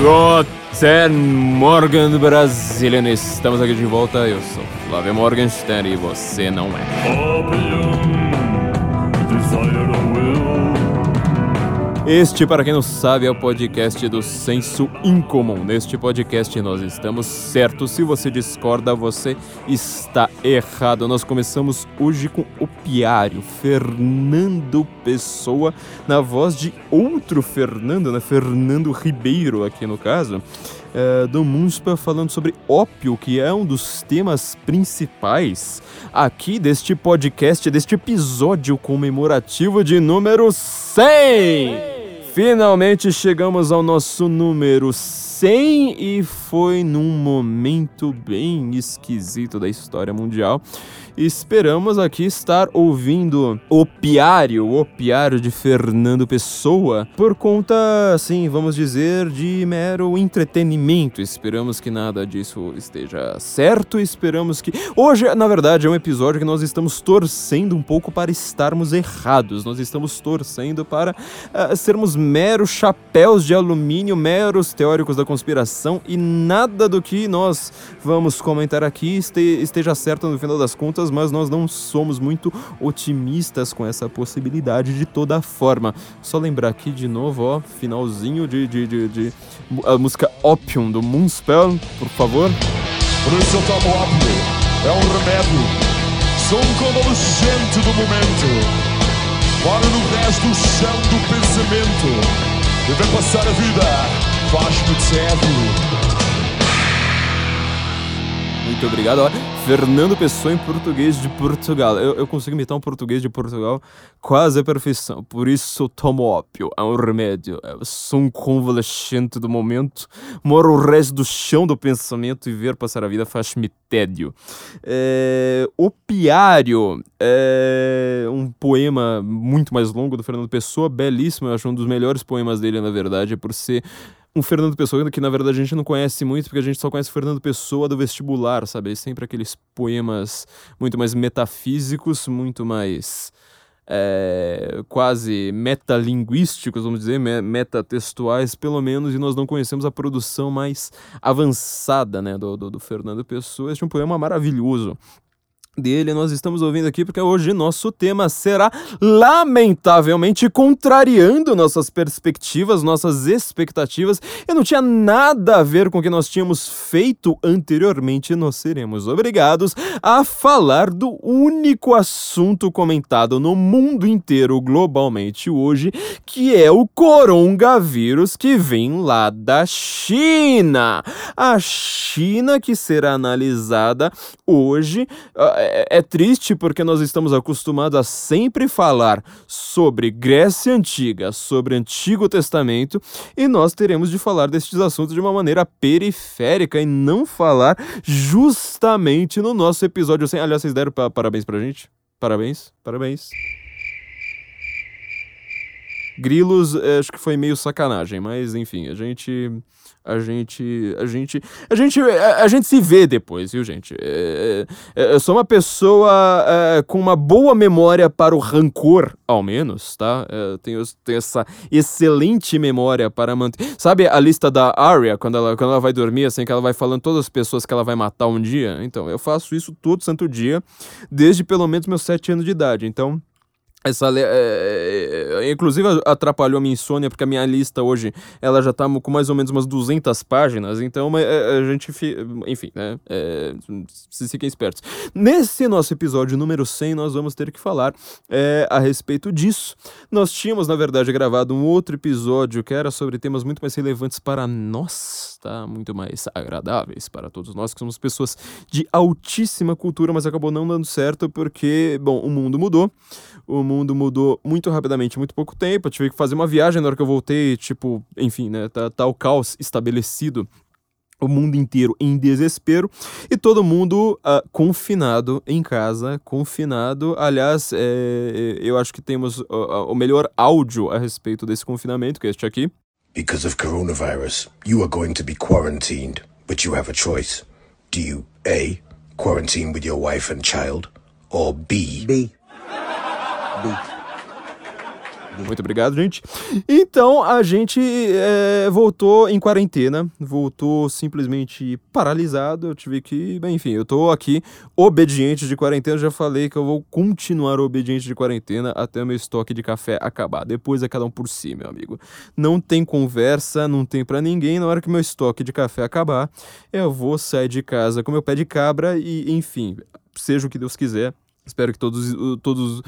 Guten Morgan brasileiro, estamos aqui de volta. Eu sou Flávio Morgenstern e você não é. Este, para quem não sabe, é o podcast do Senso Incomum. Neste podcast nós estamos certos. Se você discorda, você está errado. Nós começamos hoje com o Piário, Fernando Pessoa, na voz de outro Fernando, né? Fernando Ribeiro, aqui no caso. É, do Munspa falando sobre ópio, que é um dos temas principais aqui deste podcast, deste episódio comemorativo de número 100! Finalmente chegamos ao nosso número 100 e foi num momento bem esquisito da história mundial. Esperamos aqui estar ouvindo o Piário, o Piário de Fernando Pessoa, por conta, assim, vamos dizer, de mero entretenimento. Esperamos que nada disso esteja certo. Esperamos que. Hoje, na verdade, é um episódio que nós estamos torcendo um pouco para estarmos errados. Nós estamos torcendo para uh, sermos meros chapéus de alumínio, meros teóricos da conspiração e nada do que nós vamos comentar aqui esteja certo no final das contas mas nós não somos muito otimistas com essa possibilidade de toda forma. Só lembrar aqui de novo, ó, finalzinho de, de, de, de a música Opium do Moonspell, por favor. Por isso eu tomo ópio, é um remédio, sou um convalescente do momento. Moro no resto do chão do pensamento, e passar a vida faz-me teto. Muito obrigado. Fernando Pessoa em português de Portugal. Eu, eu consigo imitar um português de Portugal quase a perfeição. Por isso tomo ópio. É um remédio. Eu sou um convalescente do momento. Moro o resto do chão do pensamento e ver passar a vida faz-me tédio. É, Opiário é um poema muito mais longo do Fernando Pessoa. Belíssimo. Eu acho um dos melhores poemas dele, na verdade, por ser um Fernando Pessoa que na verdade a gente não conhece muito, porque a gente só conhece o Fernando Pessoa do vestibular, sabe? Sempre aqueles poemas muito mais metafísicos, muito mais. É, quase metalinguísticos, vamos dizer, metatextuais, pelo menos, e nós não conhecemos a produção mais avançada né, do, do, do Fernando Pessoa. Este é um poema maravilhoso dele nós estamos ouvindo aqui porque hoje nosso tema será lamentavelmente contrariando nossas perspectivas, nossas expectativas e não tinha nada a ver com o que nós tínhamos feito anteriormente. Nós seremos obrigados a falar do único assunto comentado no mundo inteiro globalmente hoje, que é o coronavírus que vem lá da China. A China que será analisada hoje ah, é, é, triste porque nós estamos acostumados a sempre falar sobre Grécia Antiga, sobre Antigo Testamento, e nós teremos de falar destes assuntos de uma maneira periférica e não falar justamente no nosso episódio 100. Aliás, vocês deram parabéns pra gente? Parabéns, parabéns. Grilos, é, acho que foi meio sacanagem, mas enfim, a gente a gente a gente a gente a, a gente se vê depois viu gente? É, é, é, eu sou uma pessoa é, com uma boa memória para o rancor ao menos tá? É, tenho, tenho essa excelente memória para manter. Sabe a lista da Arya quando ela quando ela vai dormir assim que ela vai falando todas as pessoas que ela vai matar um dia? Então eu faço isso todo santo dia desde pelo menos meus sete anos de idade. Então essa, é, é, é, inclusive atrapalhou a minha insônia, porque a minha lista hoje ela já tá com mais ou menos umas 200 páginas, então é, a gente, enfim, né, é, fiquem espertos. Nesse nosso episódio número 100, nós vamos ter que falar é, a respeito disso. Nós tínhamos, na verdade, gravado um outro episódio que era sobre temas muito mais relevantes para nós, tá? Muito mais agradáveis para todos nós, que somos pessoas de altíssima cultura, mas acabou não dando certo porque, bom, o mundo mudou, o mundo mudou muito rapidamente, muito pouco tempo. Eu tive que fazer uma viagem na hora que eu voltei, tipo, enfim, né? Tá, tá o caos estabelecido o mundo inteiro em desespero e todo mundo uh, confinado em casa, confinado. Aliás, é, eu acho que temos uh, o melhor áudio a respeito desse confinamento, que é este aqui. Because of coronavirus, you are going to be quarantined, but you have a choice. Do you A. Quarantine with your wife and child, or B. B. Muito obrigado, gente. Então a gente é, voltou em quarentena, voltou simplesmente paralisado. Eu tive que, bem, enfim, eu tô aqui obediente de quarentena. Já falei que eu vou continuar obediente de quarentena até o meu estoque de café acabar. Depois é cada um por si, meu amigo. Não tem conversa, não tem para ninguém. Na hora que meu estoque de café acabar, eu vou sair de casa com meu pé de cabra e, enfim, seja o que Deus quiser. Espero que todos, todos,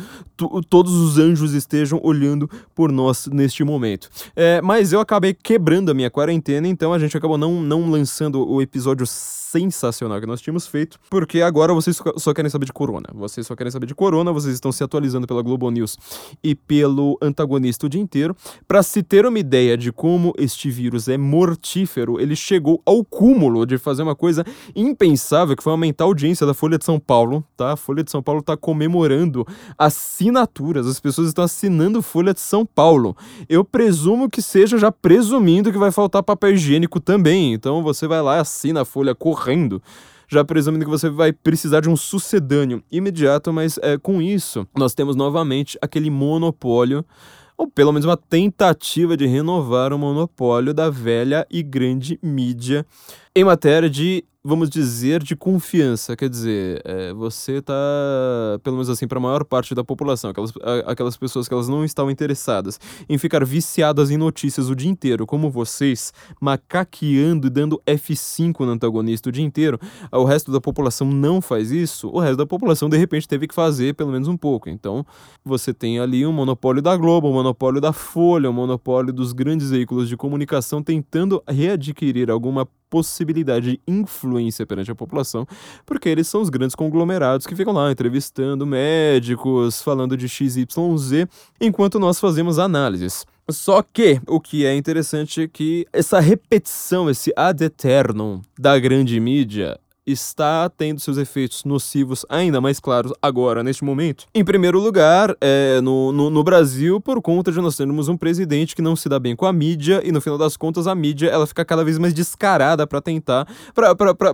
todos os anjos estejam olhando por nós neste momento. É, mas eu acabei quebrando a minha quarentena, então a gente acabou não, não lançando o episódio sensacional que nós tínhamos feito, porque agora vocês só querem saber de corona. Vocês só querem saber de corona, vocês estão se atualizando pela Globo News e pelo antagonista o dia inteiro. Para se ter uma ideia de como este vírus é mortífero, ele chegou ao cúmulo de fazer uma coisa impensável, que foi aumentar a audiência da Folha de São Paulo, tá? A Folha de São Paulo tá comemorando assinaturas, as pessoas estão assinando Folha de São Paulo. Eu presumo que seja já presumindo que vai faltar papel higiênico também, então você vai lá assina a Folha correndo correndo, já presumindo que você vai precisar de um sucedâneo imediato, mas é, com isso nós temos novamente aquele monopólio ou pelo menos uma tentativa de renovar o monopólio da velha e grande mídia em matéria de vamos dizer, de confiança. Quer dizer, é, você tá, pelo menos assim, para a maior parte da população, aquelas, aquelas pessoas que elas não estavam interessadas em ficar viciadas em notícias o dia inteiro, como vocês, macaqueando e dando F5 no antagonista o dia inteiro, o resto da população não faz isso, o resto da população de repente teve que fazer pelo menos um pouco. Então, você tem ali um monopólio da Globo, um monopólio da Folha, um monopólio dos grandes veículos de comunicação tentando readquirir alguma possibilidade de influência perante a população, porque eles são os grandes conglomerados que ficam lá entrevistando médicos, falando de XYZ, enquanto nós fazemos análises. Só que o que é interessante é que essa repetição, esse ad eternum da grande mídia, está tendo seus efeitos nocivos ainda mais claros agora, neste momento. Em primeiro lugar, é, no, no, no, Brasil, por conta de nós termos um presidente que não se dá bem com a mídia, e no final das contas a mídia ela fica cada vez mais descarada para tentar,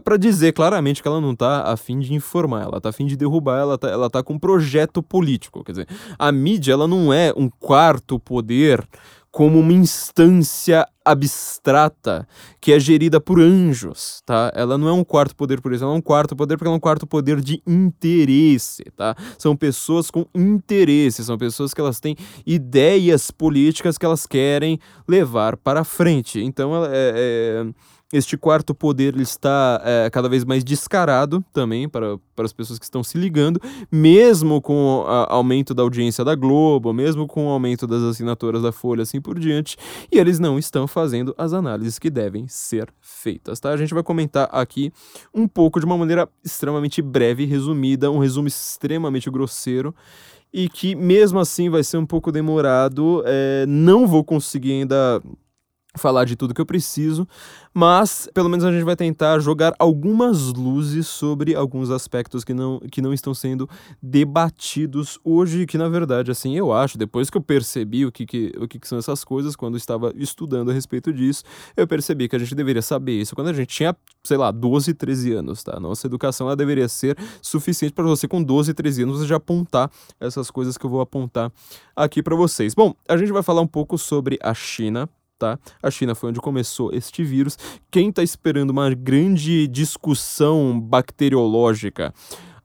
para dizer claramente que ela não tá a fim de informar, ela tá a fim de derrubar, ela tá, ela tá com um projeto político. Quer dizer, a mídia ela não é um quarto poder como uma instância abstrata que é gerida por anjos, tá? Ela não é um quarto poder por isso, ela é um quarto poder porque ela é um quarto poder de interesse, tá? São pessoas com interesse, são pessoas que elas têm ideias políticas que elas querem levar para frente. Então, ela é, é este quarto poder ele está é, cada vez mais descarado também para, para as pessoas que estão se ligando, mesmo com o aumento da audiência da Globo, mesmo com o aumento das assinaturas da Folha, assim por diante, e eles não estão fazendo as análises que devem ser feitas, tá? A gente vai comentar aqui um pouco de uma maneira extremamente breve, resumida, um resumo extremamente grosseiro e que mesmo assim vai ser um pouco demorado. É, não vou conseguir ainda falar de tudo que eu preciso, mas pelo menos a gente vai tentar jogar algumas luzes sobre alguns aspectos que não, que não estão sendo debatidos hoje, que na verdade, assim, eu acho, depois que eu percebi o que, que, o que, que são essas coisas, quando estava estudando a respeito disso, eu percebi que a gente deveria saber isso quando a gente tinha, sei lá, 12, 13 anos, tá? Nossa educação ela deveria ser suficiente para você com 12, 13 anos já apontar essas coisas que eu vou apontar aqui para vocês. Bom, a gente vai falar um pouco sobre a China, tá? A China foi onde começou este vírus. Quem está esperando uma grande discussão bacteriológica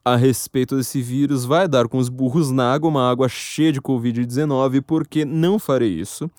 a respeito desse vírus vai dar com os burros na água, uma água cheia de Covid-19, porque não farei isso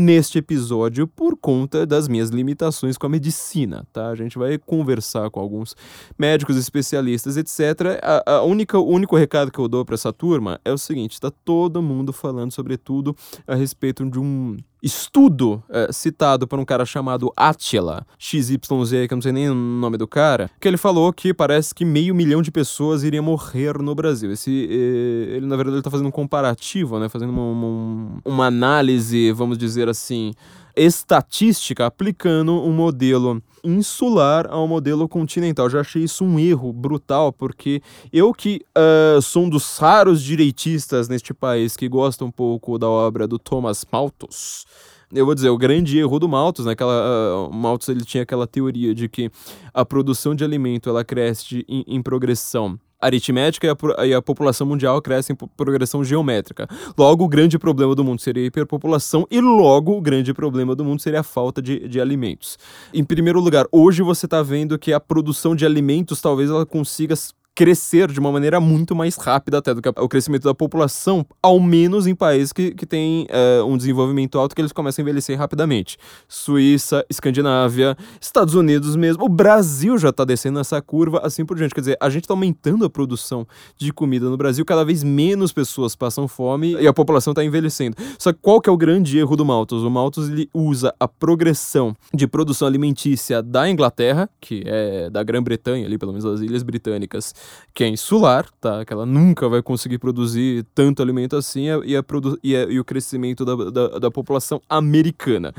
neste episódio por conta das minhas limitações com a medicina, tá? A gente vai conversar com alguns médicos especialistas, etc. A, a única, o único recado que eu dou para essa turma é o seguinte: está todo mundo falando, sobretudo, a respeito de um estudo é, citado por um cara chamado Attila, XYZ, que eu não sei nem o nome do cara, que ele falou que parece que meio milhão de pessoas iriam morrer no Brasil. Esse, eh, ele, na verdade, ele tá fazendo um comparativo, né? Fazendo uma, uma, uma análise, vamos dizer assim, estatística aplicando um modelo insular ao modelo continental. Já achei isso um erro brutal, porque eu que uh, sou um dos raros direitistas neste país que gosta um pouco da obra do Thomas Malthus, eu vou dizer, o grande erro do Malthus, né? Aquela, uh, Malthus ele tinha aquela teoria de que a produção de alimento ela cresce em, em progressão aritmética e a, e a, população mundial cresce em progressão geométrica. Logo, o grande problema do mundo seria a hiperpopulação e logo o grande problema do mundo seria a falta de, de alimentos. Em primeiro lugar, hoje você está vendo que a produção de alimentos talvez ela consiga crescer de uma maneira muito mais rápida até do que o crescimento da população, ao menos em países que, que têm uh, um desenvolvimento alto que eles começam a envelhecer rapidamente. Suíça, Escandinávia, Estados Unidos mesmo, o Brasil já está descendo essa curva, assim por diante. Quer dizer, a gente está aumentando a produção de comida no Brasil, cada vez menos pessoas passam fome e a população está envelhecendo. Só que qual que é o grande erro do Malthus? O Malthus ele usa a progressão de produção alimentícia da Inglaterra, que é da Grã-Bretanha, ali pelo menos das Ilhas Britânicas, que é insular, tá? Que ela nunca vai conseguir produzir tanto alimento assim e, a e, a, e o crescimento da, da, da população americana.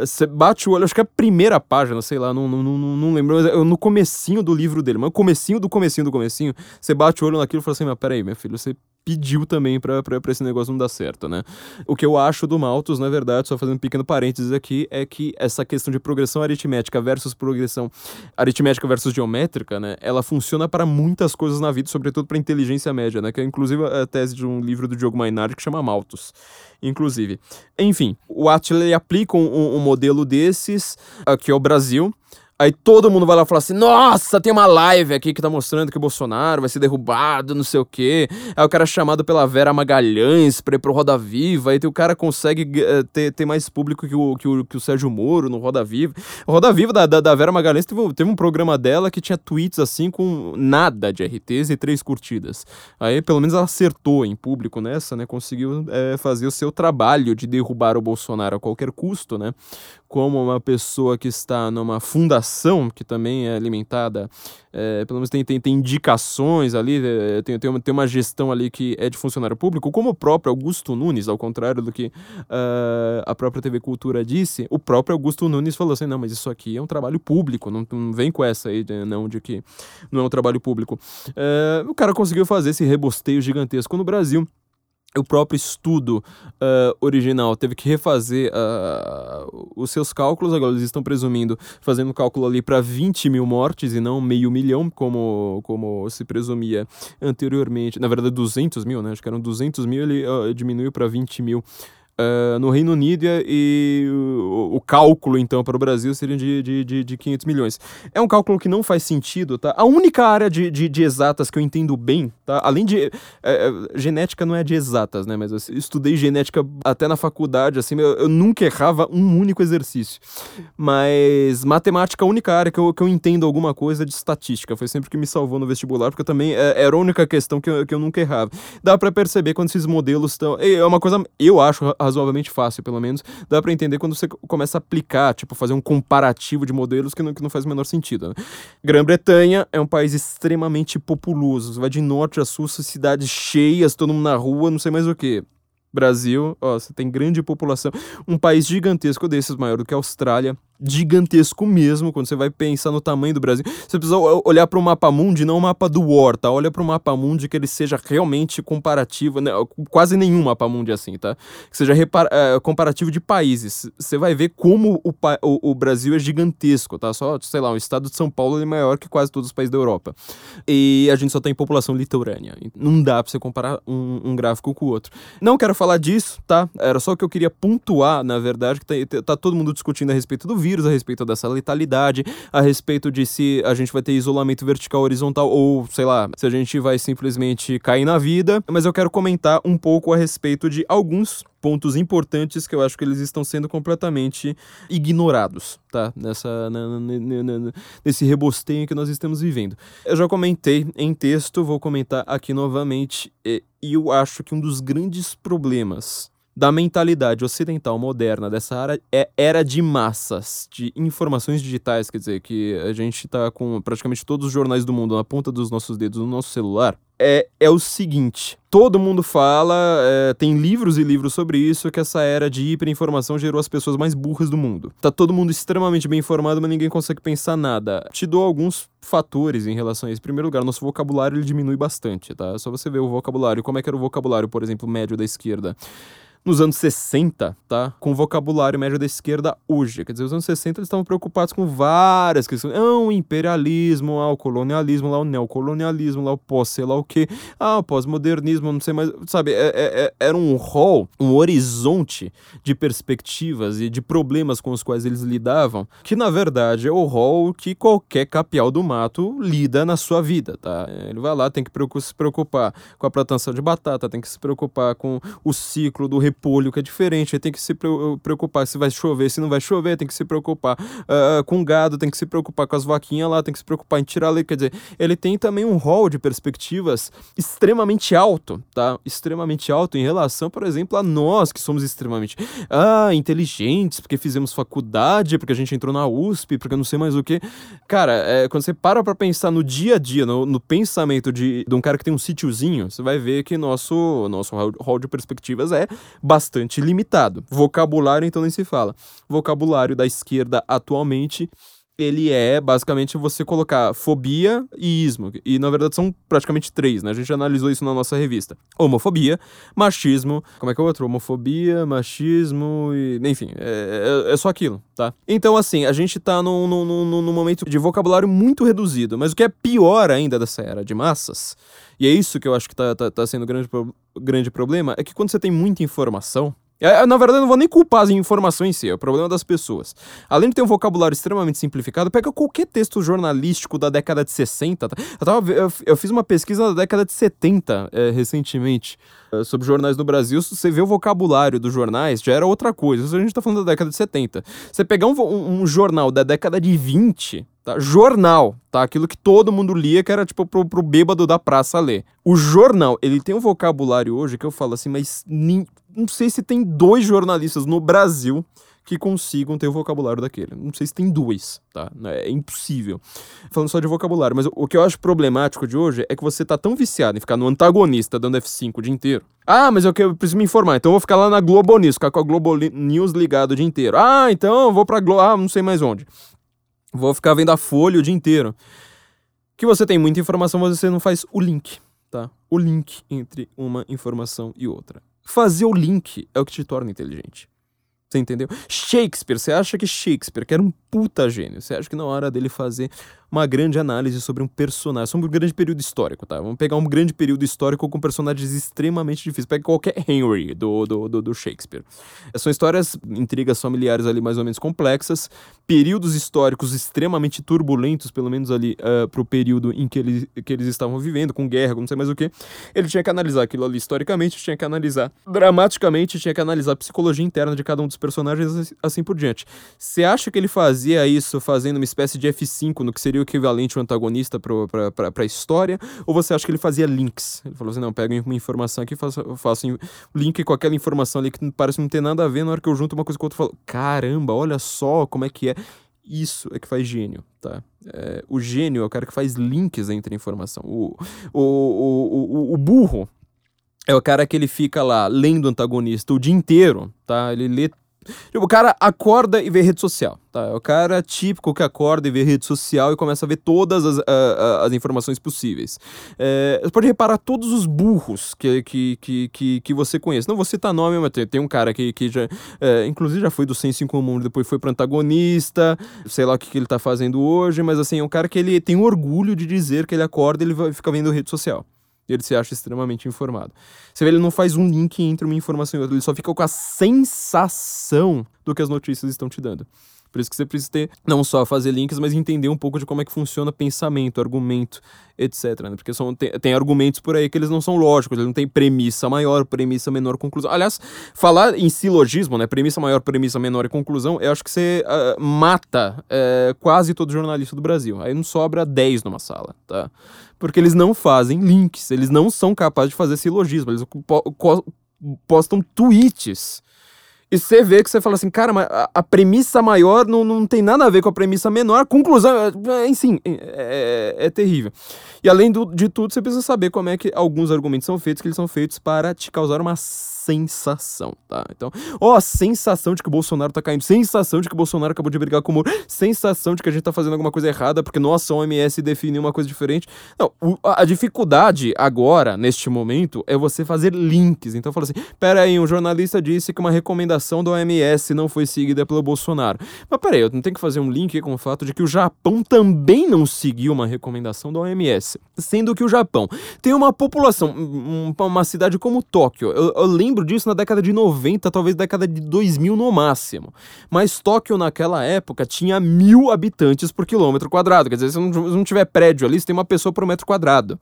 Você é, bate o olho, acho que é a primeira página, sei lá, não, não, não, não lembro, mas é no comecinho do livro dele, mas comecinho do comecinho do comecinho, você bate o olho naquilo e fala assim, mas peraí, meu filho, você pediu também para esse negócio não dar certo, né? O que eu acho do Malthus, na verdade, só fazendo um pequeno parênteses aqui, é que essa questão de progressão aritmética versus progressão aritmética versus geométrica, né? Ela funciona para muitas coisas na vida, sobretudo para inteligência média, né? Que é inclusive a tese de um livro do Diogo Mainardi que chama Malthus, inclusive. Enfim, o Atila aplica um, um modelo desses, aqui o Brasil, Aí todo mundo vai lá e fala assim: Nossa, tem uma live aqui que tá mostrando que o Bolsonaro vai ser derrubado, não sei o quê. Aí o cara é chamado pela Vera Magalhães pra ir pro Roda Viva. Aí o cara consegue uh, ter, ter mais público que o, que, o, que o Sérgio Moro no Roda Viva. O Roda Viva da, da, da Vera Magalhães teve, teve um programa dela que tinha tweets assim com nada de RTs e três curtidas. Aí pelo menos ela acertou em público nessa, né? Conseguiu é, fazer o seu trabalho de derrubar o Bolsonaro a qualquer custo, né? como uma pessoa que está numa fundação que também é alimentada, é, pelo menos tem, tem, tem indicações ali, é, tem, tem, uma, tem uma gestão ali que é de funcionário público, como o próprio Augusto Nunes, ao contrário do que uh, a própria TV Cultura disse, o próprio Augusto Nunes falou assim: não, mas isso aqui é um trabalho público, não, não vem com essa aí, não, de que não é um trabalho público. Uh, o cara conseguiu fazer esse rebosteio gigantesco no Brasil o próprio estudo uh, original teve que refazer uh, os seus cálculos, agora eles estão presumindo, fazendo cálculo ali para 20 mil mortes e não meio milhão, como, como se presumia anteriormente. Na verdade, 200 mil, né? Acho que eram 200 mil, ele uh, diminuiu para 20 mil uh, no Reino Unido e o, o, cálculo, então, para o Brasil seria de, de, de, de 500 milhões. É um cálculo que não faz sentido, tá? A única área de, de, de exatas que eu entendo bem, tá? Além de... Uh, genética não é de exatas, né? Mas eu estudei genética até na faculdade, assim, eu, eu nunca errava um único exercício. Mas matemática, a única área que eu, que eu entendo alguma coisa é de estatística. Foi sempre que me salvou no vestibular, porque também é, era a única questão que eu, que eu nunca errava. Dá para perceber quando esses modelos estão... É uma coisa, eu acho razoavelmente fácil, pelo menos, dá para entender quando você começa a aplicar, tipo, fazer um comparativo de modelos que não, que não faz o menor sentido. Né? Grã-Bretanha é um país extremamente populoso, você vai de norte a sul, cidades cheias, todo mundo na rua, não sei mais o que. Brasil, ó, você tem grande população, um país gigantesco desses, maior do que a Austrália, gigantesco mesmo, quando você vai pensar no tamanho do Brasil. Você precisa olhar para o mapa mundi, não o mapa do War, tá? Olha para o mapa mundi que ele seja realmente comparativo, né? quase nenhum mapa mundi assim, tá? Que seja uh, comparativo de países. Você vai ver como o, o, o, Brasil é gigantesco, tá? Só, sei lá, o estado de São Paulo é maior que quase todos os países da Europa. E a gente só tem população litorânea. Não dá para você comparar um, um, gráfico com o outro. Não quero falar disso, tá? Era só o que eu queria pontuar, na verdade, que tá, tá todo mundo discutindo a respeito do vírus vírus, a respeito dessa letalidade, a respeito de se a gente vai ter isolamento vertical horizontal ou, sei lá, se a gente vai simplesmente cair na vida. Mas eu quero comentar um pouco a respeito de alguns pontos importantes que eu acho que eles estão sendo completamente ignorados, tá? Nessa, nesse rebosteio que nós estamos vivendo. Eu já comentei em texto, vou comentar aqui novamente, e eu acho que um dos grandes problemas da mentalidade ocidental moderna dessa área é era de massas, de informações digitais, quer dizer, que a gente está com praticamente todos os jornais do mundo na ponta dos nossos dedos no nosso celular, é, é o seguinte: todo mundo fala, é, tem livros e livros sobre isso, que essa era de hiperinformação gerou as pessoas mais burras do mundo. Tá todo mundo extremamente bem informado, mas ninguém consegue pensar nada. Te dou alguns fatores em relação a isso. Em primeiro lugar, nosso vocabulário ele diminui bastante, tá? Só você ver o vocabulário. Como é que era o vocabulário, por exemplo, médio da esquerda? Nos anos 60, tá? Com o vocabulário médio da esquerda hoje. Quer dizer, os anos 60 eles estavam preocupados com várias questões. Ah, o imperialismo, ah, o colonialismo, lá o neocolonialismo, lá o pós, sei lá o quê. Ah, o pós-modernismo, não sei mais. Sabe, é, é, é, era um rol, um horizonte de perspectivas e de problemas com os quais eles lidavam, que na verdade é o rol que qualquer capial do mato lida na sua vida, tá? Ele vai lá, tem que se preocupar com a plantação de batata, tem que se preocupar com o ciclo do repolho, que é diferente, tem que se preocupar se vai chover, se não vai chover, tem que se preocupar uh, com gado, tem que se preocupar com as vaquinhas lá, tem que se preocupar em tirar leite, quer dizer, ele tem também um rol de perspectivas extremamente alto, tá? Extremamente alto em relação, por exemplo, a nós que somos extremamente ah, inteligentes, porque fizemos faculdade, porque a gente entrou na USP, porque não sei mais o que. Cara, é, quando você para pra pensar no dia a dia, no, no pensamento de, de um cara que tem um sítiozinho, você vai ver que nosso, nosso hall de perspectivas é bastante limitado. Vocabulário, então, nem se fala. Vocabulário da esquerda atualmente ele é basicamente você colocar fobia e ismo. E na verdade são praticamente três, né? A gente analisou isso na nossa revista: homofobia, machismo. Como é que é o outro? Homofobia, machismo e. Enfim, é, é, é só aquilo, tá? Então, assim, a gente tá num, num, num, num momento de vocabulário muito reduzido. Mas o que é pior ainda dessa era de massas, e é isso que eu acho que tá, tá, tá sendo o grande, grande problema, é que quando você tem muita informação é, na verdade, eu não vou nem culpar as informações em si, é o problema das pessoas. Além de ter um vocabulário extremamente simplificado, pega qualquer texto jornalístico da década de 60. Tá? Eu, tava, eu, eu fiz uma pesquisa da década de 70 é, recentemente é, sobre jornais no Brasil. Você vê o vocabulário dos jornais, já era outra coisa. Isso a gente tá falando da década de 70. Você pegar um, um, um jornal da década de 20, Tá? Jornal, tá? Aquilo que todo mundo lia, que era tipo pro, pro bêbado da praça ler. O jornal, ele tem um vocabulário hoje que eu falo assim, mas não sei se tem dois jornalistas no Brasil que consigam ter o vocabulário daquele. Não sei se tem dois, tá? É impossível. Falando só de vocabulário, mas o que eu acho problemático de hoje é que você tá tão viciado em ficar no antagonista dando F5 o dia inteiro. Ah, mas eu, eu preciso me informar, então eu vou ficar lá na Globo News, ficar com a Globo News ligado o dia inteiro. Ah, então eu vou pra Globo, ah, não sei mais onde. Vou ficar vendo a folha o dia inteiro. Que você tem muita informação, mas você não faz o link, tá? O link entre uma informação e outra. Fazer o link é o que te torna inteligente. Você entendeu? Shakespeare, você acha que Shakespeare, que era um puta gênio, você acha que na hora dele fazer uma grande análise sobre um personagem, sobre um grande período histórico, tá? Vamos pegar um grande período histórico com personagens extremamente difíceis. Pega qualquer Henry do, do, do, do Shakespeare. São histórias, intrigas familiares ali mais ou menos complexas, períodos históricos extremamente turbulentos, pelo menos ali uh, pro período em que, ele, que eles estavam vivendo, com guerra, com não sei mais o que. Ele tinha que analisar aquilo ali historicamente, tinha que analisar dramaticamente, tinha que analisar a psicologia interna de cada um dos personagens, assim por diante. Você acha que ele fazia isso fazendo uma espécie de F5 no que seria o equivalente ao antagonista para a história? Ou você acha que ele fazia links? Ele falou assim: não, pega uma informação aqui, faço, faço link com aquela informação ali que parece não ter nada a ver, na hora que eu junto uma coisa com outra, falo: caramba, olha só como é que é. Isso é que faz gênio, tá? É, o gênio é o cara que faz links entre a informação. O, o, o, o, o burro é o cara que ele fica lá lendo o antagonista o dia inteiro, tá? Ele lê Tipo, o cara acorda e vê rede social, tá? É o cara típico que acorda e vê rede social e começa a ver todas as, uh, uh, as informações possíveis. É, você pode reparar todos os burros que, que, que, que, que você conhece. Não vou citar nome, mas tem, tem um cara que, que já, é, inclusive já foi do senso em comum, depois foi pro antagonista, sei lá o que, que ele tá fazendo hoje, mas assim, é um cara que ele tem orgulho de dizer que ele acorda e ele vai, fica vendo rede social ele se acha extremamente informado. Você vê, ele não faz um link entre uma informação e outra, ele só fica com a sensação do que as notícias estão te dando. Por isso que você precisa ter, não só fazer links, mas entender um pouco de como é que funciona pensamento, argumento, etc. Né? Porque são, tem, tem, argumentos por aí que eles não são lógicos, eles não têm premissa maior, premissa menor, conclusão. Aliás, falar em silogismo, né? Premissa maior, premissa menor e conclusão, eu acho que você uh, mata uh, quase todo jornalista do Brasil. Aí não sobra 10 numa sala, tá? Porque eles não fazem links, eles não são capazes de fazer silogismo, eles postam tweets e você vê que você fala assim, cara, mas a, premissa maior não, não tem nada a ver com a premissa menor, a conclusão, é, enfim, é, é, é terrível. E além do, de tudo, você precisa saber como é que alguns argumentos são feitos, que eles são feitos para te causar uma sensação, tá? Então, ó, a sensação de que o Bolsonaro tá caindo, sensação de que o Bolsonaro acabou de brigar com o Moro, sensação de que a gente tá fazendo alguma coisa errada porque nossa OMS define uma coisa diferente. Não, o, a, a dificuldade agora, neste momento, é você fazer links. Então, fala assim: pera aí, um jornalista disse que uma recomendação da OMS não foi seguida pelo Bolsonaro. Mas pera aí, eu não tenho que fazer um link com o fato de que o Japão também não seguiu uma recomendação da OMS. Sendo que o Japão tem uma população, uma cidade como Tóquio. Eu, eu lembro disso na década de 90, talvez década de 2000 no máximo. Mas Tóquio, naquela época, tinha mil habitantes por quilômetro quadrado. Quer dizer, se não, tiver prédio ali, você tem uma pessoa por metro quadrado.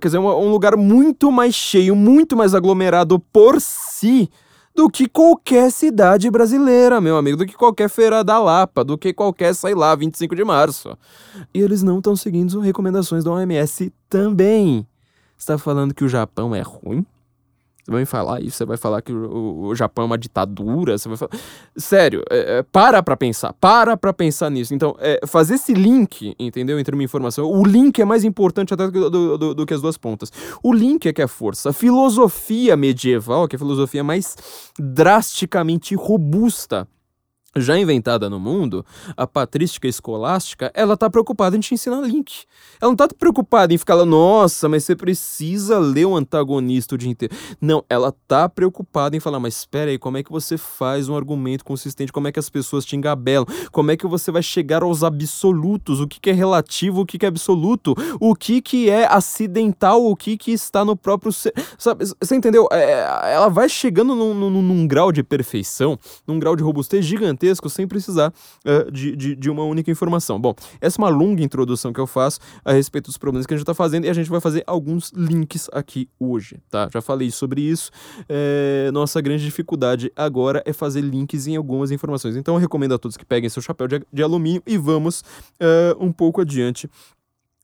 Quer dizer, um, um lugar muito mais cheio, muito mais aglomerado por si do que qualquer cidade brasileira, meu amigo, do que qualquer feira da Lapa, do que qualquer, sei lá, 25 de março. E eles não estão seguindo as recomendações da OMS também. Você tá falando que o Japão é ruim? Você vai falar isso, você vai falar que o, o Japão é uma ditadura, você vai falar... Sério, é, é, para pra pensar, para pra pensar nisso. Então, é, fazer esse link, entendeu, entre uma informação, o link é mais importante até do, do, do, do que as duas pontas. O link é que é a força. A filosofia medieval, que é a filosofia mais drasticamente robusta já inventada no mundo, a patrística escolástica, ela tá preocupada em te ensinar link. Ela não tá preocupada em ficar lá, nossa, mas você precisa ler o antagonista o dia inteiro. Não, ela tá preocupada em falar, mas espera aí, como é que você faz um argumento consistente? Como é que as pessoas te engabelam? Como é que você vai chegar aos absolutos? O que, que é relativo, o que, que é absoluto? O que, que é acidental, o que, que está no próprio ser? Sabe, você entendeu? É, ela vai chegando num, num, num grau de perfeição, num grau de robustez gigantesco gigantesco sem precisar uh, de, de, de, uma única informação. Bom, essa é uma longa introdução que eu faço a respeito dos problemas que a gente está fazendo e a gente vai fazer alguns links aqui hoje, tá? Já falei sobre isso. É, nossa grande dificuldade agora é fazer links em algumas informações. Então eu recomendo a todos que peguem seu chapéu de, de alumínio e vamos uh, um pouco adiante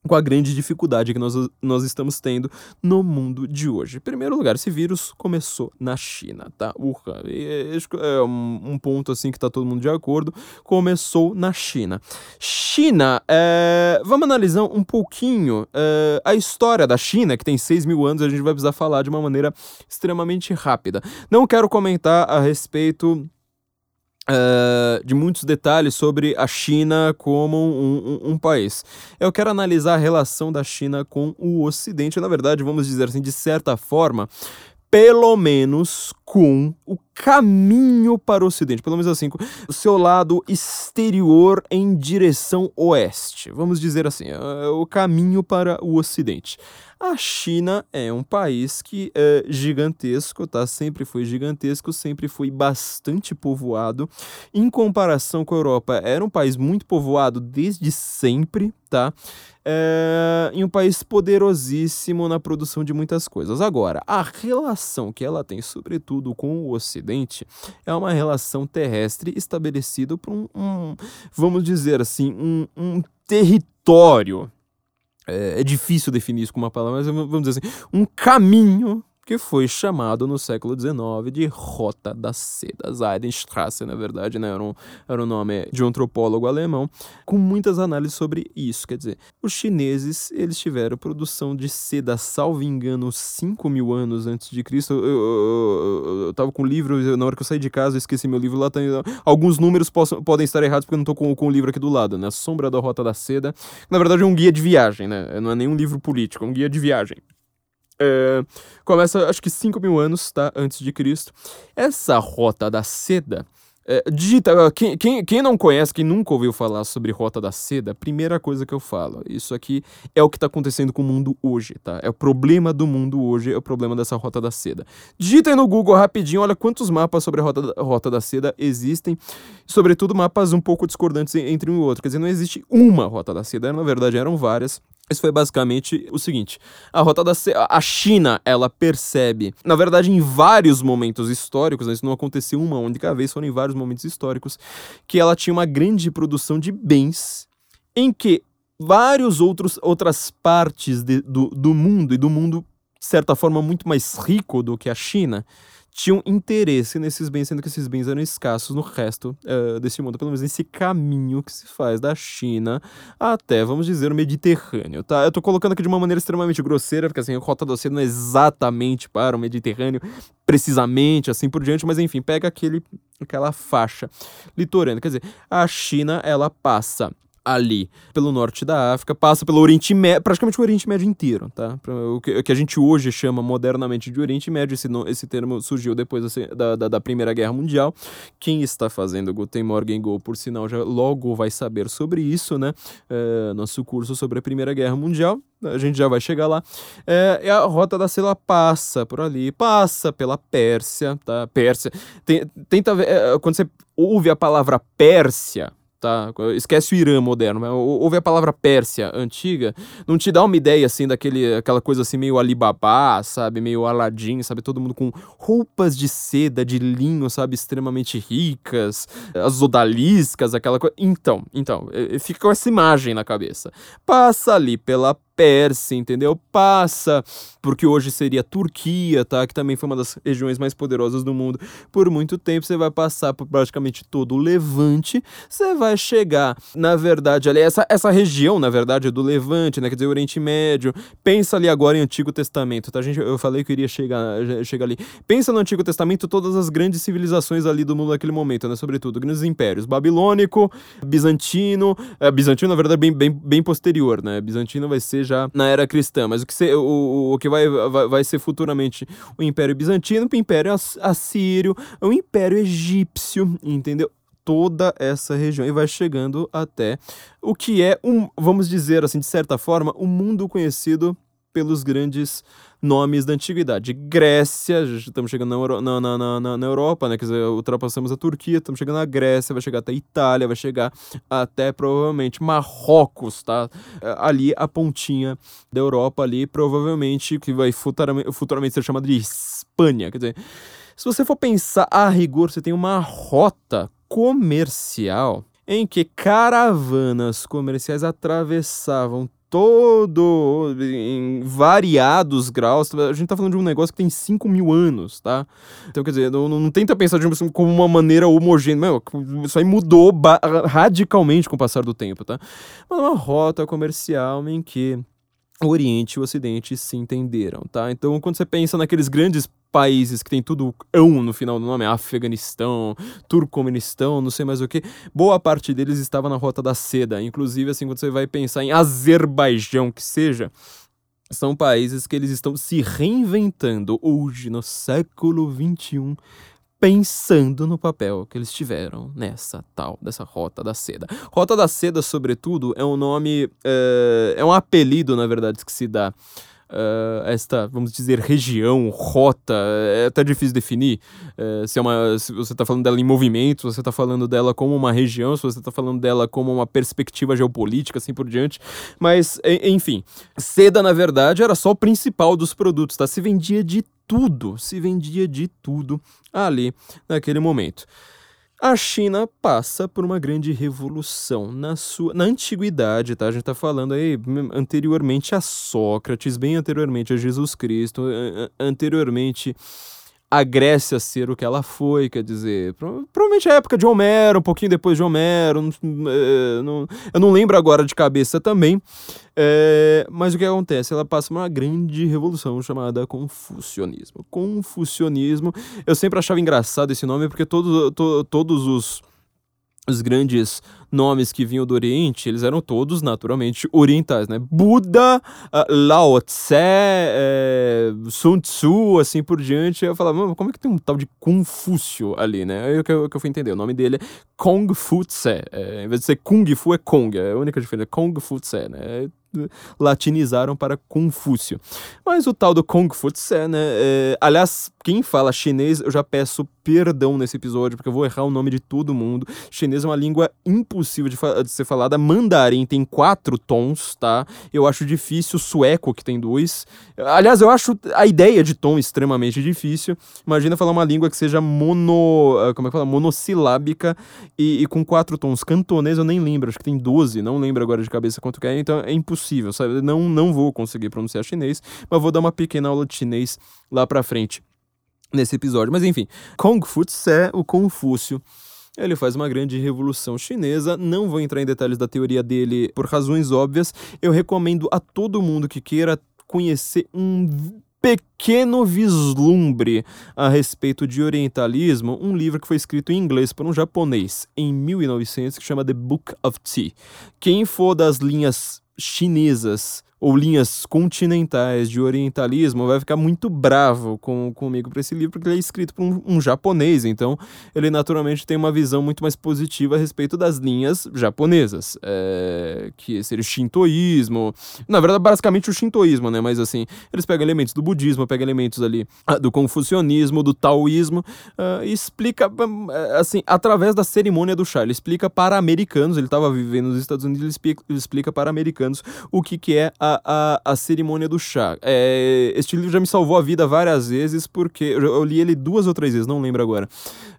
com a grande dificuldade que nós, nós estamos tendo no mundo de hoje. Em primeiro lugar, esse vírus começou na China, tá? Wuhan. É um ponto assim que tá todo mundo de acordo. Começou na China. China, é... vamos analisar um pouquinho é... a história da China, que tem 6 mil anos, a gente vai precisar falar de uma maneira extremamente rápida. Não quero comentar a respeito Uh, de muitos detalhes sobre a China como um, um, um, país. Eu quero analisar a relação da China com o Ocidente, na verdade, vamos dizer assim, de certa forma, pelo menos com o caminho para o Ocidente, pelo menos assim, o seu lado exterior em direção oeste, vamos dizer assim, uh, o caminho para o Ocidente. A China é um país que é gigantesco, tá? Sempre foi gigantesco, sempre foi bastante povoado. Em comparação com a Europa, era um país muito povoado desde sempre, tá? É, em um país poderosíssimo na produção de muitas coisas. Agora, a relação que ela tem, sobretudo com o Ocidente, é uma relação terrestre estabelecida por um, um vamos dizer assim, um, um território é, é, difícil definir isso com uma palavra, mas vamos dizer assim, um caminho que foi chamado no século XIX de Rota da Seda. Seidenstrasse, na verdade, né? era, um, era um nome de um antropólogo alemão, com muitas análises sobre isso. Quer dizer, os chineses, eles tiveram produção de seda, salvo engano, 5 mil anos antes de Cristo. Eu, eu, eu, eu tava com o livro, na hora que eu saí de casa, eu esqueci meu livro lá. Tem, alguns números possam, podem estar errados porque eu não tô com, com o livro aqui do lado, né? A Sombra da Rota da Seda. Na verdade, é um guia de viagem, né? Não é nenhum livro político, é um guia de viagem. É, começa, acho que 5 mil anos tá, antes de Cristo. Essa rota da seda. É, digita, quem, quem, quem não conhece, quem nunca ouviu falar sobre Rota da Seda, primeira coisa que eu falo, isso aqui é o que está acontecendo com o mundo hoje, tá? É o problema do mundo hoje, é o problema dessa Rota da Seda. Digita aí no Google rapidinho, olha quantos mapas sobre a Rota da, Rota da Seda existem, sobretudo mapas um pouco discordantes entre um e outro, quer dizer, não existe uma Rota da Seda, na verdade eram várias, isso foi basicamente o seguinte: a rota da a China, ela percebe, na verdade, em vários momentos históricos, né, isso não aconteceu uma única vez, foram em vários momentos históricos, que ela tinha uma grande produção de bens em que vários outros outras partes de, do, do mundo e do mundo de certa forma, muito mais rico do que a China, tinham interesse nesses bens, sendo que esses bens eram escassos no resto uh, desse mundo, pelo menos nesse caminho que se faz da China até, vamos dizer, o Mediterrâneo, tá? Eu tô colocando aqui de uma maneira extremamente grosseira, porque assim, a Rota do Oceano é exatamente para o Mediterrâneo, precisamente, assim por diante, mas enfim, pega aquele, aquela faixa litorânea, quer dizer, a China, ela passa ali pelo norte da África, passa pelo Oriente Médio, praticamente o Oriente Médio inteiro, tá? O que, o que, a gente hoje chama modernamente de Oriente Médio, esse, esse termo surgiu depois da, da, da, Primeira Guerra Mundial. Quem está fazendo Guten Morgen Go, por sinal, já logo vai saber sobre isso, né? É, nosso curso sobre a Primeira Guerra Mundial, a gente já vai chegar lá. É, a Rota da Seda passa por ali, passa pela Pérsia, tá? Pérsia. Tenta ver, é, quando você ouve a palavra Pérsia, tá? Esquece o Irã moderno, mas ouve a palavra Pérsia antiga, não te dá uma ideia assim daquele aquela coisa assim meio Alibaba, sabe, meio Aladdin, sabe, todo mundo com roupas de seda, de linho, sabe, extremamente ricas, as odaliscas, aquela coisa. Então, então, fica com essa imagem na cabeça. Passa ali pela Pérsia, entendeu? Passa porque hoje seria Turquia, tá? Que também foi uma das regiões mais poderosas do mundo por muito tempo. Você vai passar por praticamente todo o Levante, você vai chegar, na verdade, ali, essa, essa região, na verdade, é do Levante, né? Quer dizer, Oriente Médio. Pensa ali agora em Antigo Testamento, tá? Gente, eu falei que eu iria chegar, chegar ali. Pensa no Antigo Testamento, todas as grandes civilizações ali do mundo naquele momento, né? Sobretudo, grandes impérios. Babilônico, Bizantino. É, Bizantino, na verdade, bem, bem, bem posterior, né? Bizantino vai ser já na era cristã, mas o que, se, o, o que vai, vai, vai ser futuramente o Império Bizantino, o Império Assírio, o Império Egípcio, entendeu? toda essa região e vai chegando até o que é um, vamos dizer assim, de certa forma, um mundo conhecido pelos grandes nomes da antiguidade. Grécia, estamos chegando na, na, na, na, Europa, né? Quer dizer, ultrapassamos a Turquia, estamos chegando na Grécia, vai chegar até a Itália, vai chegar até provavelmente Marrocos, tá? É, ali a pontinha da Europa ali, provavelmente que vai futuramente, futuramente ser chamada de Espanha. Quer dizer, se você for pensar a rigor, você tem uma rota comercial em que caravanas comerciais atravessavam todo em variados graus. A gente tá falando de um negócio que tem 5 mil anos, tá? Então, quer dizer, não, não tenta pensar de uma, como uma maneira homogênea. isso aí mudou radicalmente com o passar do tempo, tá? Mas uma rota comercial em que o Oriente e o Ocidente se entenderam, tá? Então, quando você pensa naqueles grandes países que tem tudo ão no final do nome, Afeganistão, Turcomenistão, não sei mais o que, boa parte deles estava na Rota da Seda. Inclusive, assim, quando você vai pensar em Azerbaijão, que seja, são países que eles estão se reinventando hoje, no século XXI, pensando no papel que eles tiveram nessa tal, dessa Rota da Seda. Rota da Seda, sobretudo, é um nome, é, é um apelido, na verdade, que se dá uh, esta, vamos dizer, região, rota, é até difícil definir uh, se, é uma, se você está falando dela em movimento, se você está falando dela como uma região, se você está falando dela como uma perspectiva geopolítica, assim por diante. Mas, enfim, seda, na verdade, era só o principal dos produtos, tá? Se vendia de tudo, se vendia de tudo ali naquele momento. A China passa por uma grande revolução na sua na antiguidade, tá? A gente tá falando aí anteriormente a Sócrates, bem anteriormente a Jesus Cristo, anteriormente a Grécia ser o que ela foi, quer dizer, provavelmente a época de Homero, um pouquinho depois de Homero, é, não, eu não lembro agora de cabeça também, é, mas o que acontece? Ela passa uma grande revolução chamada Confucionismo. Confucionismo, eu sempre achava engraçado esse nome porque todo, to, todos os os grandes nomes que vinham do Oriente, eles eram todos naturalmente orientais, né? Buda, uh, Lao Tse, é, Sun Tzu, assim por diante. Eu falava, como é que tem um tal de Confúcio ali, né? Aí que eu, que eu fui entender. O nome dele é Kong Fu Tse. É, em vez de ser Kung Fu, é Kong. É a única diferença. Kong Fu Tse, né? latinizaram para Confúcio. Mas o tal do Kung Fu Tse, né? É, aliás, quem fala chinês, eu já peço perdão nesse episódio, porque eu vou errar o nome de todo mundo. Chinês é uma língua impossível de, de ser falada. Mandarim tem quatro tons, tá? Eu acho difícil. Sueco, que tem dois. Aliás, eu acho a ideia de tom extremamente difícil. Imagina falar uma língua que seja mono. Ah, como é que fala? Monossilábica e, e com quatro tons. Cantonês eu nem lembro, acho que tem 12, não lembro agora de cabeça quanto que é, então é impossível, sabe? Não, não vou conseguir pronunciar chinês, mas vou dar uma pequena aula de chinês lá pra frente nesse episódio. Mas enfim, Tse, o Confúcio. Ele faz uma grande revolução chinesa. Não vou entrar em detalhes da teoria dele por razões óbvias. Eu recomendo a todo mundo que queira conhecer um pequeno vislumbre a respeito de orientalismo, um livro que foi escrito em inglês por um japonês em 1900 que chama The Book of Tea. Quem for das linhas chinesas ou linhas continentais de orientalismo vai ficar muito bravo com, comigo para esse livro, porque ele é escrito por um, um, japonês, então ele naturalmente tem uma visão muito mais positiva a respeito das linhas japonesas, é, que seria o shintoísmo, na verdade basicamente o shintoísmo, né, mas assim, eles pegam elementos do budismo, pegam elementos ali ah, do confucionismo, do taoísmo, uh, e explica, ah, assim, através da cerimônia do chá, ele explica para americanos, ele estava vivendo nos Estados Unidos, ele explica, ele explica para americanos o que, que é a, a, a cerimônia do chá. É, este livro já me salvou a vida várias vezes, porque eu, li ele duas ou três vezes, não lembro agora.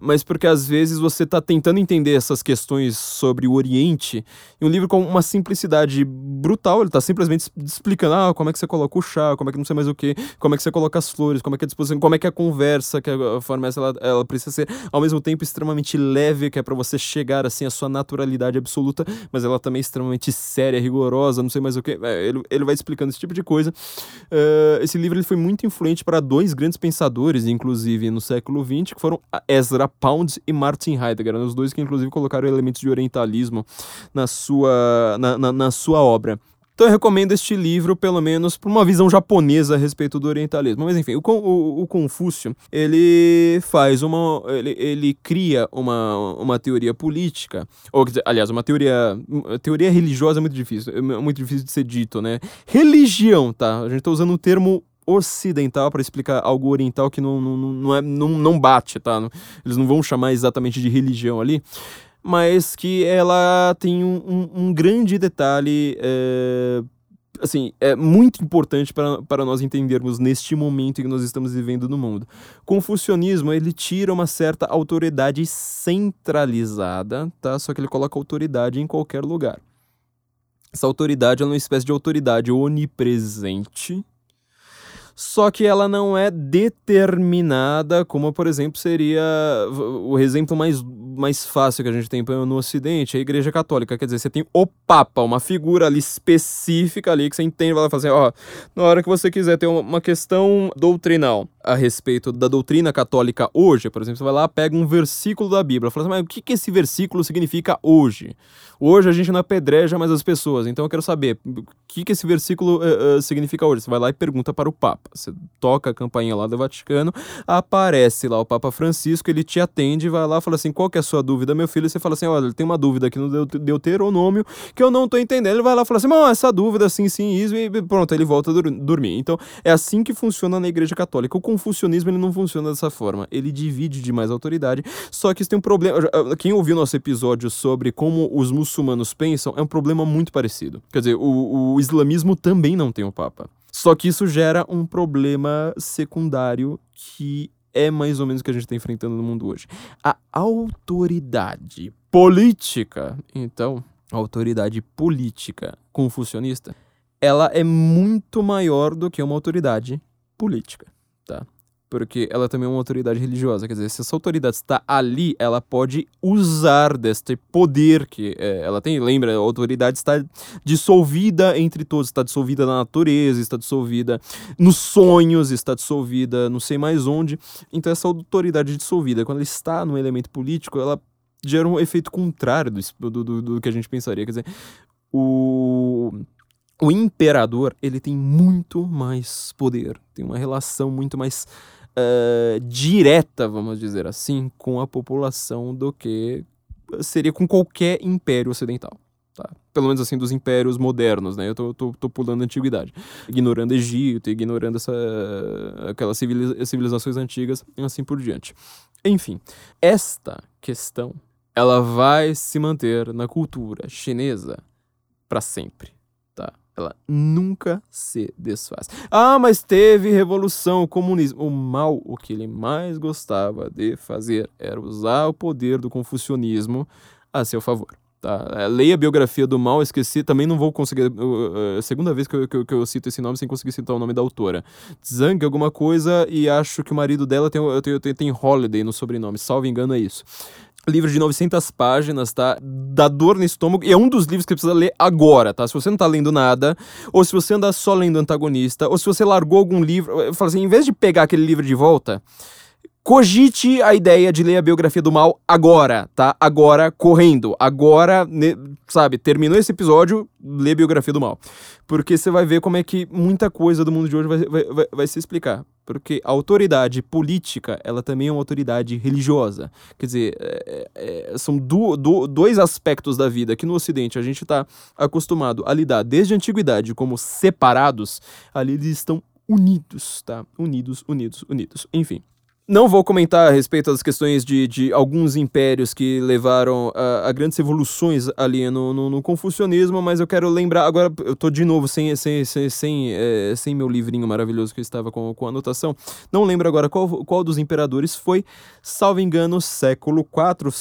Mas porque às vezes você está tentando entender essas questões sobre o Oriente, e um livro com uma simplicidade brutal, ele está simplesmente explicando ah, como é que você coloca o chá, como é que não sei mais o que, como é que você coloca as flores, como é que é a disposição, como é que é a conversa, que a forma ela, ela precisa ser ao mesmo tempo extremamente leve, que é para você chegar assim à sua naturalidade absoluta, mas ela também é extremamente séria, rigorosa, não sei mais o que. É, ele, ele vai explicando esse tipo de coisa. Uh, esse livro ele foi muito influente para dois grandes pensadores, inclusive no século XX, que foram Ezra Pound e Martin Heidegger, os dois que inclusive colocaram elementos de orientalismo na sua, na, na, na sua obra. Então eu recomendo este livro, pelo menos, por uma visão japonesa a respeito do orientalismo. Mas enfim, o, o, o Confúcio, ele faz uma. Ele, ele cria uma, uma teoria política, ou aliás, uma teoria. Teoria religiosa é muito difícil, é muito difícil de ser dito, né? Religião, tá? A gente tá usando o termo ocidental para explicar algo oriental que não, não, não, é, não, não bate, tá? Eles não vão chamar exatamente de religião ali mas que ela tem um, um, um grande detalhe. É, assim, é muito importante para, para nós entendermos neste momento em que nós estamos vivendo no mundo. Confucionismo, ele tira uma certa autoridade centralizada, tá? Só que ele coloca autoridade em qualquer lugar. Essa autoridade é uma espécie de autoridade onipresente, só que ela não é determinada, como por exemplo seria o exemplo mais, mais fácil que a gente tem no Ocidente, a Igreja Católica. Quer dizer, você tem o Papa, uma figura ali específica ali que você entende, vai fazer, ó, na hora que você quiser ter uma questão doutrinal a respeito da doutrina católica hoje, por exemplo, você vai lá, pega um versículo da Bíblia, fala assim, mas o que, que esse versículo significa hoje? Hoje a gente não apedreja mais as pessoas, então eu quero saber o que, que esse versículo uh, uh, significa hoje. Você vai lá e pergunta para o Papa. Você toca a campainha lá do Vaticano, aparece lá o Papa Francisco, ele te atende, vai lá fala assim, qual que é a sua dúvida, meu filho? E você fala assim, olha, tem uma dúvida aqui no Deuteronômio que eu não tô entendendo. Ele vai lá e fala assim, não, essa dúvida, sim, sim, isso, e pronto, ele volta a dormir. Então, é assim que funciona na Igreja Católica. O confucionismo ele não funciona dessa forma. Ele divide demais a autoridade. Só que isso tem um problema. Quem ouviu nosso episódio sobre como os muçulmanos pensam é um problema muito parecido. Quer dizer, o, o islamismo também não tem o Papa. Só que isso gera um problema secundário que é mais ou menos o que a gente está enfrentando no mundo hoje. A autoridade política, então, a autoridade política confucionista, ela é muito maior do que uma autoridade política, tá? Porque ela também é uma autoridade religiosa. Quer dizer, se essa autoridade está ali, ela pode usar deste poder que é, ela tem. Lembra, a autoridade está dissolvida entre todos. Está dissolvida na natureza, está dissolvida nos sonhos, está dissolvida não sei mais onde. Então, essa autoridade dissolvida, quando ela está no elemento político, ela gera um efeito contrário do, do, do, do que a gente pensaria. Quer dizer, o o imperador ele tem muito mais poder, tem uma relação muito mais uh, direta, vamos dizer assim, com a população do que seria com qualquer império ocidental. Tá? Pelo menos assim, dos impérios modernos, né? Eu tô, tô, tô pulando a antiguidade. Ignorando Egito, ignorando essa, aquelas civilizações antigas e assim por diante. Enfim, esta questão ela vai se manter na cultura chinesa para sempre? Ela nunca se desfaz. Ah, mas teve revolução, comunismo. O mal, o que ele mais gostava de fazer era usar o poder do confucionismo a seu favor. Tá? É, leia a biografia do Mal, esqueci, também não vou conseguir. É a segunda vez que eu, que, eu, que eu cito esse nome sem conseguir citar o nome da autora. Zhang, alguma coisa, e acho que o marido dela tem, tem, tem, tem Holiday no sobrenome, salvo engano é isso livro de 900 páginas, tá? Dá dor no estômago. E é um dos livros que você precisa ler agora, tá? Se você não tá lendo nada, ou se você anda só lendo antagonista, ou se você largou algum livro. Eu falo assim, em vez de pegar aquele livro de volta, cogite a ideia de ler a biografia do mal agora, tá? Agora, correndo. Agora, sabe, terminou esse episódio, lê a biografia do mal. Porque você vai ver como é que muita coisa do mundo de hoje vai, vai, vai, vai se explicar. Porque a autoridade política, ela também é uma autoridade religiosa. Quer dizer, é, é, são do, do, dois aspectos da vida que no Ocidente a gente está acostumado a lidar desde a antiguidade como separados, ali eles estão unidos, tá? Unidos, unidos, unidos. Enfim. Não vou comentar a respeito das questões de, de alguns impérios que levaram a, a grandes revoluções ali no, no, no, confucionismo, mas eu quero lembrar. Agora, eu tô de novo sem, sem, sem, sem, é, sem meu livrinho maravilhoso que eu estava com, com anotação. Não lembro agora qual, qual dos imperadores foi, salvo engano, século IV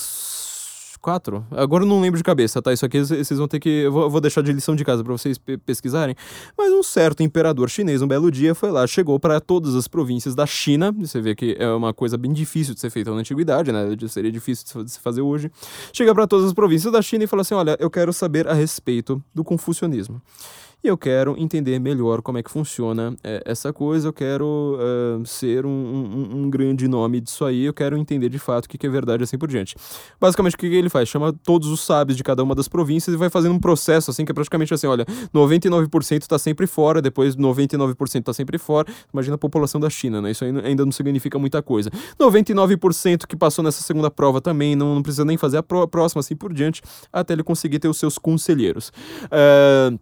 4? Agora eu não lembro de cabeça, tá? Isso aqui vocês vão ter que. Eu vou deixar de lição de casa para vocês pe pesquisarem. Mas um certo imperador chinês, um belo dia, foi lá, chegou para todas as províncias da China. Você vê que é uma coisa bem difícil de ser feita na antiguidade, né? Seria difícil de se fazer hoje. Chega para todas as províncias da China e fala assim: olha, eu quero saber a respeito do confucionismo e eu quero entender melhor como é que funciona é, essa coisa, eu quero uh, ser um, um, um, grande nome disso aí, eu quero entender de fato o que, que é verdade assim por diante. Basicamente, o que, que ele faz? Chama todos os sábios de cada uma das províncias e vai fazendo um processo assim, que é praticamente assim, olha, 99% está sempre fora, depois 99% está sempre fora, imagina a população da China, né? Isso ainda não significa muita coisa. 99% que passou nessa segunda prova também, não, não precisa nem fazer a próxima, assim por diante, até ele conseguir ter os seus conselheiros. Uh,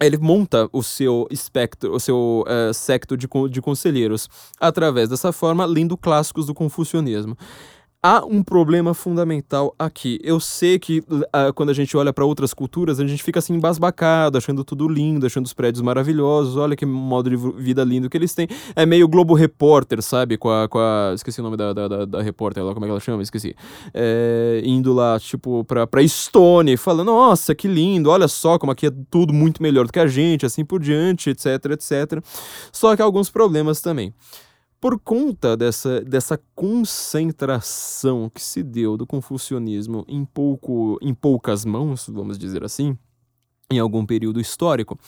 ele monta o seu espectro, o seu uh, secto de, de conselheiros através dessa forma, lendo clássicos do confucionismo há um problema fundamental aqui. Eu sei que uh, quando a gente olha para outras culturas, a gente fica assim embasbacado, achando tudo lindo, achando os prédios maravilhosos, olha que modo de vida lindo que eles têm. É meio Globo Repórter, sabe? Com a. Com a esqueci o nome da, da, da, da repórter lá, como é que ela chama? Esqueci. É, indo lá, tipo, pra, pra Stone, falando, nossa, que lindo, olha só como aqui é tudo muito melhor do que a gente, assim por diante, etc, etc. Só que há alguns problemas também. Por conta dessa, dessa concentração que se deu do confucionismo em, pouco, em poucas mãos, vamos dizer assim, em algum período histórico,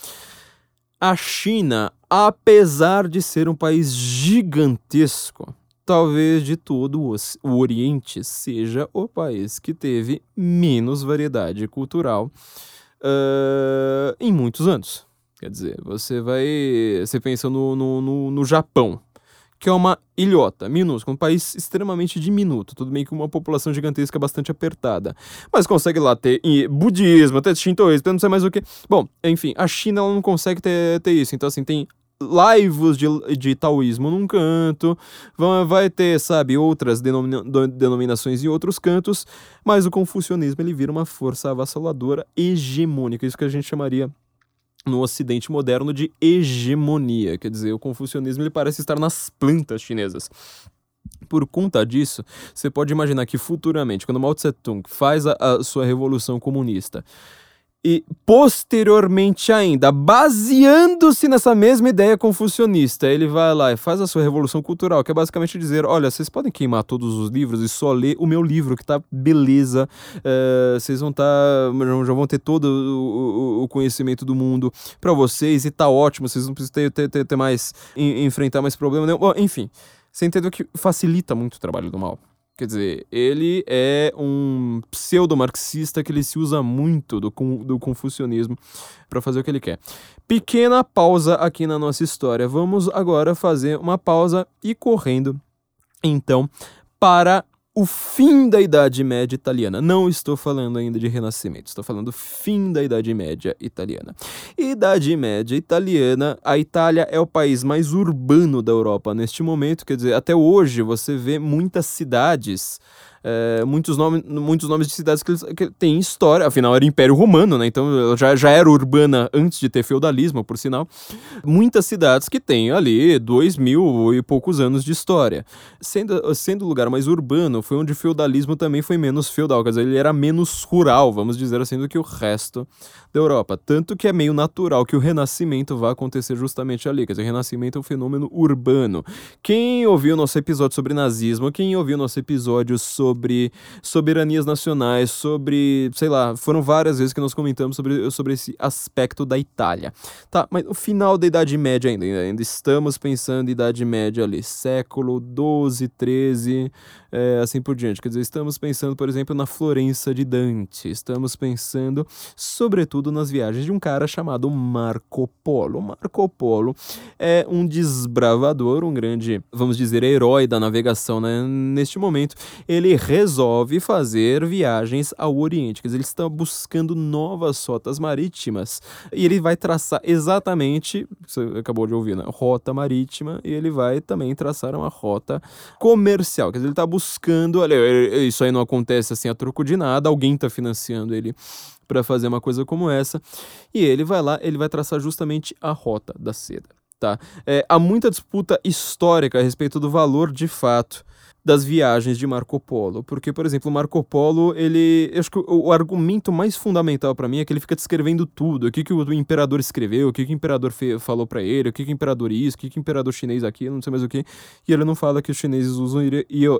a China, apesar de ser um país gigantesco, talvez de todo o Oriente seja o país que teve menos variedade cultural uh, em muitos anos. Quer dizer, você vai. Você pensa no, no, no, no Japão que é uma ilhota, minúscula, um país extremamente diminuto, tudo bem que uma população gigantesca bastante apertada, mas consegue lá ter budismo, ter shintoísmo, não sei mais o que. Bom, enfim, a China ela não consegue ter, ter isso, então assim, tem laivos de, de taoísmo num canto, vai ter, sabe, outras denomina, denominações em outros cantos, mas o confucionismo ele vira uma força avassaladora hegemônica, isso que a gente chamaria no Ocidente moderno de hegemonia, quer dizer, o confucionismo ele parece estar nas plantas chinesas. Por conta disso, você pode imaginar que futuramente, quando Mao Tse Tung faz a, a sua revolução comunista, e posteriormente ainda, baseando-se nessa mesma ideia confucionista, ele vai lá e faz a sua revolução cultural, que é basicamente dizer: olha, vocês podem queimar todos os livros e só ler o meu livro, que tá beleza, uh, vocês vão tá, já vão ter todo o, o, conhecimento do mundo para vocês e tá ótimo, vocês não precisam ter, ter, ter, ter mais, enfrentar mais problema nenhum. Enfim, você entendeu que facilita muito o trabalho do mal. Quer dizer, ele é um pseudo-marxista que ele se usa muito do, do confucionismo para fazer o que ele quer. Pequena pausa aqui na nossa história. Vamos agora fazer uma pausa e correndo, então, para o fim da Idade Média italiana. Não estou falando ainda de Renascimento, estou falando fim da Idade Média italiana. Idade Média italiana, a Itália é o país mais urbano da Europa neste momento, quer dizer, até hoje você vê muitas cidades é, muitos, nome, muitos nomes de cidades que, que têm história, afinal era Império Romano, né? Então já, já era urbana antes de ter feudalismo, por sinal. Muitas cidades que têm ali dois mil e poucos anos de história. Sendo, sendo lugar mais urbano, foi onde o feudalismo também foi menos feudal, quer dizer, ele era menos rural, vamos dizer assim, do que o resto da Europa. Tanto que é meio natural que o renascimento vá acontecer justamente ali. Quer dizer, o renascimento é um fenômeno urbano. Quem ouviu nosso episódio sobre nazismo, quem ouviu nosso episódio sobre soberanias nacionais, sobre, sei lá, foram várias vezes que nós comentamos sobre, sobre esse aspecto da Itália. Tá, mas no final da Idade Média ainda, ainda estamos pensando em Idade Média ali, século 12, 13, é, assim por diante. Quer dizer, estamos pensando, por exemplo, na Florença de Dante, estamos pensando, sobretudo, nas viagens de um cara chamado Marco Polo. Marco Polo é um desbravador, um grande, vamos dizer, herói da navegação né? neste momento. Ele resolve fazer viagens ao Oriente, quer dizer, ele está buscando novas rotas marítimas e ele vai traçar exatamente, você acabou de ouvir, né? Rota marítima, e ele vai também traçar uma rota comercial, quer dizer, ele está buscando buscando. Olha, isso aí não acontece assim a troco de nada, alguém está financiando ele para fazer uma coisa como essa. E ele vai lá, ele vai traçar justamente a rota da seda. Tá? É, há muita disputa histórica a respeito do valor de fato das viagens de Marco Polo. Porque, por exemplo, Marco Polo, ele. Eu acho que o, argumento mais fundamental para mim é que ele fica descrevendo tudo. O que, que o imperador escreveu, o que, que o imperador falou para ele, o que, que o imperador isso, o que, que o imperador chinês aquilo, não sei mais o que. E ele não fala que os chineses usam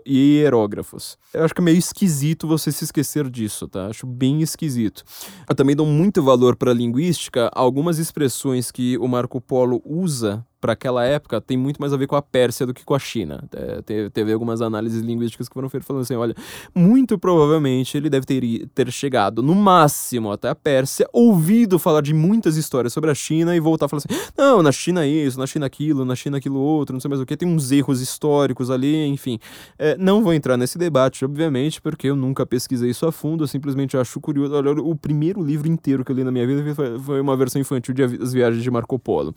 hierógrafos. Eu acho que é meio esquisito você se esquecer disso, tá? Acho bem esquisito. Eu também dou muito valor para linguística, algumas expressões que o Marco Polo usa para aquela época tem muito mais a ver com a Pérsia do que com a China. É, teve, teve, algumas análises linguísticas que foram feitas falando assim: olha, muito provavelmente ele deve ter, ter chegado no máximo até a Pérsia, ouvido falar de muitas histórias sobre a China e voltar a falar assim: não, na China isso, na China aquilo, na China aquilo outro, não sei mais o que, tem uns erros históricos ali, enfim. É, não vou entrar nesse debate, obviamente, porque eu nunca pesquisei isso a fundo, eu simplesmente acho curioso. Olha, o primeiro livro inteiro que eu li na minha vida foi, uma versão infantil de As Viagens de Marco Polo.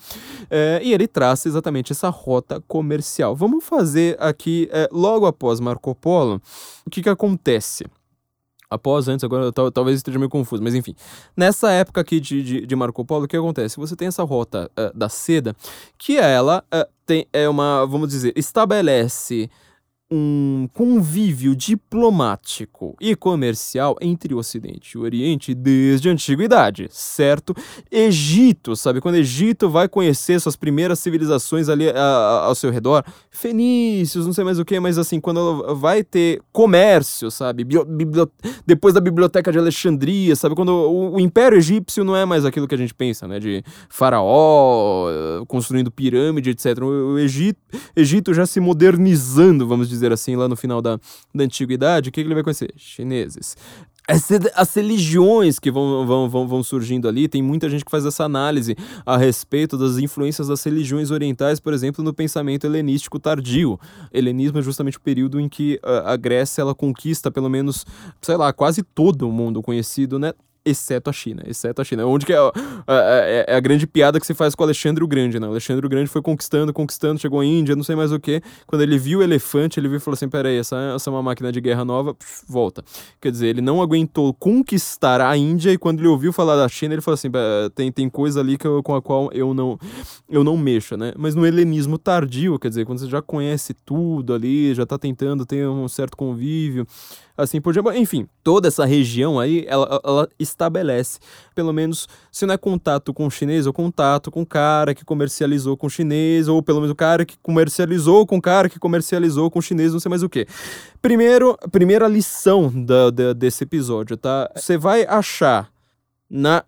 É, e ele traça exatamente essa rota comercial. Vamos fazer aqui, é, logo após Marco Polo, o que, que acontece? após, antes, agora talvez esteja meio confuso, mas enfim. Nessa época aqui de, de, de Marco Polo, o que acontece? Você tem essa rota uh, da seda, que ela uh, tem, é uma, vamos dizer, estabelece um convívio diplomático e comercial entre o Ocidente e o Oriente desde a antiguidade, certo? Egito, sabe? Quando Egito vai conhecer suas primeiras civilizações ali a, a, ao seu redor, fenícios, não sei mais o que, mas assim, quando vai ter comércio, sabe? depois da biblioteca de Alexandria, sabe? Quando o, o, Império Egípcio não é mais aquilo que a gente pensa, né? De faraó, construindo pirâmide, etc. O, o Egito, Egito já se modernizando, vamos dizer dizer assim, lá no final da, da antiguidade, o que, que ele vai conhecer? Chineses. As, religiões que vão, vão, vão, vão surgindo ali, tem muita gente que faz essa análise a respeito das influências das religiões orientais, por exemplo, no pensamento helenístico tardio. Helenismo é justamente o período em que a, a Grécia ela conquista pelo menos, sei lá, quase todo o mundo conhecido, né? Exceto a China, exceto a China. Onde que é, é, é, a grande piada que se faz com o Alexandre o Grande, né? O Alexandre o Grande foi conquistando, conquistando, chegou à Índia, não sei mais o que. Quando ele viu o elefante, ele viu e falou assim: peraí, essa, essa é uma máquina de guerra nova, pff, volta. Quer dizer, ele não aguentou conquistar a Índia e quando ele ouviu falar da China, ele falou assim: tem, tem coisa ali eu, com a qual eu não, eu não mexo, né? Mas no helenismo tardio, quer dizer, quando você já conhece tudo ali, já tá tentando ter um certo convívio assim por diante. Enfim, toda essa região aí, ela, ela estabelece, pelo menos, se não é contato com o chinês, ou contato com o cara que comercializou com o chinês, ou pelo menos o cara que comercializou com o cara que comercializou com o chinês, não sei mais o que. Primeiro, primeira lição da, da, desse episódio, tá? Você vai achar na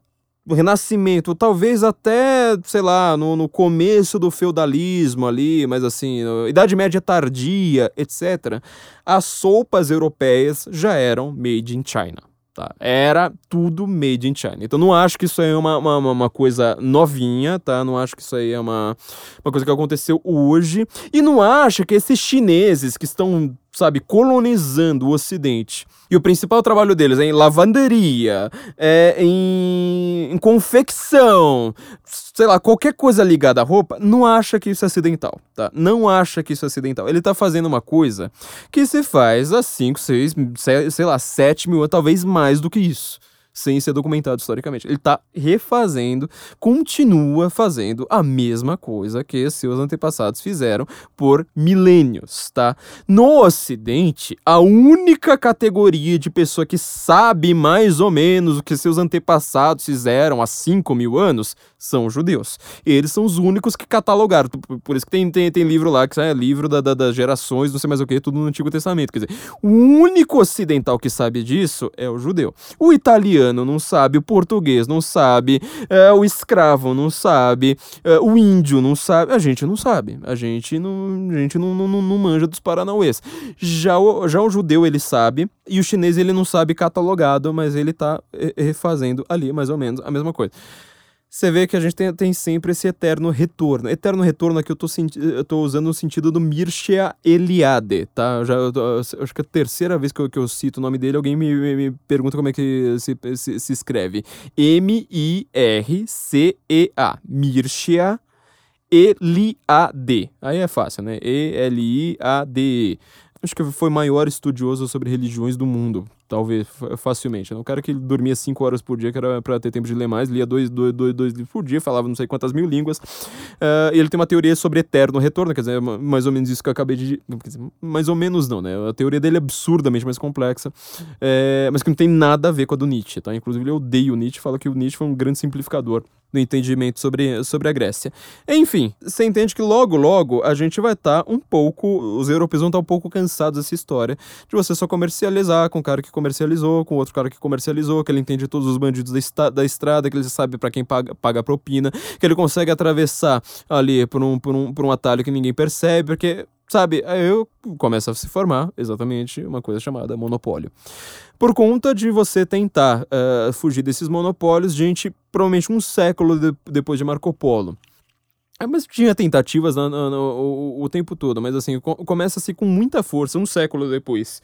do Renascimento, talvez até, sei lá, no, no começo do feudalismo ali, mas assim, Idade Média tardia, etc., as sopas europeias já eram made in China. Tá? Era tudo made in China. Então não acho que isso aí é uma, uma, uma, coisa novinha, tá? Não acho que isso aí é uma, uma coisa que aconteceu hoje. E não acho que esses chineses que estão sabe, colonizando o Ocidente, e o principal trabalho deles é em lavanderia, é em, em confecção, sei lá, qualquer coisa ligada à roupa, não acha que isso é acidental, tá? Não acha que isso é acidental. Ele tá fazendo uma coisa que se faz há 5, 6, sei lá, 7 mil, talvez mais do que isso sem ser documentado historicamente. Ele está refazendo, continua fazendo a mesma coisa que seus antepassados fizeram por milênios, tá? No Ocidente, a única categoria de pessoa que sabe mais ou menos o que seus antepassados fizeram há 5 mil anos são judeus. E eles são os únicos que catalogaram. Por isso que tem, tem, tem livro lá, que é livro da, da, das gerações, não sei mais o que, tudo no Antigo Testamento. Quer dizer, o único ocidental que sabe disso é o judeu. O italiano italiano não sabe, o português não sabe, é, o escravo não sabe, é, o índio não sabe. A gente não sabe. A gente não, a gente não, não, não manja dos paranauês. Já o, já o judeu ele sabe, e o chinês ele não sabe catalogado, mas ele tá refazendo ali mais ou menos a mesma coisa você vê que a gente tem, tem sempre esse eterno retorno. Eterno retorno aqui eu tô, eu tô usando no sentido do Mircea Eliade, tá? Já, eu, eu, acho que é a terceira vez que eu, que eu cito o nome dele, alguém me, me, me pergunta como é que se, se, se escreve. M-I-R-C-E-A. Mircea Eliade. Aí é fácil, né? E-L-I-A-D-E. Acho que foi o maior estudioso sobre religiões do mundo talvez, facilmente. Um cara que dormia cinco horas por dia, que era pra ter tempo de ler mais, lia dois, dois, dois, dois livros por dia, falava não sei quantas mil línguas. Uh, ele tem uma teoria sobre eterno retorno, quer dizer, mais ou menos isso que eu acabei de. Dizer, mais ou menos não, né? A teoria dele é absurdamente mais complexa, é, mas que não tem nada a ver com a do Nietzsche, tá? Inclusive, ele odeia o Nietzsche, fala que o Nietzsche foi um grande simplificador do entendimento sobre, sobre a Grécia. Enfim, você entende que logo, logo a gente vai estar tá um pouco. Os europeus vão estar tá um pouco cansados dessa história de você só comercializar com o cara que comercializou, com outro cara que comercializou, que ele entende todos os bandidos da, da estrada, que ele sabe para quem paga, paga a propina, que ele consegue atravessar ali por um, por, um, por um atalho que ninguém percebe, porque sabe, aí eu começo a se formar exatamente uma coisa chamada monopólio. Por conta de você tentar uh, fugir desses monopólios, gente, provavelmente um século de, depois de Marco Polo. É, mas tinha tentativas no, no, no, o, o, tempo todo, mas assim, começa-se com muita força, um século depois,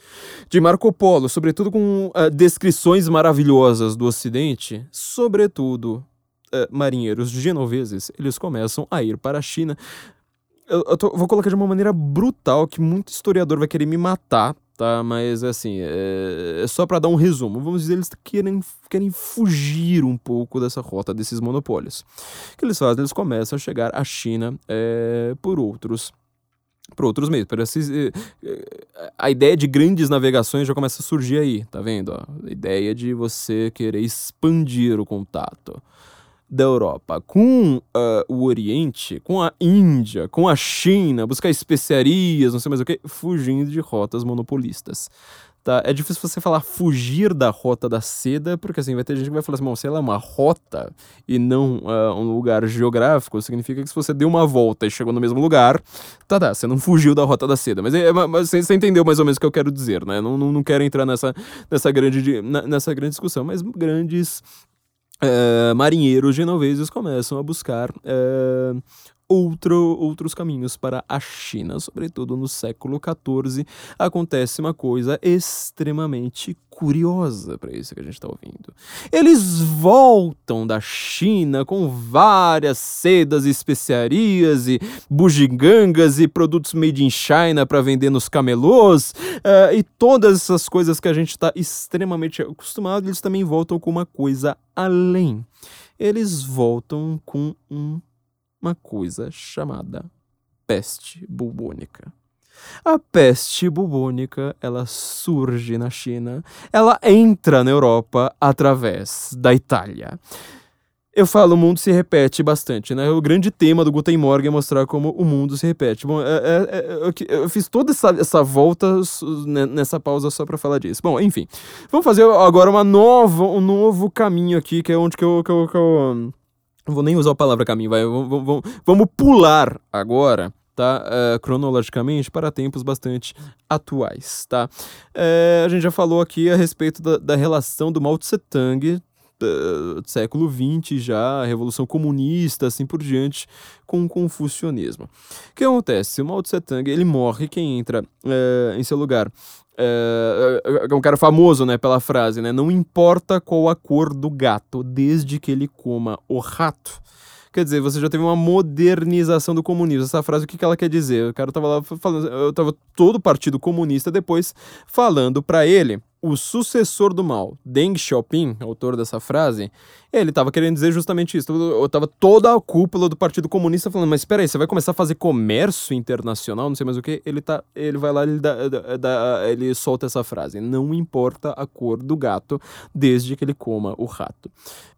de Marco Polo, sobretudo com uh, descrições maravilhosas do Ocidente, sobretudo uh, marinheiros genoveses, eles começam a ir para a China. Eu, eu tô, vou colocar de uma maneira brutal que muito historiador vai querer me matar tá? Mas assim, é, é só para dar um resumo. Vamos dizer, eles querem, querem fugir um pouco dessa rota desses monopólios. O que eles fazem? Eles começam a chegar à China é, por outros por outros meios. Parece, a ideia de grandes navegações já começa a surgir aí, tá vendo? A ideia de você querer expandir o contato da Europa com uh, o Oriente, com a Índia, com a China, buscar especiarias, não sei mais o que, fugindo de rotas monopolistas. Tá? É difícil você falar fugir da rota da seda, porque assim, vai ter gente que vai falar assim, se ela é uma rota e não uh, um lugar geográfico, significa que se você deu uma volta e chegou no mesmo lugar, tá, tá, você não fugiu da rota da seda. Mas, é, mas você, entendeu mais ou menos o que eu quero dizer, né? Não, não, não quero entrar nessa, nessa, grande, nessa grande discussão, mas grandes Uh, marinheiros genoveses começam a buscar uh, outro, outros caminhos para a China, sobretudo no século XIV, acontece uma coisa extremamente curiosa para isso que a gente está ouvindo. Eles voltam da China com várias sedas especiarias e bugigangas e produtos made in China para vender nos camelôs uh, e todas essas coisas que a gente está extremamente acostumado, eles também voltam com uma coisa além. Eles voltam com um uma coisa chamada peste bubônica. A peste bubônica, ela surge na China, ela entra na Europa através da Itália. Eu falo, o mundo se repete bastante, né? O grande tema do Guten Morgen é mostrar como o mundo se repete. Bom, é, é, é, eu fiz toda essa, essa volta nessa pausa só para falar disso. Bom, enfim. Vamos fazer agora uma nova, um novo caminho aqui, que é onde que eu, que eu, que eu não vou nem usar a palavra caminho, vai. Vamos, vamos, vamos pular agora, tá? Uh, cronologicamente para tempos bastante atuais, tá? Uh, a gente já falou aqui a respeito da, da relação do Mao Tse uh, século XX já, Revolução Comunista, assim por diante, com o confucionismo. O que acontece? O Mao Tse Tung, ele morre, quem entra uh, em seu lugar é, é um cara famoso, né, pela frase, né? Não importa qual a cor do gato, desde que ele coma o rato. Quer dizer, você já teve uma modernização do comunismo. Essa frase, o que, que ela quer dizer? O cara tava lá falando, eu tava todo partido comunista depois falando para ele o sucessor do mal, Deng Xiaoping, autor dessa frase, ele estava querendo dizer justamente isso. Tava toda a cúpula do Partido Comunista falando, mas espera aí, você vai começar a fazer comércio internacional, não sei mais o que. Ele tá, ele vai lá, ele, dá, dá, ele solta essa frase: não importa a cor do gato, desde que ele coma o rato.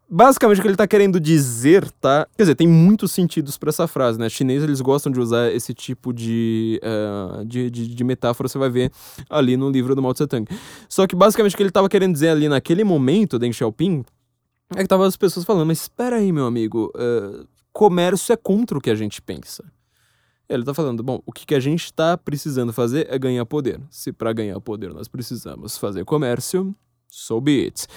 Basicamente o que ele está querendo dizer, tá? Quer dizer, tem muitos sentidos para essa frase, né? Chineses eles gostam de usar esse tipo de, uh, de, de, de, metáfora, você vai ver ali no livro do Mao Tse Tung. Só que basicamente o que ele estava querendo dizer ali naquele momento, Deng Xiaoping, é que tava as pessoas falando, mas espera aí, meu amigo, uh, comércio é contra o que a gente pensa. Ele está falando, bom, o que, que a gente está precisando fazer é ganhar poder. Se para ganhar poder nós precisamos fazer comércio, so be it.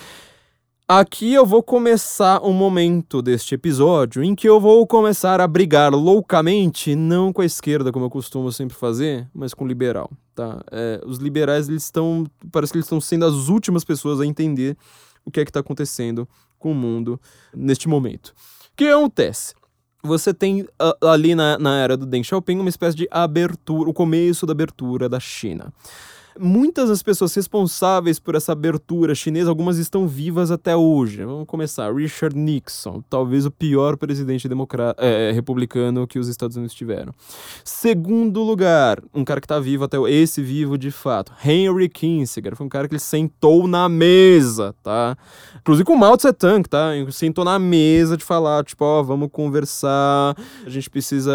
Aqui eu vou começar um momento deste episódio em que eu vou começar a brigar loucamente, não com a esquerda, como eu costumo sempre fazer, mas com o liberal, tá? É, os liberais, eles estão, parece que eles estão sendo as últimas pessoas a entender o que é que está acontecendo com o mundo neste momento. O que acontece? Você tem ali na, na era do Deng Xiaoping uma espécie de abertura, o começo da abertura da China muitas das pessoas responsáveis por essa abertura chinesa, algumas estão vivas até hoje. Vamos começar. Richard Nixon, talvez o pior presidente democrata, é, republicano que os Estados Unidos tiveram. Segundo lugar, um cara que está vivo até esse vivo de fato, Henry Kissinger, foi um cara que ele sentou na mesa, tá? Inclusive com Mao Tse Tung, tá? Sentou na mesa de falar, tipo, ó, oh, vamos conversar, a gente precisa,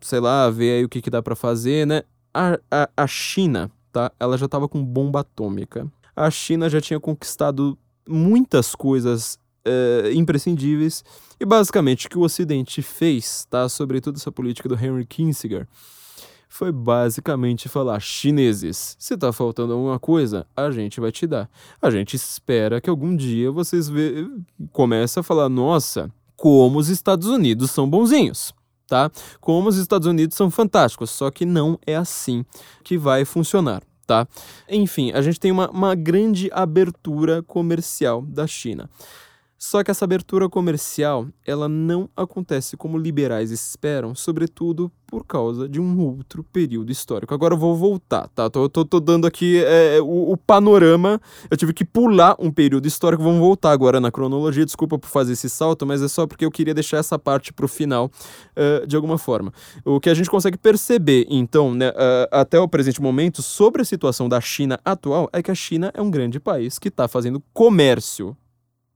sei lá, ver aí o que, que dá para fazer, né? A, a, a China tá? Ela já estava com bomba atômica. A China já tinha conquistado muitas coisas é, imprescindíveis e basicamente o que o Ocidente fez, tá? Sobretudo essa política do Henry Kissinger, foi basicamente falar: chineses, se tá faltando alguma coisa, a gente vai te dar. A gente espera que algum dia vocês vê, comece a falar: nossa, como os Estados Unidos são bonzinhos tá? Como os Estados Unidos são fantásticos, só que não é assim que vai funcionar. Tá? Enfim, a gente tem uma, uma grande abertura comercial da China. Só que essa abertura comercial, ela não acontece como liberais esperam, sobretudo por causa de um outro período histórico. Agora eu vou voltar, tá? Tô, tô, tô dando aqui é, o, o, panorama. Eu tive que pular um período histórico. Vamos voltar agora na cronologia. Desculpa por fazer esse salto, mas é só porque eu queria deixar essa parte pro final uh, de alguma forma. O que a gente consegue perceber, então, né, uh, até o presente momento, sobre a situação da China atual, é que a China é um grande país que está fazendo comércio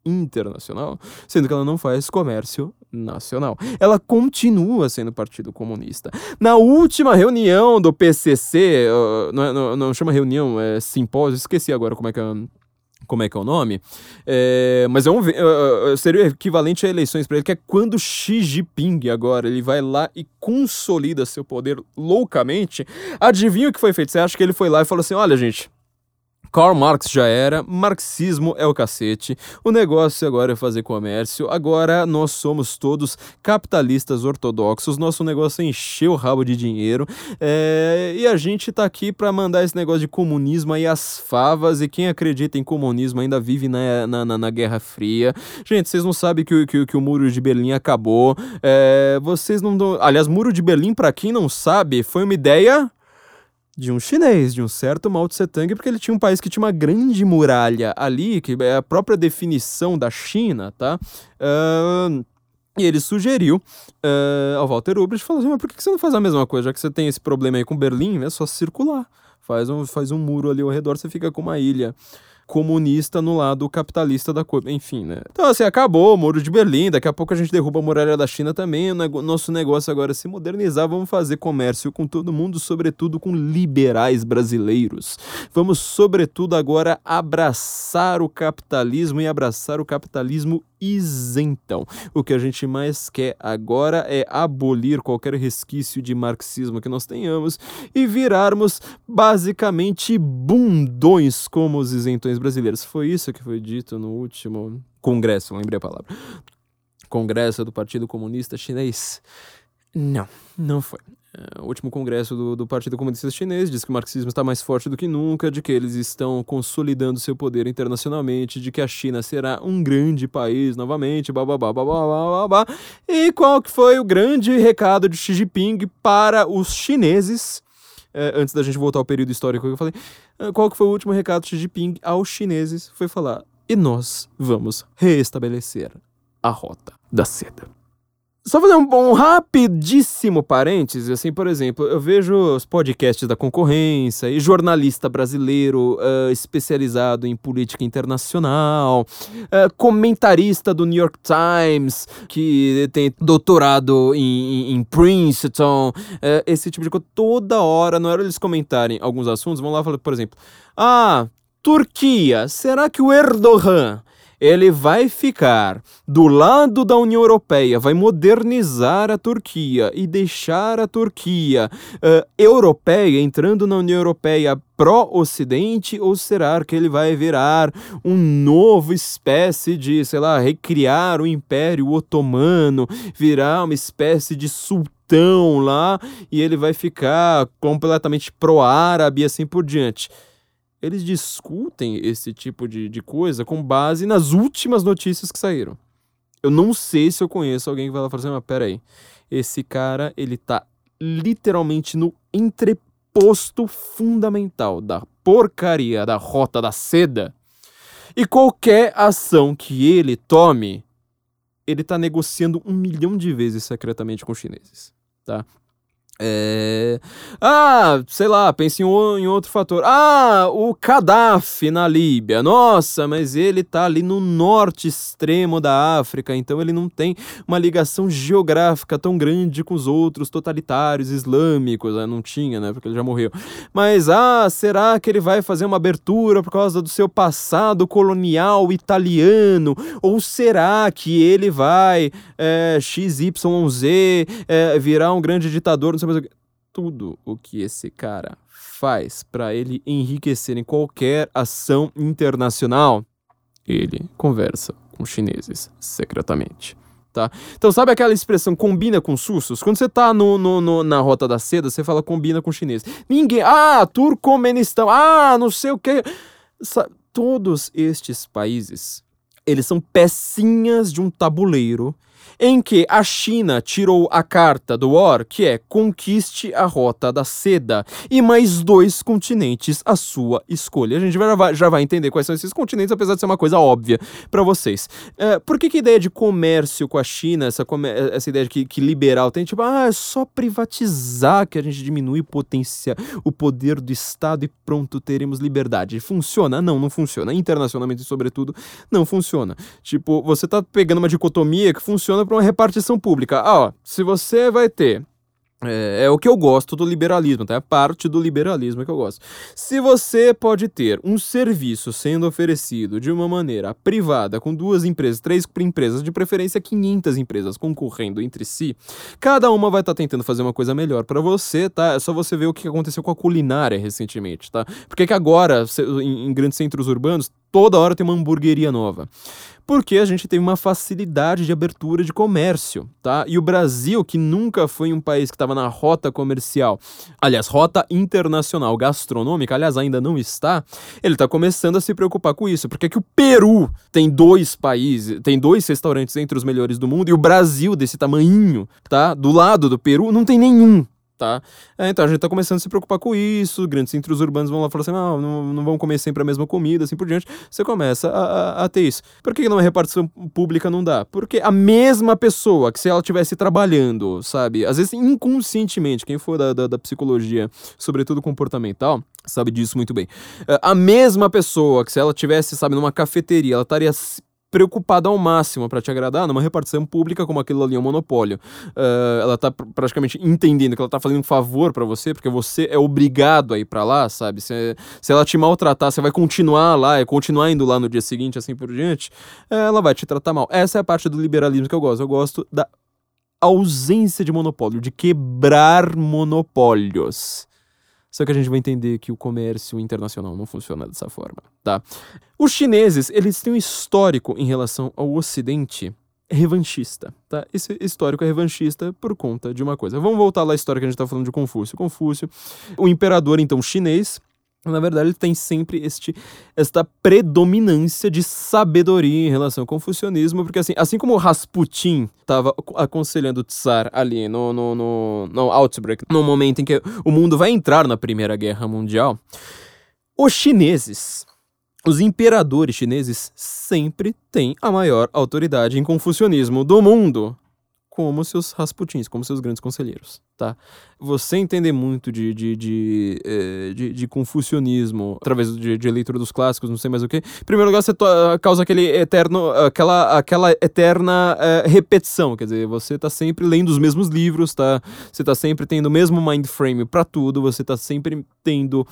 internacional, sendo que ela não faz comércio nacional. Ela continua sendo Partido Comunista. Na última reunião do PCC, não, não, não, chama reunião, é simpósio, esqueci agora como é que é como é que é o nome, é, mas é um, uh, seria equivalente a eleições para ele, que é quando Xi Jinping agora ele vai lá e consolida seu poder loucamente. Adivinha o que foi feito? Você acha que ele foi lá e falou assim: olha, gente, Karl Marx já era, marxismo é o cacete, o negócio agora é fazer comércio, agora nós somos todos capitalistas ortodoxos, nosso negócio é encher o rabo de dinheiro é, e a gente tá aqui para mandar esse negócio de comunismo aí às favas e quem acredita em comunismo ainda vive na, na, na, na Guerra Fria. Gente, vocês não sabem que, que, que o Muro de Berlim acabou, é, vocês não. Aliás, Muro de Berlim, para quem não sabe, foi uma ideia de um chinês, de um certo Mao Tse Tung, porque ele tinha um país que tinha uma grande muralha ali, que é a própria definição da China, tá? Uh, e ele sugeriu uh, ao Walter Ulbricht, falou assim, mas por que você não faz a mesma coisa? Já que você tem esse problema aí com Berlim, é só circular. Faz um, faz um muro ali ao redor, você fica com uma ilha comunista no lado capitalista da coisa. Enfim, né? Então, assim, acabou o Muro de Berlim, daqui a pouco a gente derruba a muralha da China também. O nosso negócio agora é se modernizar, vamos fazer comércio com todo mundo, sobretudo com liberais brasileiros. Vamos, sobretudo, agora abraçar o capitalismo e abraçar o capitalismo isentão. O que a gente mais quer agora é abolir qualquer resquício de marxismo que nós tenhamos e virarmos basicamente bundões como os isentões brasileiras. Foi isso que foi dito no último congresso, lembrei a palavra. Congresso do Partido Comunista Chinês. Não, não foi. É, o último congresso do, do, Partido Comunista Chinês diz que o marxismo está mais forte do que nunca, de que eles estão consolidando seu poder internacionalmente, de que a China será um grande país novamente, bababá, babá, babá. E qual que foi o grande recado de Xi Jinping para os chineses? É, antes da gente voltar ao período histórico que eu falei, qual que foi o último recado de Xi Jinping aos chineses? Foi falar, e nós vamos reestabelecer a rota da seda. Só fazer um, um rapidíssimo parêntese, assim, por exemplo, eu vejo os podcasts da concorrência e jornalista brasileiro uh, especializado em política internacional, uh, comentarista do New York Times, que tem doutorado em, em, em Princeton, uh, esse tipo de coisa. Toda hora, na hora eles comentarem alguns assuntos, vão lá falar, por exemplo, ah, Turquia, será que o Erdogan ele vai ficar do lado da União Europeia, vai modernizar a Turquia e deixar a Turquia uh, europeia, entrando na União Europeia pró-Ocidente, ou será que ele vai virar um novo espécie de, sei lá, recriar o Império Otomano, virar uma espécie de sultão lá e ele vai ficar completamente pró-árabe e assim por diante? Eles discutem esse tipo de, de coisa com base nas últimas notícias que saíram. Eu não sei se eu conheço alguém que vai lá falar assim, mas peraí, esse cara, ele tá literalmente no entreposto fundamental da porcaria da rota da seda. E qualquer ação que ele tome, ele tá negociando um milhão de vezes secretamente com os chineses, tá? É... Ah, sei lá, pense em, em, outro fator. Ah, o Gaddafi na Líbia. Nossa, mas ele tá ali no norte extremo da África, então ele não tem uma ligação geográfica tão grande com os outros totalitários islâmicos. Né? Não tinha, né? Porque ele já morreu. Mas, ah, será que ele vai fazer uma abertura por causa do seu passado colonial italiano? Ou será que ele vai é, XYZ é, virar um grande ditador? Não sei mais tudo o que esse cara faz para ele enriquecer em qualquer ação internacional, ele conversa com chineses secretamente. Tá? Então, sabe aquela expressão combina com sussos? Quando você tá no, no, no, na rota da seda, você fala combina com chinês. Ninguém. Ah, Turcomenistão. Ah, não sei o que. Todos estes países, eles são pecinhas de um tabuleiro em que a China tirou a carta do War, que é conquiste a rota da seda, e mais dois continentes à sua escolha. A gente já vai, já vai entender quais são esses continentes, apesar de ser uma coisa óbvia para vocês. É, por que, que a ideia de comércio com a China, essa, essa ideia de que, que liberal tem, tipo, ah, é só privatizar que a gente diminui potencia, o poder do Estado e pronto, teremos liberdade. Funciona? Não, não funciona. Internacionalmente, sobretudo, não funciona. Tipo, você tá pegando uma dicotomia que funciona para uma repartição pública. Ah, ó, se você vai ter é, é, o que eu gosto do liberalismo, tá? É parte do liberalismo que eu gosto. Se você pode ter um serviço sendo oferecido de uma maneira privada, com duas empresas, três empresas, de preferência 500 empresas concorrendo entre si, cada uma vai estar tá tentando fazer uma coisa melhor para você, tá? É só você ver o que aconteceu com a culinária recentemente, tá? Porque que agora, em, em grandes centros urbanos, toda hora tem uma hamburgueria nova porque a gente teve uma facilidade de abertura de comércio, tá? E o Brasil, que nunca foi um país que estava na rota comercial, aliás, rota internacional gastronômica, aliás, ainda não está, ele está começando a se preocupar com isso, porque é que o Peru tem dois países, tem dois restaurantes entre os melhores do mundo, e o Brasil desse tamanho, tá? Do lado do Peru não tem nenhum, tá? É, então a gente tá começando a se preocupar com isso, grandes centros urbanos vão lá falar assim, ah, não, não vão comer sempre a mesma comida, assim por diante. Você começa a, a, a ter isso. Por que numa repartição pública não dá? Porque a mesma pessoa, que se ela estivesse trabalhando, sabe, às vezes inconscientemente, quem for da, da, da psicologia, sobretudo comportamental, sabe disso muito bem. É, a mesma pessoa que se ela tivesse, sabe, numa cafeteria, ela estaria preocupada ao máximo para te agradar numa repartição pública como aquilo ali é um monopólio. Uh, ela tá pr praticamente entendendo que ela tá fazendo um favor para você, porque você é obrigado a ir para lá, sabe? Se, se ela te maltratar, você vai continuar lá e continuar indo lá no dia seguinte, assim por diante, ela vai te tratar mal. Essa é a parte do liberalismo que eu gosto. Eu gosto da ausência de monopólio, de quebrar monopólios Só que a gente vai entender que o comércio internacional não funciona dessa forma, tá? Os chineses, eles têm um histórico em relação ao Ocidente revanchista, tá? Esse histórico é revanchista por conta de uma coisa. Vamos voltar lá à história que a gente tá falando de Confúcio. Confúcio, o imperador então chinês, na verdade, ele tem sempre este, esta predominância de sabedoria em relação ao confucionismo, porque assim, assim como Rasputin estava aconselhando o Tsar ali no, no, no, no Outbreak, no momento em que o mundo vai entrar na Primeira Guerra Mundial, os chineses, os imperadores chineses sempre têm a maior autoridade em confucionismo do mundo como seus Rasputins, como seus grandes conselheiros, tá? Você entender muito de, de, de, eh, de, de confucionismo através de, de, leitura dos clássicos, não sei mais o que. Em primeiro lugar, você causa aquele eterno, aquela, aquela eterna uh, repetição, quer dizer, você tá sempre lendo os mesmos livros, tá? Você tá sempre tendo o mesmo mind frame para tudo, você tá sempre tendo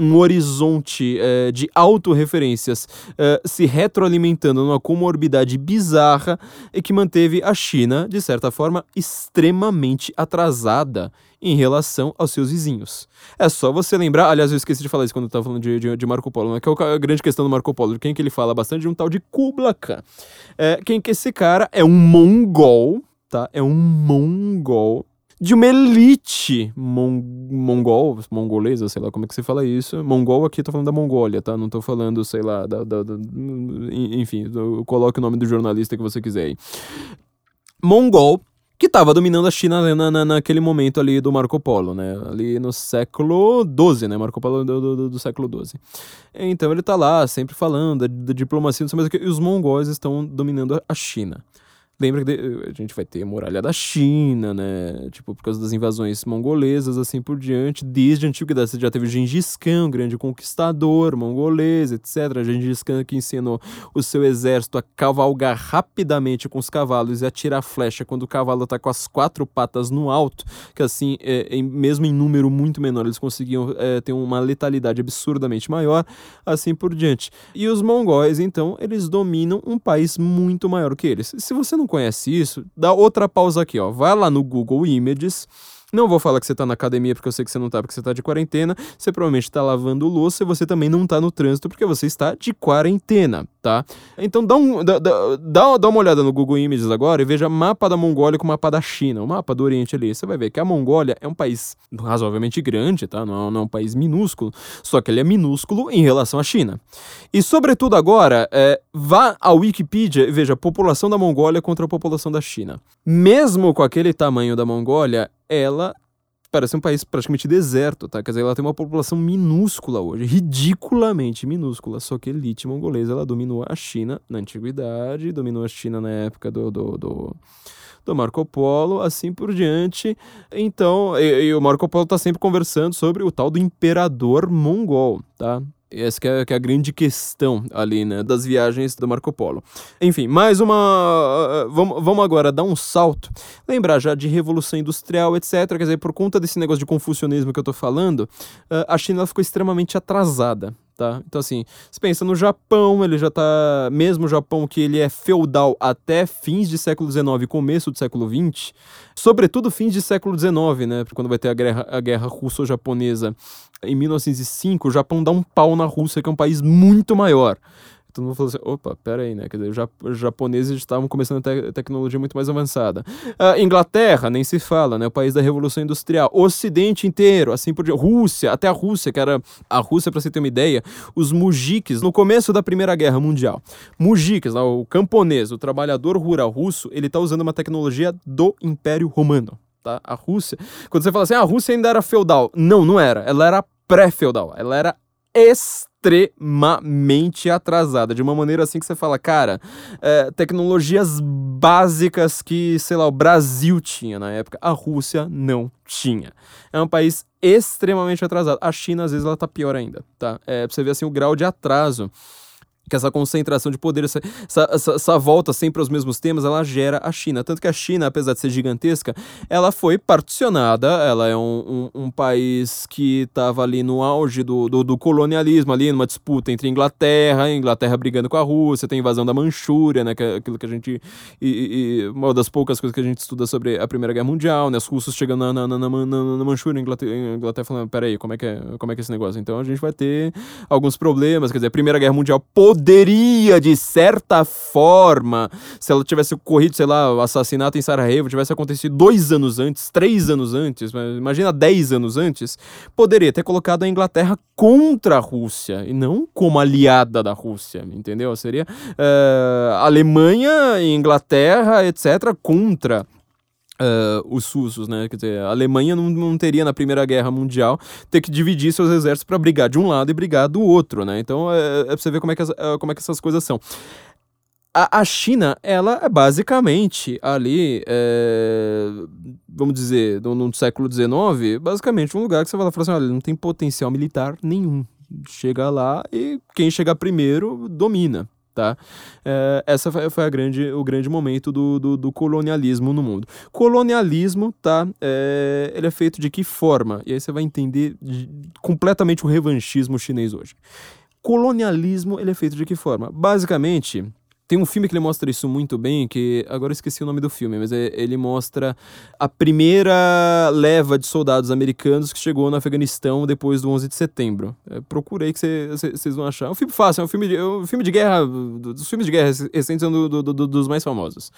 um horizonte uh, de autorreferências uh, se retroalimentando numa comorbidade bizarra e que manteve a China, de certa forma, extremamente atrasada em relação aos seus vizinhos. É só você lembrar, aliás, eu esqueci de falar isso quando eu estava falando de, de, de, Marco Polo, né? que é a grande questão do Marco Polo, de quem que ele fala bastante de um tal de Kubla Khan. É, quem que esse cara é um mongol, tá? É um mongol de uma elite mon mongol, mongolesa, sei lá como é que você fala isso. Mongol aqui, tô falando da Mongólia, tá? Não tô falando, sei lá, da, da, da enfim, coloque o nome do jornalista que você quiser aí. Mongol, que estava dominando a China na, na, naquele momento ali do Marco Polo, né? Ali no século XII, né? Marco Polo do, do, do século XII. Então ele tá lá sempre falando da, da diplomacia, não sei mais o que, e os mongóis estão dominando a China. Lembra que a gente vai ter muralha da China, né? Tipo, por causa das invasões mongolesas, assim por diante. Desde a antiguidade, você já teve Gengis Khan, um grande conquistador mongolês, etc. Gengis Khan que ensinou o seu exército a cavalgar rapidamente com os cavalos e atirar flecha quando o cavalo tá com as quatro patas no alto, que assim, é, mesmo em número muito menor, eles conseguiam é, ter uma letalidade absurdamente maior, assim por diante. E os mongóis, então, eles dominam um país muito maior que eles. Se você não conhece isso, dá outra pausa aqui, ó. Vai lá no Google Images não vou falar que você tá na academia porque eu sei que você não tá, porque você tá de quarentena. Você provavelmente tá lavando louça e você também não tá no trânsito porque você está de quarentena, tá? Então dá, um, dá, dá, dá uma olhada no Google Images agora e veja mapa da Mongólia com o mapa da China, o mapa do Oriente ali. Você vai ver que a Mongólia é um país razoavelmente grande, tá? Não, não é um país minúsculo, só que ele é minúsculo em relação à China. E sobretudo agora, é, vá à Wikipedia e veja população da Mongólia contra a população da China. Mesmo com aquele tamanho da Mongólia, ela parece um país praticamente deserto, tá? Quer dizer, ela tem uma população minúscula hoje, ridiculamente minúscula. Só que a elite mongolesa, ela dominou a China na antiguidade, dominou a China na época do, do, do, do Marco Polo, assim por diante. Então, e, e o Marco Polo tá sempre conversando sobre o tal do imperador mongol, tá? Essa que é, que é, a grande questão ali, né, das viagens do Marco Polo. Enfim, mais uma. Uh, vamos, vamos agora dar um salto. Lembrar já de Revolução Industrial, etc. Quer dizer, por conta desse negócio de confucionismo que eu tô falando, uh, a China ficou extremamente atrasada tá? Então, assim, você pensa no Japão, ele já tá. Mesmo o Japão, que ele é feudal até fins de século XIX começo do século XX, sobretudo fins de século XIX, né? Quando vai ter a guerra, a guerra russo-japonesa em 1905, o Japão dá um pau na Rússia, que é um país muito maior todo mundo falou assim: opa, pera aí, né? Quer dizer, os japoneses estavam começando a te tecnologia muito mais avançada. Uh, Inglaterra, nem se fala, né? O país da Revolução Industrial. Ocidente inteiro, assim por diante. Rússia, até a Rússia, que era. A Rússia, para você ter uma ideia, os mujiques, no começo da Primeira Guerra Mundial, mujiques, o camponês, o trabalhador rural russo, ele tá usando uma tecnologia do Império Romano. Tá? A Rússia. Quando você fala assim, ah, a Rússia ainda era feudal. Não, não era. Ela era pré-feudal. Ela era extremamente atrasada, de uma maneira assim que você fala, cara, é, tecnologias básicas que, sei lá, o Brasil tinha na época, a Rússia não tinha. É um país extremamente atrasado. A China, às vezes, ela tá pior ainda, tá? É, pra você ver, assim, o grau de atraso que essa concentração de poder, essa, essa, essa, volta sempre aos mesmos temas, ela gera a China. Tanto que a China, apesar de ser gigantesca, ela foi particionada, ela é um, um, um país que estava ali no auge do, do, do, colonialismo, ali numa disputa entre Inglaterra, Inglaterra brigando com a Rússia, tem a invasão da Manchúria, né, que é aquilo que a gente... E, e, uma das poucas coisas que a gente estuda sobre a Primeira Guerra Mundial, né, os russos chegando na, na, na, na, na Manchúria, Inglaterra, Inglaterra falando, peraí, como é, que é, como é que é esse negócio? Então a gente vai ter alguns problemas, quer dizer, a Primeira Guerra Mundial poderia, de certa forma, se ela tivesse ocorrido, sei lá, o assassinato em Sarajevo tivesse acontecido dois anos antes, três anos antes, imagina dez anos antes, poderia ter colocado a Inglaterra contra a Rússia e não como aliada da Rússia, entendeu? Seria uh, Alemanha, Inglaterra, etc., contra Uh, os russos, né? Quer dizer, a Alemanha não, não teria na Primeira Guerra Mundial ter que dividir seus exércitos para brigar de um lado e brigar do outro, né? Então é, é pra você ver como é que, as, é, como é que essas coisas são. A, a China, ela é basicamente ali, é, vamos dizer, no, no século XIX, basicamente um lugar que você vai lá e fala assim: olha, não tem potencial militar nenhum. Chega lá e quem chegar primeiro domina tá? É, essa foi a grande, o grande momento do, do, do colonialismo no mundo. Colonialismo, tá? É, ele é feito de que forma? E aí você vai entender de, completamente o revanchismo chinês hoje. Colonialismo, ele é feito de que forma? Basicamente, tem um filme que ele mostra isso muito bem, que agora eu esqueci o nome do filme, mas é, ele mostra a primeira leva de soldados americanos que chegou no Afeganistão depois do 11 de setembro. É, procurei que vocês vão achar. É um filme fácil, é um filme de, é um filme de guerra, dos filmes de guerra recentes é um do, do, do, dos mais famosos.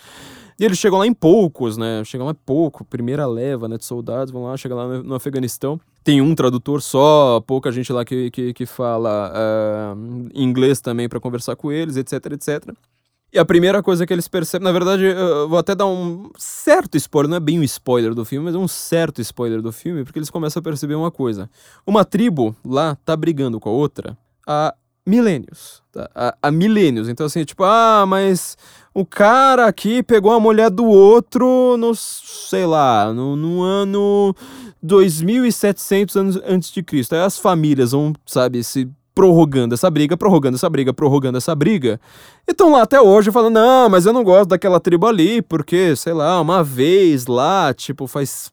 E eles chegam lá em poucos, né? Chegam lá pouco, primeira leva né, de soldados, vão lá, chegam lá no, no Afeganistão. Tem um tradutor só, pouca gente lá que, que, que fala uh, inglês também para conversar com eles, etc, etc. E a primeira coisa que eles percebem, na verdade, eu vou até dar um certo spoiler, não é bem um spoiler do filme, mas um certo spoiler do filme, porque eles começam a perceber uma coisa. Uma tribo lá tá brigando com a outra há milênios. Tá? Há, há milênios. Então, assim, tipo, ah, mas o cara aqui pegou a mulher do outro no, sei lá, no, no ano 2700 anos antes de Cristo. Aí as famílias vão, sabe, se prorrogando essa briga, prorrogando essa briga, prorrogando essa briga. E estão lá até hoje falando, não, mas eu não gosto daquela tribo ali, porque, sei lá, uma vez lá, tipo, faz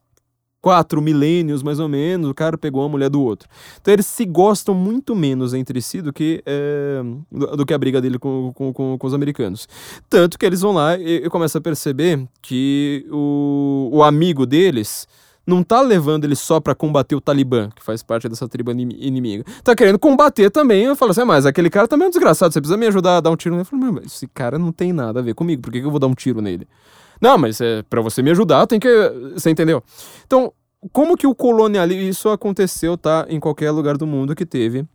quatro milênios mais ou menos, o cara pegou a mulher do outro. Então eles se gostam muito menos entre si do que, é, do, que a briga dele com, com, com, com, os americanos. Tanto que eles vão lá e, e começam a perceber que o, o amigo deles não tá levando ele só para combater o Talibã, que faz parte dessa tribo inimiga. Tá querendo combater também. Eu falo assim, ah, mas aquele cara também é um desgraçado, você precisa me ajudar a dar um tiro nele. Eu falo, mas esse cara não tem nada a ver comigo, por que, que eu vou dar um tiro nele? Não, mas é, para você me ajudar, tem que. Você entendeu? Então, como que o colonialismo. Isso aconteceu, tá? Em qualquer lugar do mundo que teve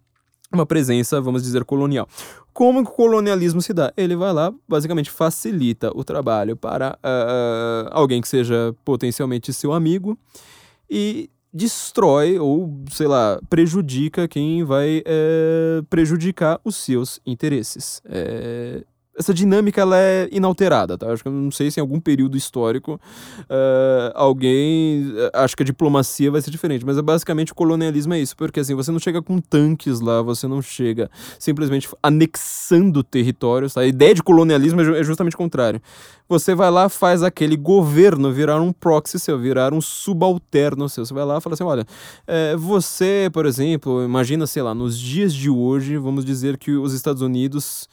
uma presença, vamos dizer, colonial. Como que o colonialismo se dá? Ele vai lá, basicamente facilita o trabalho para uh, alguém que seja potencialmente seu amigo e destrói ou, sei lá, prejudica quem vai é, prejudicar os seus interesses. É, essa dinâmica ela é inalterada, tá? Acho que não sei se em algum período histórico uh, alguém eh, acho que a diplomacia vai ser diferente, mas é basicamente o colonialismo é isso, porque assim, você não chega com tanques lá, você não chega simplesmente anexando territórios, tá? A ideia de colonialismo é, é justamente o contrário. Você vai lá, faz aquele governo virar um proxy seu, virar um subalterno seu. Você vai lá e fala assim: olha, é, você, por exemplo, imagina, sei lá, nos dias de hoje, vamos dizer que os Estados Unidos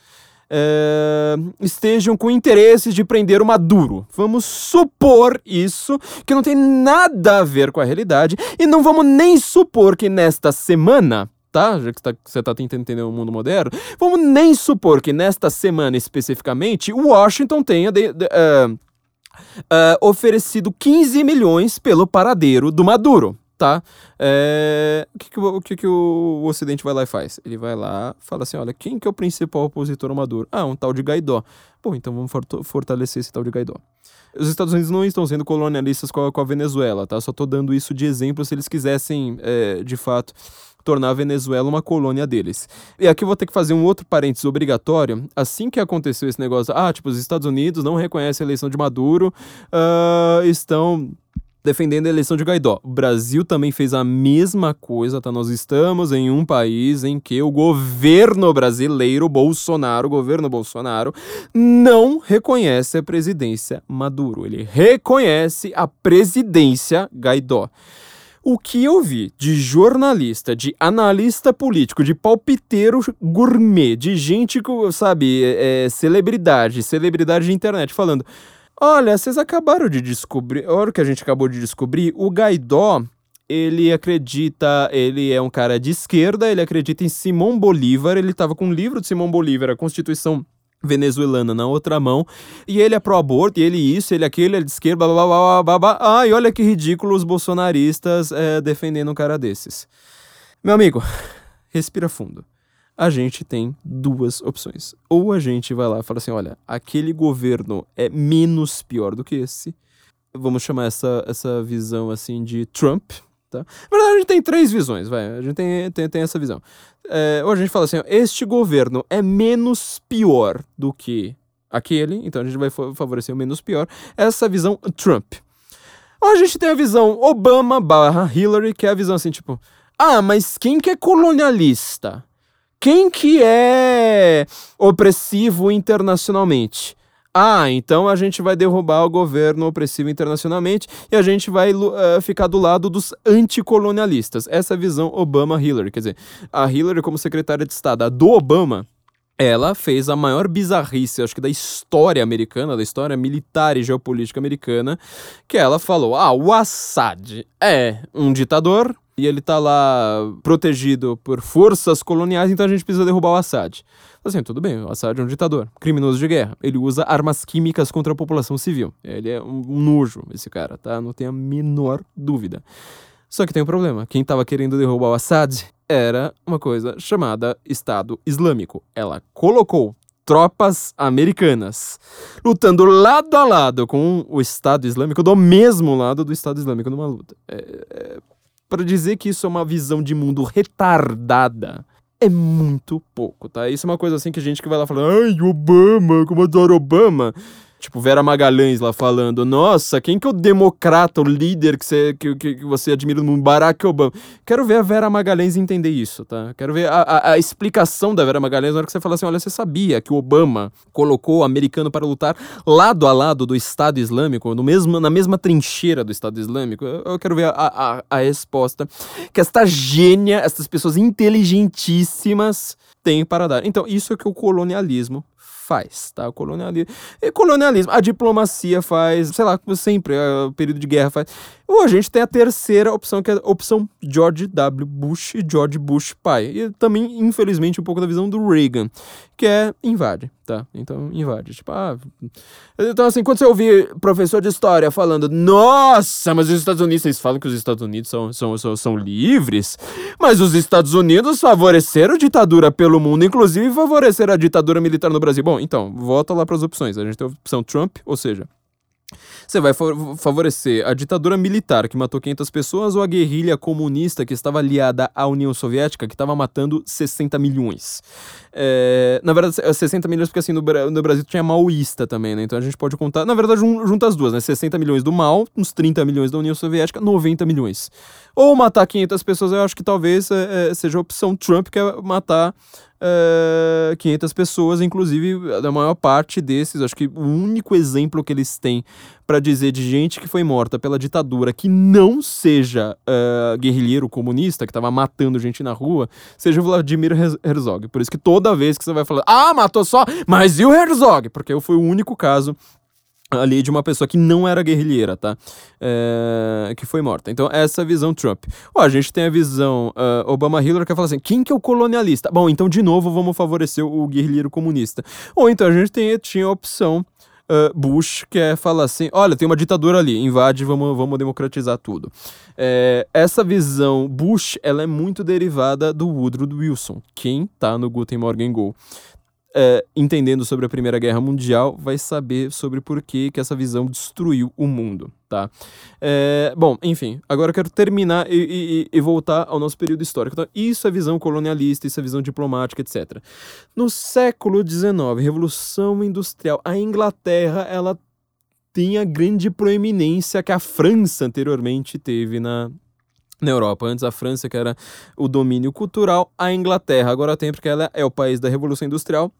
é, estejam com interesse de prender o Maduro. Vamos supor isso, que não tem nada a ver com a realidade, e não vamos nem supor que nesta semana tá? Já que tá, você tá tentando entender o mundo moderno, vamos nem supor que nesta semana especificamente, Washington tenha de, de, uh, uh, oferecido 15 milhões pelo paradeiro do Maduro tá? É, o que, que, o, que, que o Ocidente vai lá e faz? Ele vai lá fala assim: olha, quem que é o principal opositor ao Maduro? Ah, um tal de Gaidó. Bom, então vamos fortalecer esse tal de Gaidó. Os Estados Unidos não estão sendo colonialistas com a, com a Venezuela, tá? Só tô dando isso de exemplo se eles quisessem, é, de fato, tornar a Venezuela uma colônia deles. E aqui eu vou ter que fazer um outro parênteses obrigatório. Assim que aconteceu esse negócio, ah, tipo, os Estados Unidos não reconhecem a eleição de Maduro, uh, estão defendendo a eleição de Guaidó. O Brasil também fez a mesma coisa, tá? Nós estamos em um país em que o governo brasileiro, Bolsonaro, o governo Bolsonaro, não reconhece a presidência Maduro. Ele reconhece a presidência Guaidó. O que eu vi de jornalista, de analista político, de palpiteiro gourmet, de gente sabe, é, celebridade, celebridade de internet, falando: Olha, vocês acabaram de descobrir, olha o que a gente acabou de descobrir, o Gaidó, ele acredita, ele é um cara de esquerda, ele acredita em Simão Bolívar, ele estava com um livro de Simão Bolívar, a Constituição venezuelana na outra mão, e ele é pró-aborto, e ele isso, ele aquilo, ele é de esquerda, blá, blá, blá, blá, blá. Ai, olha que ridículo os bolsonaristas é, defendendo um cara desses. Meu amigo, respira fundo. A gente tem duas opções. Ou a gente vai lá e fala assim, olha, aquele governo é menos pior do que esse. Vamos chamar essa, essa visão assim de Trump, Tá? Na verdade, a gente tem três visões, vai. A gente tem, tem, tem essa visão. É, ou a gente fala assim: este governo é menos pior do que aquele, então a gente vai favorecer o menos pior. Essa visão Trump. Ou a gente tem a visão Obama barra Hillary, que é a visão assim, tipo, ah, mas quem que é colonialista? Quem que é opressivo internacionalmente? Ah, então a gente vai derrubar o governo opressivo internacionalmente e a gente vai uh, ficar do lado dos anticolonialistas. Essa é visão Obama-Hillary. Quer dizer, a Hillary, como secretária de Estado, a do Obama, ela fez a maior bizarrice, acho que da história americana, da história militar e geopolítica americana, que ela falou: ah, o Assad é um ditador e ele tá lá protegido por forças coloniais, então a gente precisa derrubar o Assad. Assim, tudo bem, o Assad é um ditador, criminoso de guerra. Ele usa armas químicas contra a população civil. Ele é um nojo, esse cara, tá? Não tem a menor dúvida. Só que tem um problema. Quem estava querendo derrubar o Assad era uma coisa chamada Estado Islâmico. Ela colocou tropas americanas lutando lado a lado com o Estado Islâmico, do mesmo lado do Estado Islâmico numa luta. É, é, Para dizer que isso é uma visão de mundo retardada é muito pouco, tá? Isso é uma coisa assim que a gente que vai lá falando, ai, Obama, como adoro Obama. Tipo, Vera Magalhães lá falando, nossa, quem que é o democrata, o líder que você, que, que, você admira no? Barack Obama. Quero ver a Vera Magalhães entender isso, tá? Quero ver a, a, a, explicação da Vera Magalhães na hora que você fala assim, olha, você sabia que o Obama colocou o americano para lutar lado a lado do Estado Islâmico, no mesmo, na mesma trincheira do Estado Islâmico? Eu, eu quero ver a, a, a resposta que esta gênia, essas pessoas inteligentíssimas têm para dar. Então, isso é que o colonialismo faz, tá? O colonialismo, e colonialismo, a diplomacia faz, sei lá, sempre, é, o período de guerra faz. Ou a gente tem a terceira opção, que é a opção George W. Bush e George Bush pai. E também, infelizmente, um pouco da visão do Reagan, que é invade, tá? Então, invade. Tipo, ah. Então, assim, quando você ouvir professor de história falando, nossa, mas os Estados Unidos, vocês falam que os Estados Unidos são, são, são, são livres, mas os Estados Unidos favoreceram ditadura pelo mundo, inclusive favoreceram a ditadura militar no Brasil. Bom, então, volta lá para as opções. A gente tem a opção Trump, ou seja, você vai favorecer a ditadura militar que matou 500 pessoas ou a guerrilha comunista que estava aliada à União Soviética que estava matando 60 milhões? É, na verdade, 60 milhões porque assim, no, no, Brasil tinha maoísta também, né? Então a gente pode contar, na verdade, junta as duas, né? 60 milhões do mal, uns 30 milhões da União Soviética, 90 milhões. Ou matar 500 pessoas, eu acho que talvez é, é, seja a opção Trump, que é matar uh, 500 pessoas, inclusive a maior parte desses, acho que o único exemplo que eles têm para dizer de gente que foi morta pela ditadura que não seja uh, guerrilheiro comunista, que estava matando gente na rua, seja o Vladimir Herzog. Por isso que toda vez que você vai falar, ah, matou só, mas e o Herzog? Porque eu fui o único caso ali de uma pessoa que não era guerrilheira, tá? É, que foi morta. Então, essa é visão Trump. Ó, a gente tem a visão uh, Obama-Hillary que fala assim, quem que é o colonialista? Bom, então, de novo, vamos favorecer o guerrilheiro comunista. Ou então, a gente tem, tinha a opção uh, Bush, que é falar assim, olha, tem uma ditadura ali, invade, vamos, vamos democratizar tudo. É, essa visão Bush, ela é muito derivada do Woodrow Wilson, quem tá no Guten Morgen Go é, entendendo sobre a Primeira Guerra Mundial, vai saber sobre por que, que essa visão destruiu o mundo, tá? É, bom, enfim, agora eu quero terminar e, e, e, voltar ao nosso período histórico. Então, isso é visão colonialista, isso é visão diplomática, etc. No século XIX, Revolução Industrial, a Inglaterra, ela tem a grande proeminência que a França anteriormente teve na, na Europa. Antes a França, que era o domínio cultural, a Inglaterra agora tem, porque ela é o país da Revolução Industrial.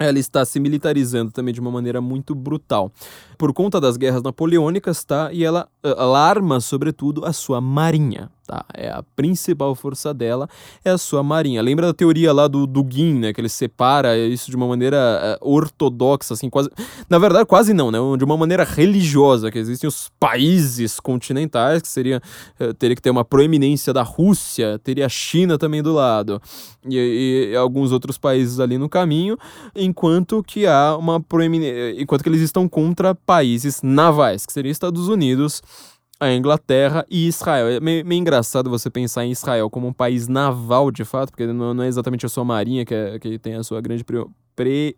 Ela está se militarizando também de uma maneira muito brutal. Por conta das guerras napoleônicas, tá? E ela, ela arma, sobretudo, a sua marinha tá? É a principal força dela é a sua marinha. Lembra da teoria lá do Dugin, né? Que ele separa isso de uma maneira uh, ortodoxa, assim, quase. Na verdade, quase não, né? De uma maneira religiosa, que existem os países continentais, que seria. Uh, teria que ter uma proeminência da Rússia, teria a China também do lado, e, e alguns outros países ali no caminho, enquanto que há uma proeminência. Enquanto que eles estão contra países navais, que seria Estados Unidos a Inglaterra e Israel. É meio, meio, engraçado você pensar em Israel como um país naval, de fato, porque não, não é exatamente a sua marinha que, é, que tem a sua grande pre, pre,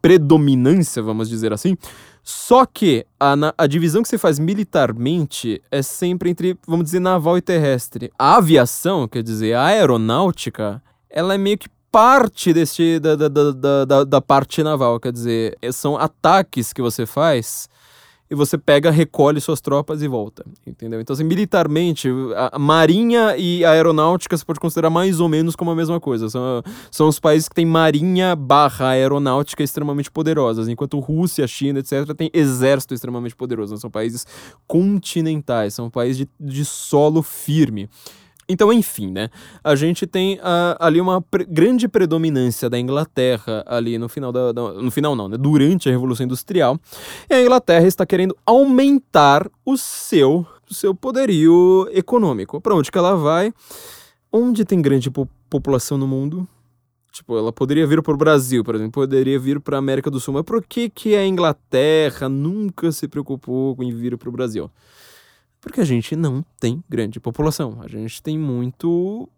predominância, vamos dizer assim. Só que a, a divisão que você faz militarmente é sempre entre, vamos dizer, naval e terrestre. A aviação, quer dizer, a aeronáutica, ela é meio que parte desse, da, da, da, da, da parte naval, quer dizer, são ataques que você faz e você pega, recolhe suas tropas e volta, entendeu? Então, assim, militarmente, a marinha e a aeronáutica você pode considerar mais ou menos como a mesma coisa. São, são os países que têm marinha barra aeronáutica extremamente poderosas, enquanto Rússia, China, etc., tem exército extremamente poderoso. São países continentais, são países de, de solo firme. Então, enfim, né? A gente tem uh, ali uma pre grande predominância da Inglaterra ali no final da, da, no final não, né? Durante a Revolução Industrial. E a Inglaterra está querendo aumentar o seu o seu poderio econômico. Para onde que ela vai? Onde tem grande po população no mundo? Tipo, ela poderia vir para o Brasil, por exemplo, poderia vir para a América do Sul, mas por que que a Inglaterra nunca se preocupou em vir para o Brasil? Porque a gente não tem grande população. A gente tem muito.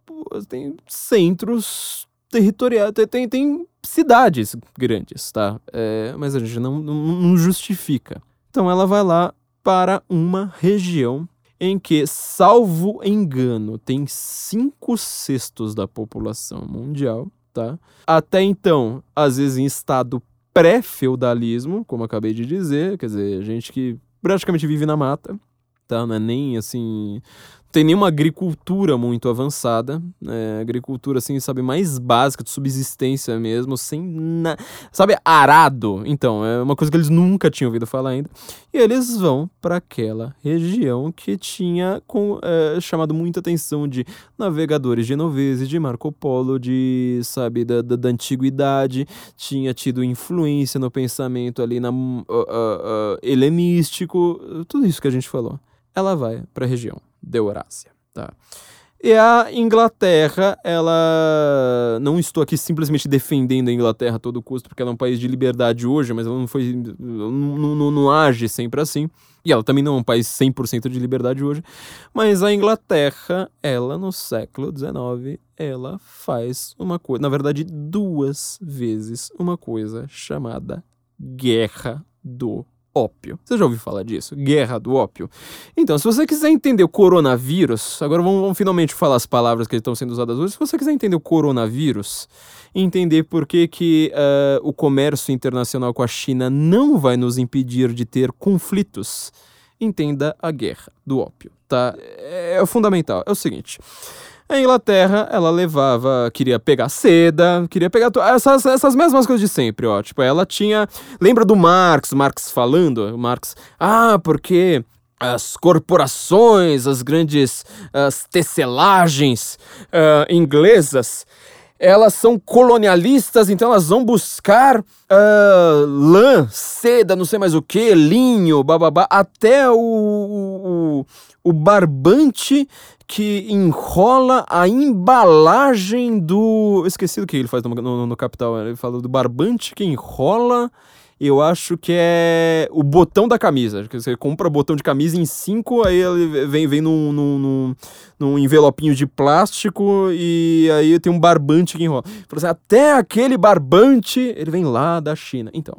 tem centros territoriais, tem, tem cidades grandes, tá? É, mas a gente não, não, não justifica. Então ela vai lá para uma região em que, salvo engano, tem cinco sextos da população mundial, tá? Até então, às vezes em estado pré-feudalismo, como acabei de dizer, quer dizer, gente que praticamente vive na mata, tá? Não é nem assim. Tem nenhuma agricultura muito avançada. Né? Agricultura, assim, sabe, mais básica, de subsistência mesmo, sem. Na... Sabe, arado. Então, é uma coisa que eles nunca tinham ouvido falar ainda. E eles vão para aquela região que tinha com, é, chamado muita atenção de navegadores genoveses, de Marco Polo, de, sabe, da, da, da antiguidade. Tinha tido influência no pensamento ali na, uh, uh, uh, helenístico. Tudo isso que a gente falou ela vai para a região da Eurásia, tá? E a Inglaterra, ela. Não estou aqui simplesmente defendendo a Inglaterra a todo custo, porque ela é um país de liberdade hoje, mas ela não foi. Não, não, não age sempre assim. E ela também não é um país 100% de liberdade hoje. Mas a Inglaterra, ela no século XIX, ela faz uma coisa. Na verdade, duas vezes uma coisa chamada Guerra do ópio. Você já ouviu falar disso? Guerra do ópio. Então, se você quiser entender o coronavírus, agora vamos, vamos finalmente falar as palavras que estão sendo usadas hoje. Se você quiser entender o coronavírus, entender por que, que uh, o comércio internacional com a China não vai nos impedir de ter conflitos, entenda a guerra do ópio, tá? É, é fundamental. É o seguinte. A Inglaterra, ela levava, queria pegar seda, queria pegar essas, essas mesmas coisas de sempre, ó. Tipo, ela tinha. Lembra do Marx, Marx falando? Marx, ah, porque as corporações, as grandes as tecelagens uh, inglesas, elas são colonialistas, então elas vão buscar uh, lã, seda, não sei mais o que, linho, bababá, até o, o, o barbante que enrola a embalagem do. Esqueci do que ele faz no, no, no Capital. Ele fala do barbante que enrola. Eu acho que é o botão da camisa. Você compra botão de camisa em cinco, aí ele vem, vem num, num, num, num envelopinho de plástico e aí tem um barbante que enrola. Assim, até aquele barbante, ele vem lá da China. Então,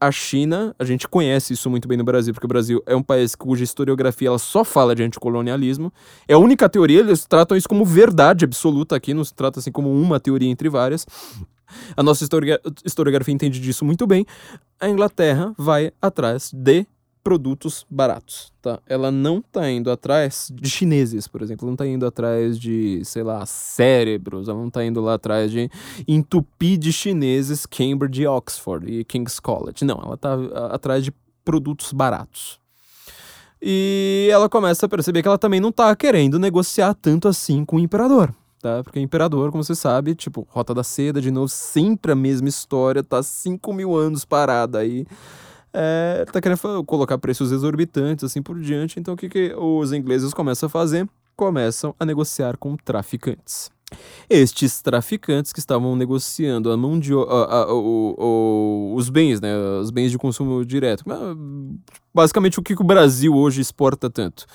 a China, a gente conhece isso muito bem no Brasil, porque o Brasil é um país cuja historiografia ela só fala de anticolonialismo. É a única teoria, eles tratam isso como verdade absoluta aqui, não se trata assim como uma teoria entre várias. A nossa historiografia entende disso muito bem. A Inglaterra vai atrás de produtos baratos, tá? Ela não tá indo atrás de chineses, por exemplo, não tá indo atrás de, sei lá, cérebros, ela não tá indo lá atrás de entupir de chineses Cambridge, Oxford e King's College. Não, ela tá atrás de produtos baratos. E ela começa a perceber que ela também não tá querendo negociar tanto assim com o imperador. Tá? Porque o imperador, como você sabe, tipo, Rota da Seda, de novo, sempre a mesma história, tá 5 mil anos parada aí é, tá querendo colocar preços exorbitantes, assim por diante. Então, o que, que os ingleses começam a fazer? Começam a negociar com traficantes. Estes traficantes que estavam negociando a mão de a, a, a, os bens, né, os bens de consumo direto, basicamente o que o Brasil hoje exporta tanto.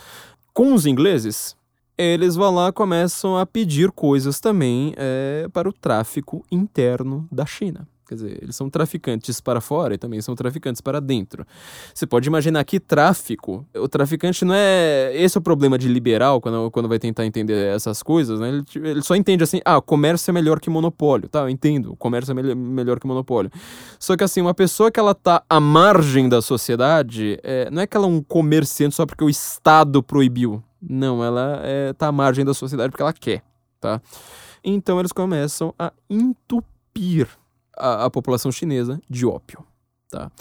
Com os ingleses, eles vão lá começam a pedir coisas também é, para o tráfico interno da China. Quer dizer, eles são traficantes para fora e também são traficantes para dentro. Você pode imaginar que tráfico, o traficante não é. Esse é o problema de liberal quando, quando vai tentar entender essas coisas, né? Ele, ele só entende assim, ah, comércio é melhor que monopólio. Tá, eu entendo, comércio é me melhor que monopólio. Só que assim, uma pessoa que ela tá à margem da sociedade, é, não é que ela é um comerciante só porque o Estado proibiu. Não, ela é, tá à margem da sociedade porque ela quer, tá? Então eles começam a entupir a, a população chinesa de ópio. Tá?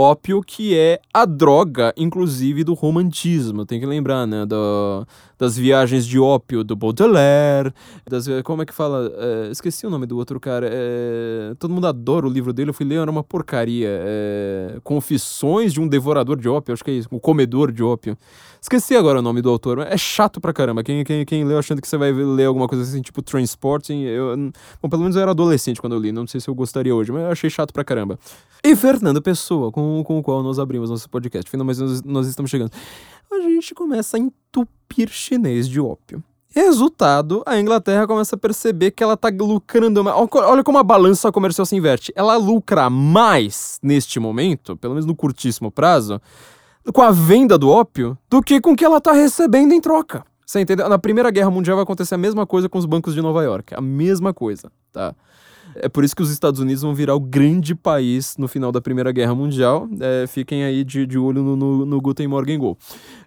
Ópio que é a droga, inclusive, do romantismo. Tem que lembrar, né? Do, das viagens de ópio do Baudelaire. Das, como é que fala? É, esqueci o nome do outro cara. É, todo mundo adora o livro dele. Eu fui ler, era uma porcaria. É, Confissões de um devorador de ópio. Acho que é isso. O comedor de ópio. Esqueci agora o nome do autor. É chato pra caramba. Quem, quem, quem leu achando que você vai ler alguma coisa assim, tipo Transporting. Eu, bom, pelo menos eu era adolescente quando eu li. Não sei se eu gostaria hoje, mas eu achei chato pra caramba. E Fernando Pessoa, com, com o qual nós abrimos nosso podcast. Finalmente nós, nós estamos chegando. A gente começa a entupir chinês de ópio. Resultado, a Inglaterra começa a perceber que ela tá lucrando. Olha como a balança comercial se inverte. Ela lucra mais neste momento, pelo menos no curtíssimo prazo, com a venda do ópio do que com o que ela tá recebendo em troca. Você entendeu? Na Primeira Guerra Mundial vai acontecer a mesma coisa com os bancos de Nova York. A mesma coisa, tá? É por isso que os Estados Unidos vão virar o grande país no final da Primeira Guerra Mundial. É, fiquem aí de, de olho no, no, no Guten Morgen Go.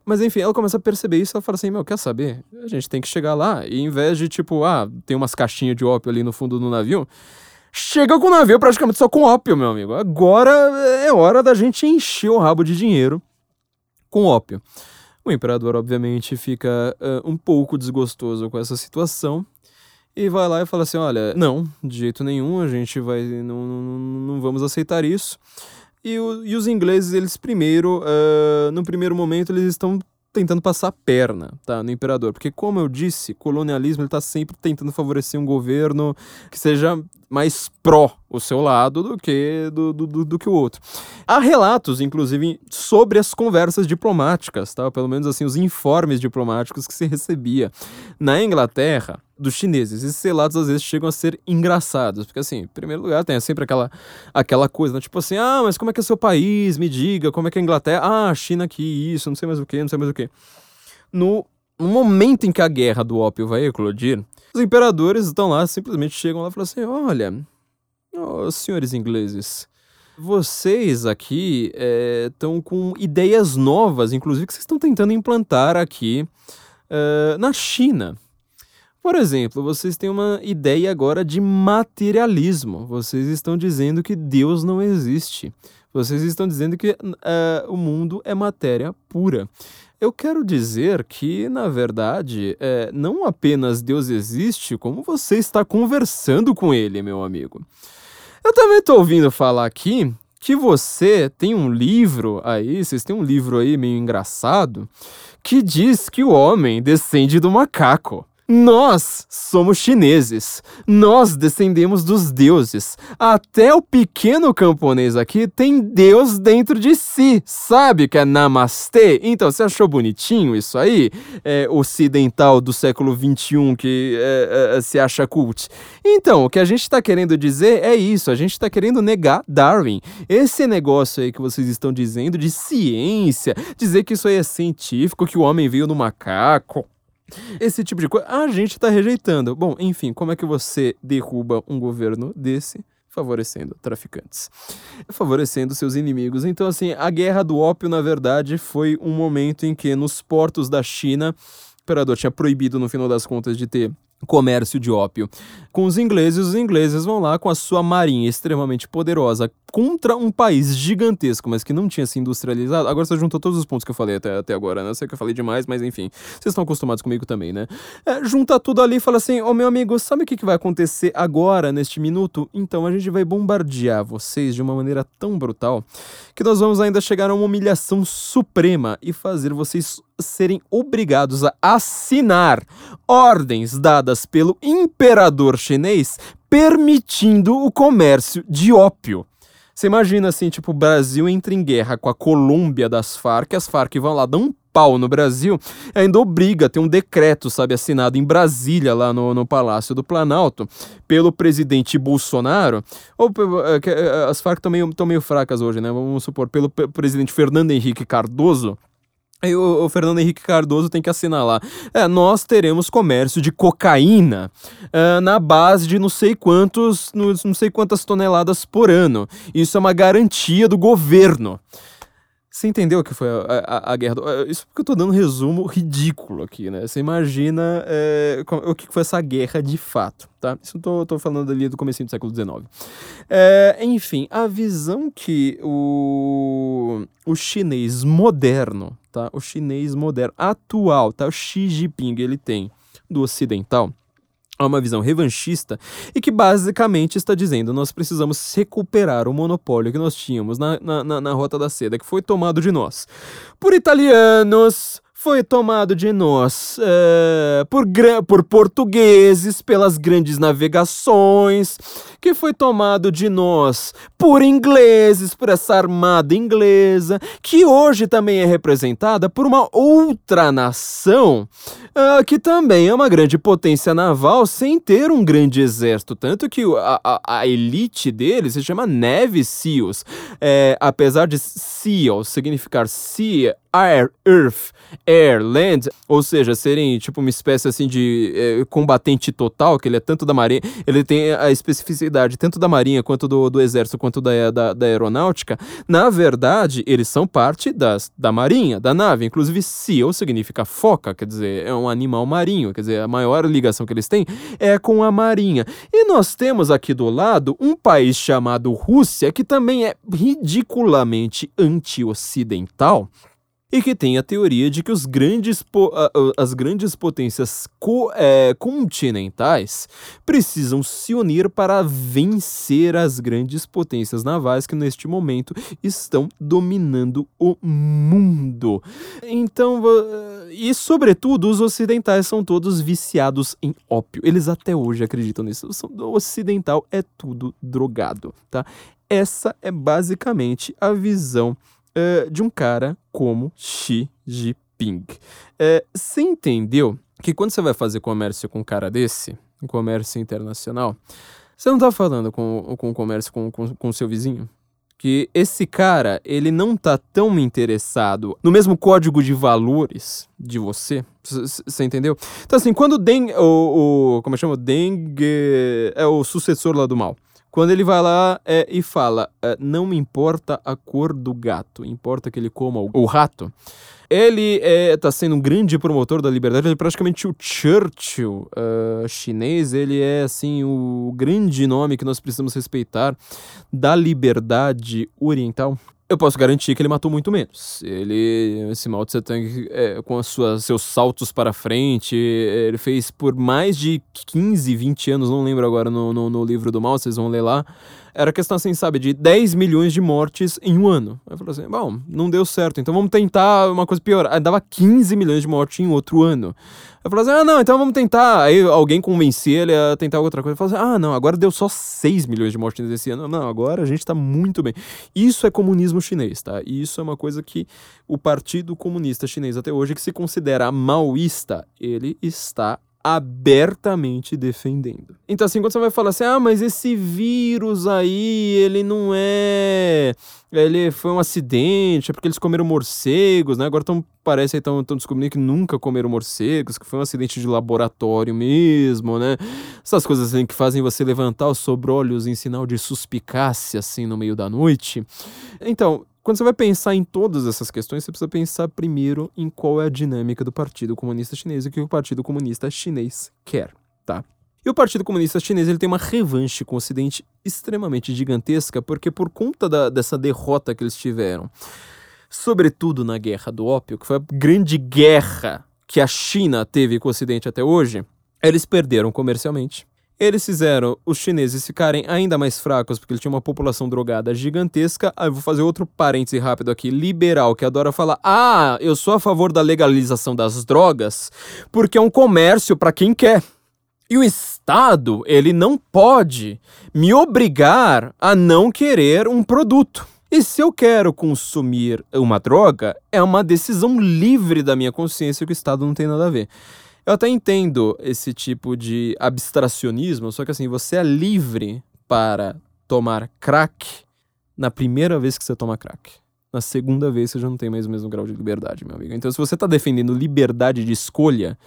Mas enfim, ela começa a perceber isso ela fala assim: Meu, quer saber? A gente tem que chegar lá. E em vez de tipo, ah, tem umas caixinhas de ópio ali no fundo do navio. Chega com o navio praticamente só com ópio, meu amigo. Agora é hora da gente encher o rabo de dinheiro com ópio. O imperador, obviamente, fica uh, um pouco desgostoso com essa situação e vai lá e fala assim: olha, não, de jeito nenhum, a gente vai. Não, não, não vamos aceitar isso. E, o, e os ingleses, eles primeiro, uh, no primeiro momento, eles estão tentando passar a perna, tá, no imperador, porque como eu disse, colonialismo ele tá sempre tentando favorecer um governo que seja mais pró o seu lado do que do, do, do, do, que o outro. Há relatos, inclusive, sobre as conversas diplomáticas, tá? Pelo menos assim, os informes diplomáticos que se recebia na Inglaterra dos chineses. Esses relatos às vezes chegam a ser engraçados, porque assim, em primeiro lugar, tem sempre aquela, aquela coisa, né? tipo assim, ah, mas como é que é seu país? Me diga, como é que é a Inglaterra? Ah, China aqui, isso, não sei mais o que, não sei mais o que. No, no momento em que a guerra do ópio vai eclodir, os imperadores estão lá, simplesmente chegam lá e falam assim: olha, oh, senhores ingleses, vocês aqui estão eh, é, com ideias novas, inclusive que vocês estão tentando implantar aqui uh, na China. Por exemplo, vocês têm uma ideia agora de materialismo. Vocês estão dizendo que Deus não existe. Vocês estão dizendo que uh, o mundo é matéria pura. Eu quero dizer que, na verdade, é, não apenas Deus existe, como você está conversando com ele, meu amigo. Eu também estou ouvindo falar aqui que você tem um livro aí, vocês têm um livro aí meio engraçado, que diz que o homem descende do macaco. Nós somos chineses. Nós descendemos dos deuses. Até o pequeno camponês aqui tem Deus dentro de si. Sabe que é Namastê? Então, você achou bonitinho isso aí? É, ocidental do século XXI que é, é, se acha cult. Então, o que a gente está querendo dizer é isso. A gente está querendo negar Darwin. Esse negócio aí que vocês estão dizendo de ciência, dizer que isso aí é científico, que o homem veio no macaco. Esse tipo de coisa a gente está rejeitando. Bom, enfim, como é que você derruba um governo desse? favorecendo traficantes, favorecendo seus inimigos. Então, assim, a guerra do ópio, na verdade, foi um momento em que nos portos da China, o imperador tinha proibido, no final das contas, de ter comércio de ópio. Com os ingleses, os ingleses vão lá com a sua marinha extremamente poderosa contra um país gigantesco, mas que não tinha se industrializado. Agora você juntou todos os pontos que eu falei até, até agora, né? Eu sei que eu falei demais, mas enfim, vocês estão acostumados comigo também, né? É, junta tudo ali e fala assim: Ô oh, meu amigo, sabe o que, que vai acontecer agora, neste minuto? Então a gente vai bombardear vocês de uma maneira tão brutal que nós vamos ainda chegar a uma humilhação suprema e fazer vocês serem obrigados a assinar ordens dadas pelo imperador chinês permitindo o comércio de ópio. Você imagina assim, tipo, o Brasil entra em guerra com a Colômbia das Farc, as Farc vão lá, dão um pau no Brasil, ainda obriga, tem um decreto, sabe, assinado em Brasília, lá no, no Palácio do Planalto, pelo presidente Bolsonaro, ou é, é, as Farc estão meio, meio fracas hoje, né, vamos supor, pelo presidente Fernando Henrique Cardoso, O, o, Fernando Henrique Cardoso tem que assinar lá. É, nós teremos comércio de cocaína uh, na base de não sei quantos, não sei quantas toneladas por ano. Isso é uma garantia do governo. Você entendeu o que foi a, a, a guerra? Do... É, isso porque eu tô dando um resumo ridículo aqui, né? Você imagina é, o que foi essa guerra de fato, tá? Isso eu tô, tô falando ali do começo do século XIX. É, enfim, a visão que o, o chinês moderno, tá? O chinês moderno, atual, tá? O Xi Jinping, ele tem do ocidental uma visão revanchista e que basicamente está dizendo nós precisamos recuperar o monopólio que nós tínhamos na, na, na Rota da Seda, que foi tomado de nós por italianos, foi tomado de nós uh, por, por portugueses, pelas grandes navegações, que foi tomado de nós por ingleses, por essa armada inglesa, que hoje também é representada por uma outra nação uh, que também é uma grande potência naval sem ter um grande exército. Tanto que a, a, a elite deles se chama Navy SEALs. É, apesar de SEAL significar Sea, Air, Earth, Air, Land, ou seja, serem tipo uma espécie assim de é, combatente total, que ele é tanto da marinha, ele tem a especificidade tanto da marinha quanto do, do exército quanto da, da, da, aeronáutica, na verdade, eles são parte das, da marinha, da nave, inclusive SEAL significa foca, quer dizer, é um animal marinho, quer dizer, a maior ligação que eles têm é com a marinha. E nós temos aqui do lado um país chamado Rússia, que também é ridiculamente anti-ocidental, e que tem a teoria de que os grandes as grandes potências co é, continentais precisam se unir para vencer as grandes potências navais que neste momento estão dominando o mundo. Então, e sobretudo, os ocidentais são todos viciados em ópio. Eles até hoje acreditam nisso. O ocidental é tudo drogado, tá? Essa é basicamente a visão uh, de um cara como Xi Jinping. Uh, você entendeu que quando você vai fazer comércio com um cara desse, um comércio internacional, você não está falando com, com comércio com o com, com seu vizinho? que esse cara, ele não tá tão interessado no mesmo código de valores de você. Você entendeu? Então, assim, quando o Deng, o, o como chama? Deng é o sucessor lá do mal. Quando ele vai lá é, e fala, é, não me importa a cor do gato, importa que ele coma o, o rato. Ele está é, sendo um grande promotor da liberdade, ele é praticamente o Churchill uh, chinês, ele é assim o grande nome que nós precisamos respeitar da liberdade oriental eu posso garantir que ele matou muito menos. Ele, esse Mao Tse Tung, é, com as suas, seus saltos para frente, ele fez por mais de 15, 20 anos, não lembro agora no, no, no livro do Mao, vocês vão ler lá, era questão assim, sabe, de 10 milhões de mortes em um ano. Aí falou assim, bom, não deu certo, então vamos tentar uma coisa pior. Aí dava 15 milhões de mortes em outro ano. Aí falou assim, ah, não, então vamos tentar. Aí alguém convencia ele a tentar outra coisa. Falou assim, ah, não, agora deu só 6 milhões de mortes nesse ano. Não, agora a gente tá muito bem. Isso é comunismo chinês, tá? E isso é uma coisa que o Partido Comunista Chinês até hoje, que se considera maoísta, ele está abertamente defendendo. Então, assim, quando você vai falar assim, ah, mas esse vírus aí, ele não é ele foi um acidente, é porque eles comeram morcegos, né? Agora tão, parece que estão descobrindo que nunca comeram morcegos, que foi um acidente de laboratório mesmo, né? Essas coisas assim que fazem você levantar os sobrolhos em sinal de suspicácia, assim, no meio da noite. Então, quando você vai pensar em todas essas questões, você precisa pensar primeiro em qual é a dinâmica do Partido Comunista Chinês e o que o Partido Comunista Chinês quer, tá? E o Partido Comunista Chinês ele tem uma revanche com o Ocidente extremamente gigantesca, porque por conta da, dessa derrota que eles tiveram, sobretudo na Guerra do Ópio, que foi a grande guerra que a China teve com o Ocidente até hoje, eles perderam comercialmente. Eles fizeram os chineses ficarem ainda mais fracos, porque eles tinham uma população drogada gigantesca. Aí eu vou fazer outro parêntese rápido aqui. Liberal, que adora falar: ah, eu sou a favor da legalização das drogas, porque é um comércio para quem quer. E o Estado, ele não pode me obrigar a não querer um produto. E se eu quero consumir uma droga, é uma decisão livre da minha consciência que o Estado não tem nada a ver. Eu até entendo esse tipo de abstracionismo, só que assim, você é livre para tomar crack na primeira vez que você toma crack. Na segunda vez você já não tem mais o mesmo grau de liberdade, meu amigo. Então, se você está defendendo liberdade de escolha,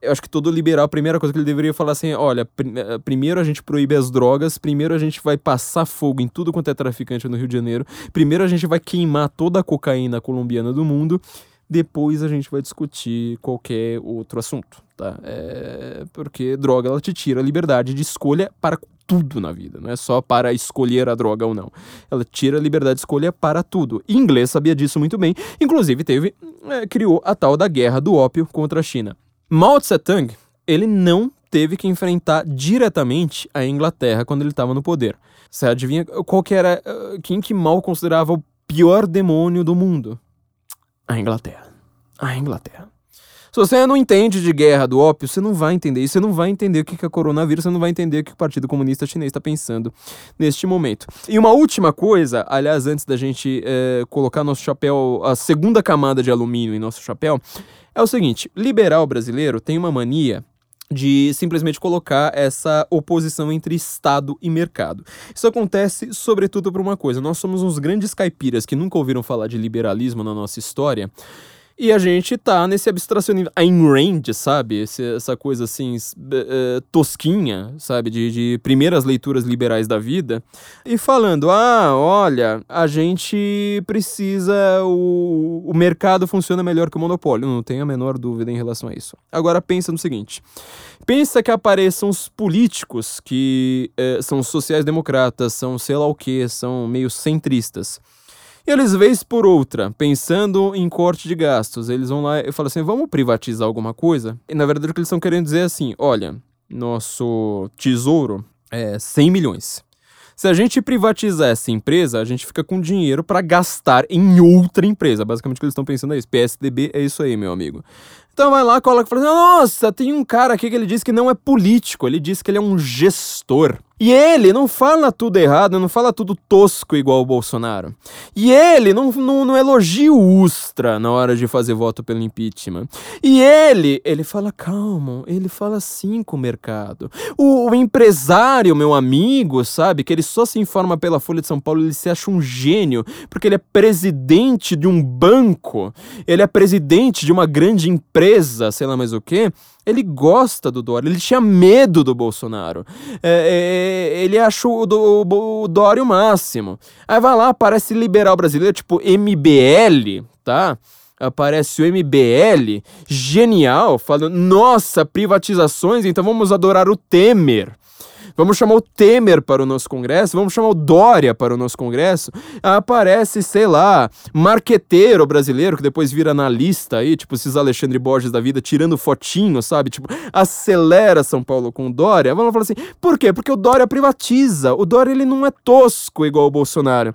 eu acho que todo liberal, a primeira coisa que ele deveria falar assim, olha, pr eh, primeiro a gente proíbe as drogas, primeiro a gente vai passar fogo em tudo quanto é traficante no Rio de Janeiro, primeiro a gente vai queimar toda a cocaína colombiana do mundo, depois a gente vai discutir qualquer outro assunto, tá? É... Porque droga, ela te tira a liberdade de escolha para tudo na vida, não é só para escolher a droga ou não. Ela tira a liberdade de escolha para tudo. E inglês sabia disso muito bem, inclusive teve, é, criou a tal da guerra do ópio contra a China. Mao Tse Tung, ele não teve que enfrentar diretamente a Inglaterra quando ele estava no poder. Você adivinha qual que era, uh, quem que Mao considerava o pior demônio do mundo? A Inglaterra. A Inglaterra. Se você não entende de guerra do ópio, você não vai entender isso, você não vai entender o que é coronavírus, você não vai entender o que o Partido Comunista Chinês está pensando neste momento. E uma última coisa, aliás, antes da gente é, colocar nosso chapéu, a segunda camada de alumínio em nosso chapéu, é o seguinte: liberal brasileiro tem uma mania de simplesmente colocar essa oposição entre Estado e mercado. Isso acontece sobretudo por uma coisa: nós somos uns grandes caipiras que nunca ouviram falar de liberalismo na nossa história. E a gente tá nesse abstracionismo, Ayn Rand, sabe? Esse, essa coisa assim, uh, tosquinha, sabe? De, de primeiras leituras liberais da vida. E falando, ah, olha, a gente precisa. O, o mercado funciona melhor que o monopólio. Não tenho a menor dúvida em relação a isso. Agora pensa no seguinte: pensa que apareçam os políticos que uh, são sociais-democratas, são sei lá o que, são meio centristas. Eles, vez por outra, pensando em corte de gastos, eles vão lá e falam assim: vamos privatizar alguma coisa? E na verdade o que eles estão querendo dizer é assim: olha, nosso tesouro é 100 milhões. Se a gente privatizar essa empresa, a gente fica com dinheiro para gastar em outra empresa. Basicamente o que eles estão pensando é isso. PSDB é isso aí, meu amigo. Então vai lá, coloca e fala assim, nossa, tem um cara aqui que ele diz que não é político, ele diz que ele é um gestor. E ele não fala tudo errado, não fala tudo tosco igual o Bolsonaro. E ele não, não, não elogia o Ustra na hora de fazer voto pelo impeachment. E ele, ele fala calmo, ele fala sim com o mercado. O, o, empresário, meu amigo, sabe, que ele só se informa pela Folha de São Paulo, ele se acha um gênio, porque ele é presidente de um banco, ele é presidente de uma grande empresa, sei lá mais o quê ele gosta do Dória, ele tinha medo do Bolsonaro. É, é, ele achou o, do, o Dória o máximo. Aí vai lá, aparece liberal brasileiro, tipo MBL, tá? Aparece o MBL, genial, falando: nossa, privatizações, então vamos adorar o Temer. Vamos chamar o Temer para o nosso congresso, vamos chamar o Dória para o nosso congresso. Aparece, sei lá, marqueteiro brasileiro que depois vira analista aí, tipo esses Alexandre Borges da vida, tirando fotinho, sabe? Tipo, acelera São Paulo com o Dória. Vamos falar assim, por quê? Porque o Dória privatiza. O Dória ele não é tosco igual o Bolsonaro.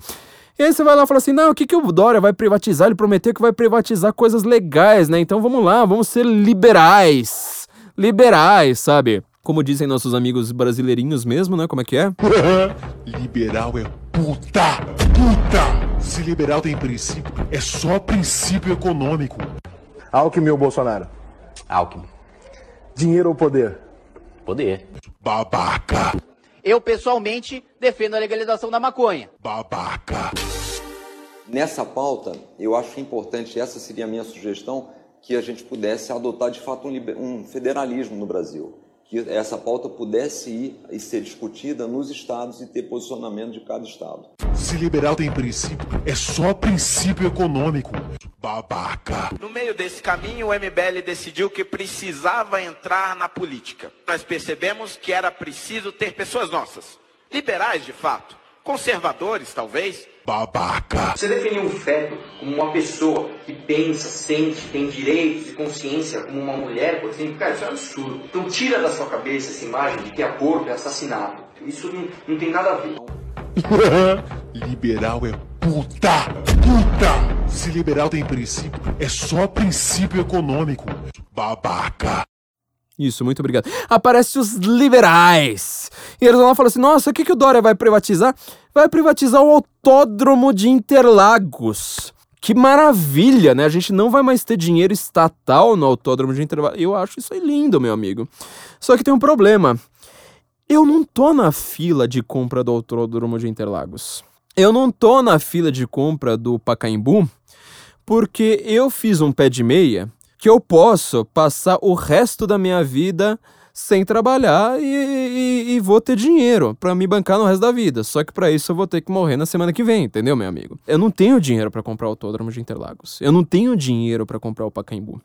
E aí você vai lá e fala assim: não, o que, que o Dória vai privatizar? Ele prometeu que vai privatizar coisas legais, né? Então vamos lá, vamos ser liberais. Liberais, sabe? Como dizem nossos amigos brasileirinhos mesmo, né? Como é que é? liberal é puta! Puta! Se liberal tem princípio, é só princípio econômico. Alckmin ou Bolsonaro? Alckmin. Dinheiro ou poder? Poder. Babaca! Eu, pessoalmente, defendo a legalização da maconha. Babaca! Nessa pauta, eu acho importante, essa seria a minha sugestão, que a gente pudesse adotar de fato um, um federalismo no Brasil. Que essa pauta pudesse ir e ser discutida nos estados e ter posicionamento de cada estado. Se liberal tem princípio, é só princípio econômico. Babaca. No meio desse caminho, o MBL decidiu que precisava entrar na política. Nós percebemos que era preciso ter pessoas nossas, liberais de fato, conservadores talvez, Babaca. Você definir um feto como uma pessoa que pensa, sente, tem direitos e consciência como uma mulher, por exemplo, cara, isso é um absurdo. Então tira da sua cabeça essa imagem de que aborto é assassinato. Isso não, não tem nada a ver. liberal é puta. Puta. Se liberal tem princípio, é só princípio econômico. Babaca. Isso, muito obrigado. Aparece os liberais. E eles vão lá e falam assim: nossa, o que, que o Dória vai privatizar? Vai privatizar o autódromo de Interlagos. Que maravilha, né? A gente não vai mais ter dinheiro estatal no autódromo de Interlagos. Eu acho isso aí lindo, meu amigo. Só que tem um problema. Eu não tô na fila de compra do autódromo de Interlagos. Eu não tô na fila de compra do Pacaembu porque eu fiz um pé de meia que eu posso passar o resto da minha vida sem trabalhar e, e- e vou ter dinheiro pra me bancar no resto da vida. Só que pra isso eu vou ter que morrer na semana que vem, entendeu, meu amigo? Eu não tenho dinheiro pra comprar o Autódromo de Interlagos. Eu não tenho dinheiro pra comprar o Pacaembu.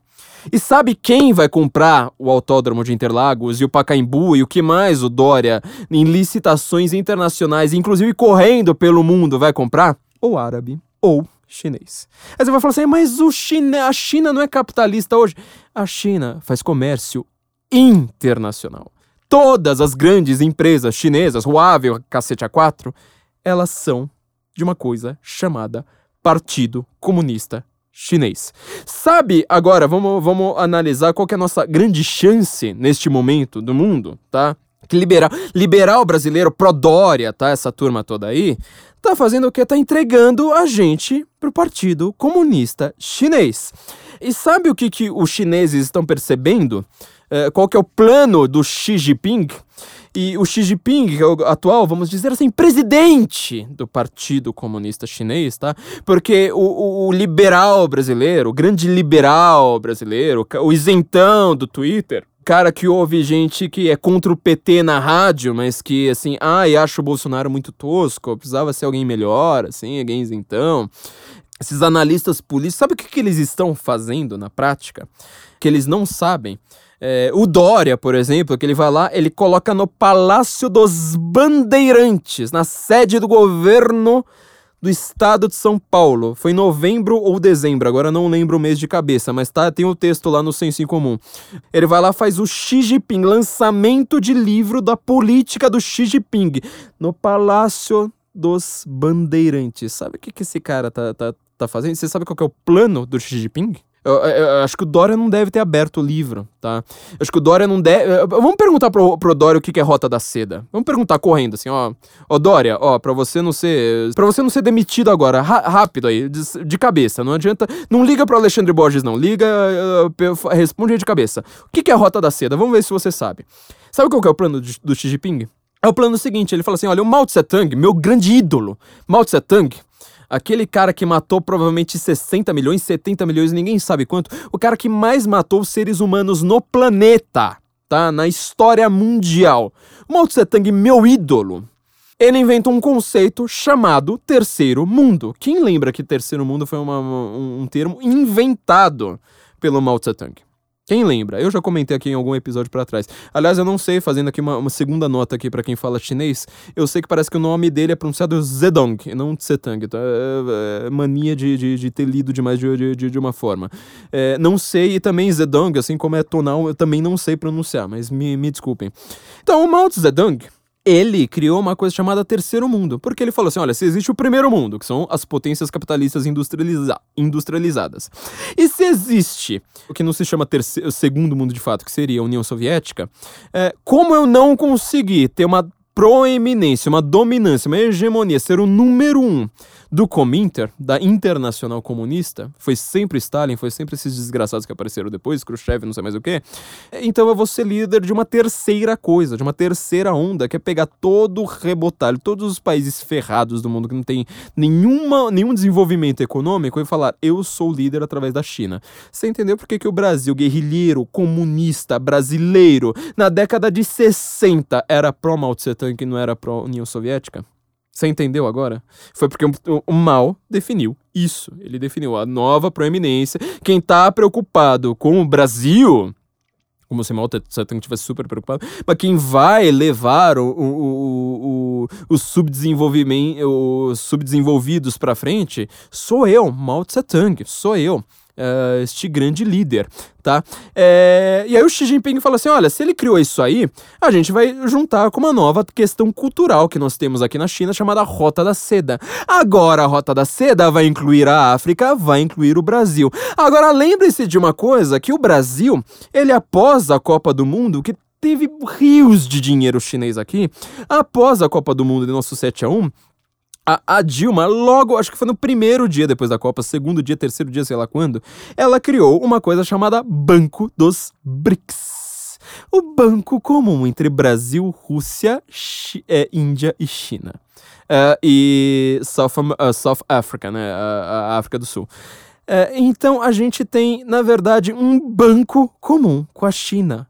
E sabe quem vai comprar o Autódromo de Interlagos e o Pacaembu e o que mais o Dória em licitações internacionais, inclusive correndo pelo mundo, vai comprar? O árabe ou chinês. Aí você vai falar assim, mas o China, a China não é capitalista hoje. A China faz comércio internacional. Todas as grandes empresas chinesas, Huawei, cacete A4, elas são de uma coisa chamada Partido Comunista Chinês. Sabe, agora, vamos, vamos analisar qual é a nossa grande chance neste momento do mundo, tá? Que liberal, liberal brasileiro, pró-Dória, tá? Essa turma toda aí, tá fazendo o quê? Tá entregando a gente pro Partido Comunista Chinês. E sabe o que, que os chineses estão percebendo? Eh, qual que é o plano do Xi Jinping? E o Xi Jinping, que é o atual, vamos dizer assim, presidente do Partido Comunista Chinês, tá? Porque o, o- o liberal brasileiro, o grande liberal brasileiro, o isentão do Twitter, cara que ouve gente que é contra o PT na rádio, mas que, assim, ai, acha o Bolsonaro muito tosco, precisava ser alguém melhor, assim, alguém isentão. Esses analistas políticos, sabe o que, que eles estão fazendo na prática? Que eles não sabem. É, o Dória, por exemplo, que ele vai lá, ele coloca no Palácio dos Bandeirantes, na sede do governo do estado de São Paulo. Foi em novembro ou dezembro, agora não lembro o mês de cabeça, mas tá, tem o texto lá no Senso em Comum. Ele vai lá faz o Xi Jinping, lançamento de livro da política do Xi Jinping, no Palácio dos Bandeirantes. Sabe o que, que esse cara tá, tá, tá fazendo? Você sabe qual é o plano do Xi Jinping? Eu, eu- eu acho que o Dória não deve ter aberto o livro, tá? Acho que o Dória não deve. Vamos perguntar pro, pro Dória o que, que é Rota da Seda. Vamos perguntar correndo, assim, ó. Ô, Dória, ó, pra você não ser. para você não ser demitido agora, ra- rápido aí, de, de cabeça. Não adianta. Não liga pro Alexandre Borges, não. Liga. pe- responde aí de cabeça. O que, que é Rota da Seda? Vamos ver se você sabe. Sabe qual que é o plano de- do Xi Jinping? É o plano seguinte: ele fala assim: olha, o Mao Tse Tung, meu grande ídolo, Mao Tse Tung, aquele cara que matou provavelmente 60 milhões, 70 milhões, ninguém sabe quanto, o cara que mais matou seres humanos no planeta, tá? Na história mundial. Mao Tse Tung, meu ídolo, ele inventou um conceito chamado terceiro mundo. Quem lembra que terceiro mundo foi uma- um, um termo inventado pelo Mao Tse? Quem lembra? Eu já comentei aqui em algum episódio pra trás. Aliás, eu não sei, fazendo aqui uma, uma segunda nota aqui pra quem fala chinês, eu sei que parece que o nome dele é pronunciado Zedong, não Tsetang, tá? É, é mania de, de, de ter lido demais de, de, de, de uma forma. É, não sei, e também Zedong, assim como é tonal, eu também não sei pronunciar, mas me, me desculpem. Então, o Mao Zedong, ele criou uma coisa chamada terceiro mundo, porque ele falou assim, olha, se existe o primeiro mundo, que são as potências capitalistas industrializa- industrializadas, e se existe o que não se chama terceiro, segundo mundo de fato, que seria a União Soviética, é, como eu não consegui ter uma proeminência, uma dominância, uma hegemonia, ser o número um do Cominter, da Internacional Comunista, foi sempre Stalin, foi sempre esses desgraçados que apareceram depois, Khrushchev, não sei mais o que. Então eu vou ser líder de uma terceira coisa, de uma terceira onda, que é pegar todo o rebotalho, todos os países ferrados do mundo que não tem nenhuma, nenhum desenvolvimento econômico e falar, eu sou líder através da China. Você entendeu por que, que o Brasil, guerrilheiro, comunista, brasileiro, na década de 60 era pró-Mao Tse Tung e não era pró-União Soviética? Você entendeu agora? Foi porque o, Mao definiu isso. Ele definiu a nova proeminência. Quem tá preocupado com o Brasil, como se Mao Tse Tung estivesse super preocupado, mas quem vai levar o, o, o, o subdesenvolvimento, os subdesenvolvidos para frente, sou eu, Mao Tse Tung, sou eu uh, este grande líder, tá? É, e aí o Xi Jinping fala assim, olha, se ele criou isso aí, a gente vai juntar com uma nova questão cultural que nós temos aqui na China, chamada Rota da Seda. Agora a Rota da Seda vai incluir a África, vai incluir o Brasil. Agora lembre-se de uma coisa, que o Brasil, ele após a Copa do Mundo, que teve rios de dinheiro chinês aqui, após a Copa do Mundo de nosso 7 a 1 a, a, Dilma, logo, acho que foi no primeiro dia depois da Copa, segundo dia, terceiro dia, sei lá quando, ela criou uma coisa chamada Banco dos BRICS. O banco comum entre Brasil, Rússia, é, Índia e China. Uh, e South, uh, South Africa, né? a África do Sul. Uh, então a gente tem, na verdade, um banco comum com a China.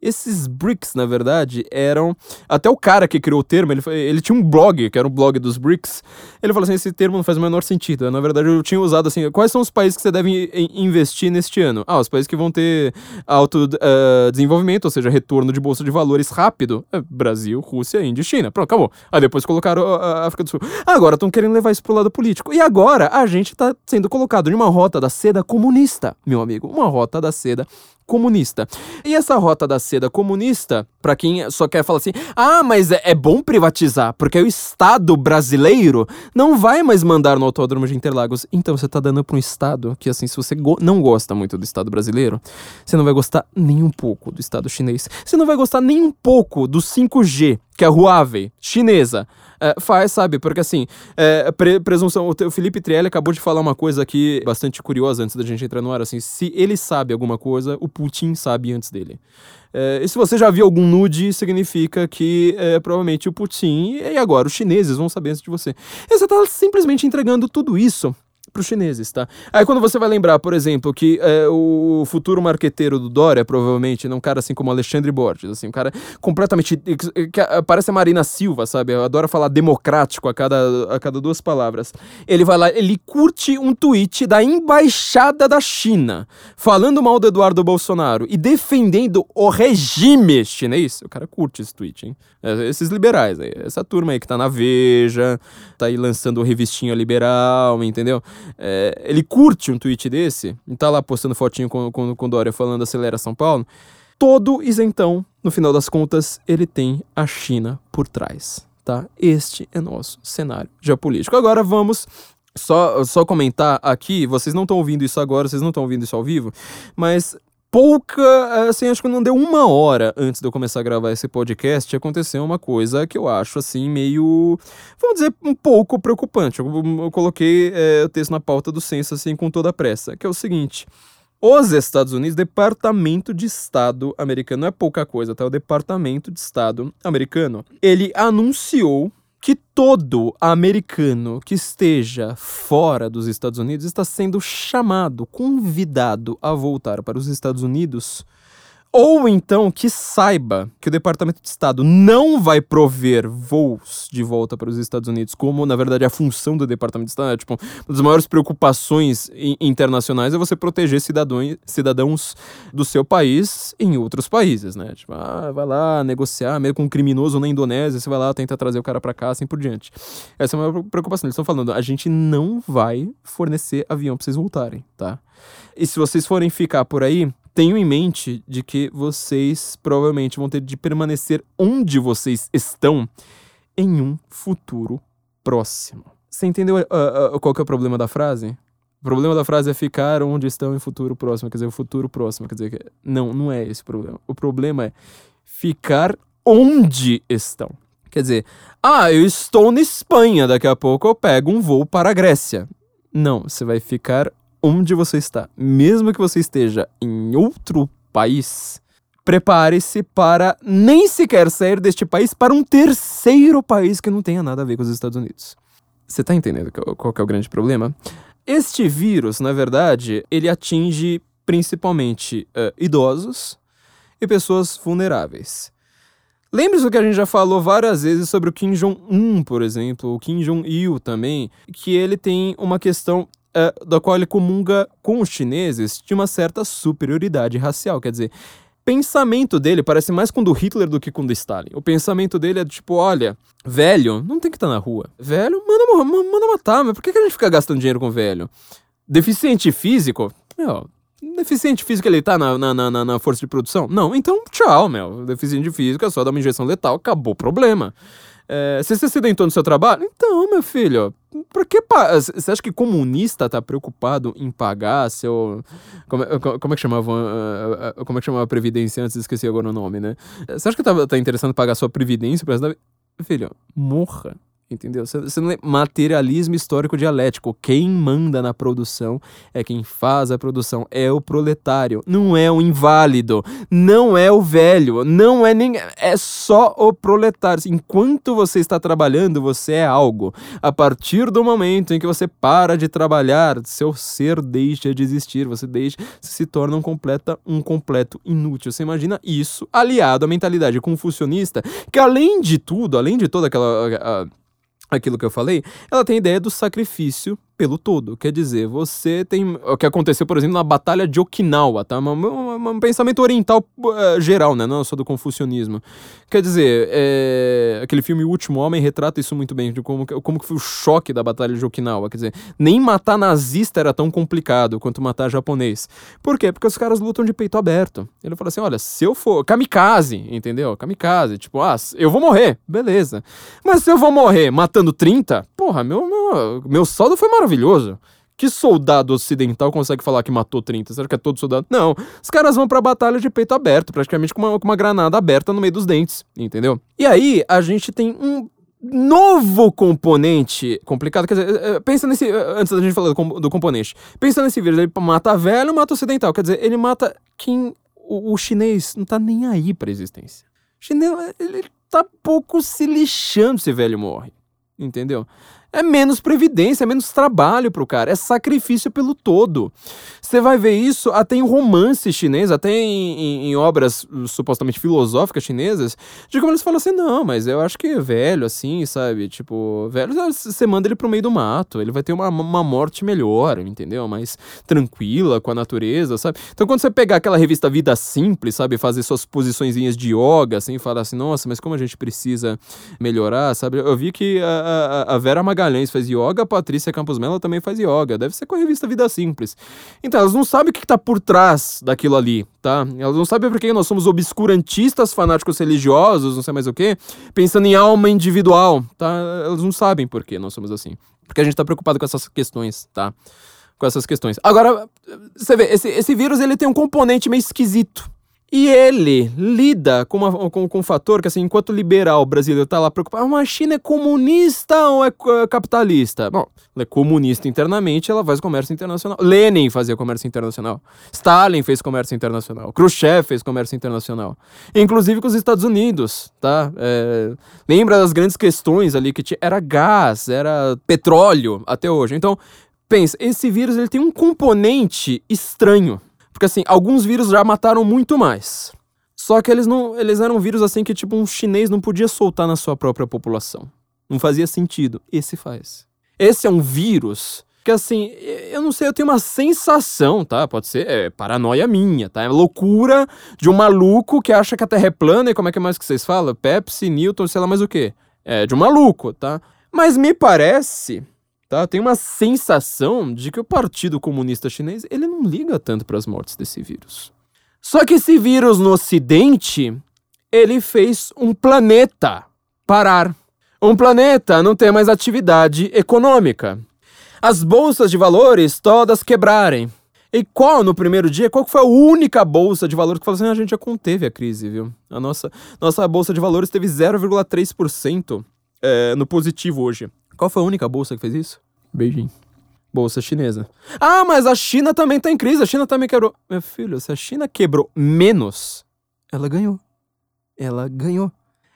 Esses BRICS, na verdade, eram. Até o cara que criou o termo, ele, ele tinha um blog, que era o blog dos BRICS. Ele falou assim: esse termo não faz o menor sentido. Na verdade, eu tinha usado assim: quais são os países que você deve investir neste ano? Ah, os países que vão ter alto uh, desenvolvimento, ou seja, retorno de bolsa de valores rápido. É Brasil, Rússia, Índia e China. Pronto, acabou. Aí depois colocaram a África do Sul. Agora estão querendo levar isso pro lado político. E agora a gente está sendo colocado em uma rota da seda comunista, meu amigo. Uma rota da seda comunista. E essa rota da seda comunista, para quem só quer falar assim, ah, mas é, é, bom privatizar, porque o Estado brasileiro não vai mais mandar no Autódromo de Interlagos. Então você tá dando para um Estado que, assim, se você go não gosta muito do Estado brasileiro, você não vai gostar nem um pouco do Estado chinês. Você não vai gostar nem um pouco do 5G que a Huawei, chinesa, é, faz, sabe? Porque assim, é, pre presunção. O Felipe Trielli acabou de falar uma coisa aqui bastante curiosa antes da gente entrar no ar. Assim, se ele sabe alguma coisa, o Putin sabe antes dele. É, e se você já viu algum nude, significa que é, provavelmente o Putin e agora os chineses vão saber antes de você. E você tá simplesmente entregando tudo isso para os chineses, tá? Aí quando você vai lembrar, por exemplo, que é, o futuro marqueteiro do Dória, provavelmente, é um cara assim como Alexandre Borges, assim, um cara completamente. Parece a Marina Silva, sabe? Eu adoro falar democrático a cada, a cada duas palavras. Ele vai lá, ele curte um tweet da embaixada da China, falando mal do Eduardo Bolsonaro e defendendo o regime chinês. O cara curte esse tweet, hein? É, esses liberais aí, essa turma aí que tá na Veja, tá aí lançando o revistinho liberal, entendeu? É, ele curte um tweet desse, e tá lá postando fotinho com, com, com Dória falando acelera São Paulo. Todo isentão, no final das contas, ele tem a China por trás, tá? Este é nosso cenário geopolítico. Agora vamos só, só comentar aqui, vocês não estão ouvindo isso agora, vocês não estão ouvindo isso ao vivo, mas pouca, assim, acho que não deu uma hora antes de eu começar a gravar esse podcast, aconteceu uma coisa que eu acho, assim, meio, vamos dizer, um pouco preocupante. Eu, eu coloquei é, o texto na pauta do censo, assim, com toda a pressa, que é o seguinte... Os Estados Unidos, Departamento de Estado americano, não é pouca coisa, tá? O Departamento de Estado americano. Ele anunciou que todo americano que esteja fora dos Estados Unidos está sendo chamado, convidado a voltar para os Estados Unidos ou então que saiba que o Departamento de Estado não vai prover voos de volta para os Estados Unidos, como na verdade a função do Departamento de Estado. É, tipo, uma das maiores preocupações internacionais é você proteger cidadãos, cidadãos do seu país em outros países, né? Tipo, ah, vai lá negociar, meio com um criminoso na Indonésia, você vai lá tentar trazer o cara para cá, assim por diante. Essa é uma preocupação. Eles estão falando, a gente não vai fornecer avião para vocês voltarem, tá? E se vocês forem ficar por aí, tenham em mente de que vocês provavelmente vão ter de permanecer onde vocês estão em um futuro próximo. Você entendeu uh, uh, qual que é o problema da frase? O problema da frase é ficar onde estão em futuro próximo, quer dizer, o futuro próximo, quer dizer, não, não é esse o problema. O problema é ficar onde estão. Quer dizer, ah, eu estou na Espanha, daqui a pouco eu pego um voo para a Grécia. Não, você vai ficar onde você está. Mesmo que você esteja em outro país, prepare-se para nem sequer sair deste país para um terceiro país que não tenha nada a ver com os Estados Unidos. Você tá entendendo qual, é o grande problema? Este vírus, na verdade, ele atinge principalmente uh, idosos e pessoas vulneráveis. Lembre-se do que a gente já falou várias vezes sobre o Kim Jong-un, por exemplo, o Kim Jong-il também, que ele tem uma questão uh, da qual ele comunga com os chineses de uma certa superioridade racial. Quer dizer, pensamento dele parece mais com o do Hitler do que com o do Stalin. O pensamento dele é tipo, olha, velho, não tem que estar tá na rua. Velho, manda, manda matar, mas por que a gente fica gastando dinheiro com velho? Deficiente físico? Meu, deficiente físico ele tá na, na, na, na força de produção? Não, então tchau, meu. Deficiente físico é só dar uma injeção letal, acabou o problema. É, você se acidentou no seu trabalho? Então, meu filho, por que. Você acha que comunista tá preocupado em pagar seu. Como, como é que chamava. Como é que chamava a Previdência antes? Esqueci agora o nome, né? Você acha que tá, tá interessado em pagar sua Previdência? Filho, morra. Entendeu? Você não é materialismo histórico dialético. Quem manda na produção é quem faz a produção, é o proletário, não é o inválido, não é o velho, não é nem. É só o proletário. Enquanto você está trabalhando, você é algo. A partir do momento em que você para de trabalhar, seu ser deixa de existir, você deixa, se torna um, completa, um completo inútil. Você imagina isso aliado à mentalidade confucionista, que além de tudo, além de toda aquela. A, aquilo que eu falei, ela tem a ideia do sacrifício pelo todo. Quer dizer, você tem. O que aconteceu, por exemplo, na Batalha de Okinawa, tá? Um, um, um pensamento oriental uh, geral, né? Não só do confucionismo. Quer dizer, é... aquele filme O Último Homem retrata isso muito bem, de como, como que foi o choque da Batalha de Okinawa. Quer dizer, nem matar nazista era tão complicado quanto matar japonês. Por quê? Porque os caras lutam de peito aberto. Ele falou assim: olha, se eu for. Kamikaze, entendeu? Kamikaze. Tipo, ah, eu vou morrer. Beleza. Mas se eu vou morrer matando 30, porra, meu, meu, meu saldo foi maravilhoso maravilhoso. Que soldado ocidental consegue falar que matou 30? Será que é todo soldado? Não. Os caras vão pra batalha de peito aberto, praticamente com uma, com uma granada aberta no meio dos dentes, entendeu? E aí, a gente tem um novo componente complicado. Quer dizer, eh, eh, pensa nesse. Eh, antes da gente falar do, do componente. Pensa nesse vírus. Ele mata velho, mata ocidental. Quer dizer, ele mata quem. O, o chinês não tá nem aí pra existência. O chinês, ele tá pouco se lixando se velho morre. Entendeu? É menos previdência, é menos trabalho pro cara, é sacrifício pelo todo. Você vai ver isso até em romance chinês, até em, em, em, obras supostamente filosóficas chinesas, de como eles falam assim, não, mas eu acho que é velho, assim, sabe? Tipo, velho, você manda ele pro meio do mato, ele vai ter uma, uma morte melhor, entendeu? Mais tranquila com a natureza, sabe? Então quando você pegar aquela revista Vida Simples, sabe? Fazer suas posiçõezinhas de yoga, assim, falar assim, nossa, mas como a gente precisa melhorar, sabe? Eu vi que a, a, a Vera Magalhães Magalhães faz yoga, a Patrícia Campos Mello também faz yoga. Deve ser com a revista Vida Simples. Então, elas não sabem o que está por trás daquilo ali, tá? Elas não sabem por que nós somos obscurantistas, fanáticos religiosos, não sei mais o que, pensando em alma individual, tá? Elas não sabem por que nós somos assim. Porque a gente está preocupado com essas questões, tá? Com essas questões. Agora, você vê, esse, esse vírus ele tem um componente meio esquisito e ele lida com, uma, com, com um fator que, assim, enquanto liberal brasileiro está lá preocupado, uma China é comunista ou é, é capitalista? Bom, ela é comunista internamente, ela faz comércio internacional. Lenin fazia comércio internacional. Stalin fez comércio internacional. Khrushchev fez comércio internacional. Inclusive com os Estados Unidos, tá? É, lembra das grandes questões ali que tinha? Era gás, era petróleo até hoje. Então, pensa, esse vírus ele tem um componente estranho porque assim, alguns vírus já mataram muito mais. Só que eles não, eles eram vírus assim que tipo um chinês não podia soltar na sua própria população. Não fazia sentido. Esse faz. Esse é um vírus que assim, eu não sei, eu tenho uma sensação, tá? Pode ser é, paranoia minha, tá? É loucura de um maluco que acha que a Terra é plana e como é que mais que vocês falam? Pepsi, Newton, sei lá mais o que. É de um maluco, tá? Mas me parece Tá? Tem uma sensação de que o Partido Comunista Chinês ele não liga tanto para as mortes desse vírus. Só que esse vírus no Ocidente ele fez um planeta parar. Um planeta não ter mais atividade econômica. As bolsas de valores todas quebrarem. E qual, no primeiro dia, qual foi a única bolsa de valores que falou assim, "Ah, a gente já conteve a crise, viu? A nossa, nossa bolsa de valores teve 0,3% é, no positivo hoje. Qual foi a única bolsa que fez isso? Beijinho. Bolsa chinesa. Ah, mas a China também tá em crise, a China também quebrou. Meu filho, se a China quebrou menos, ela ganhou. Ela ganhou.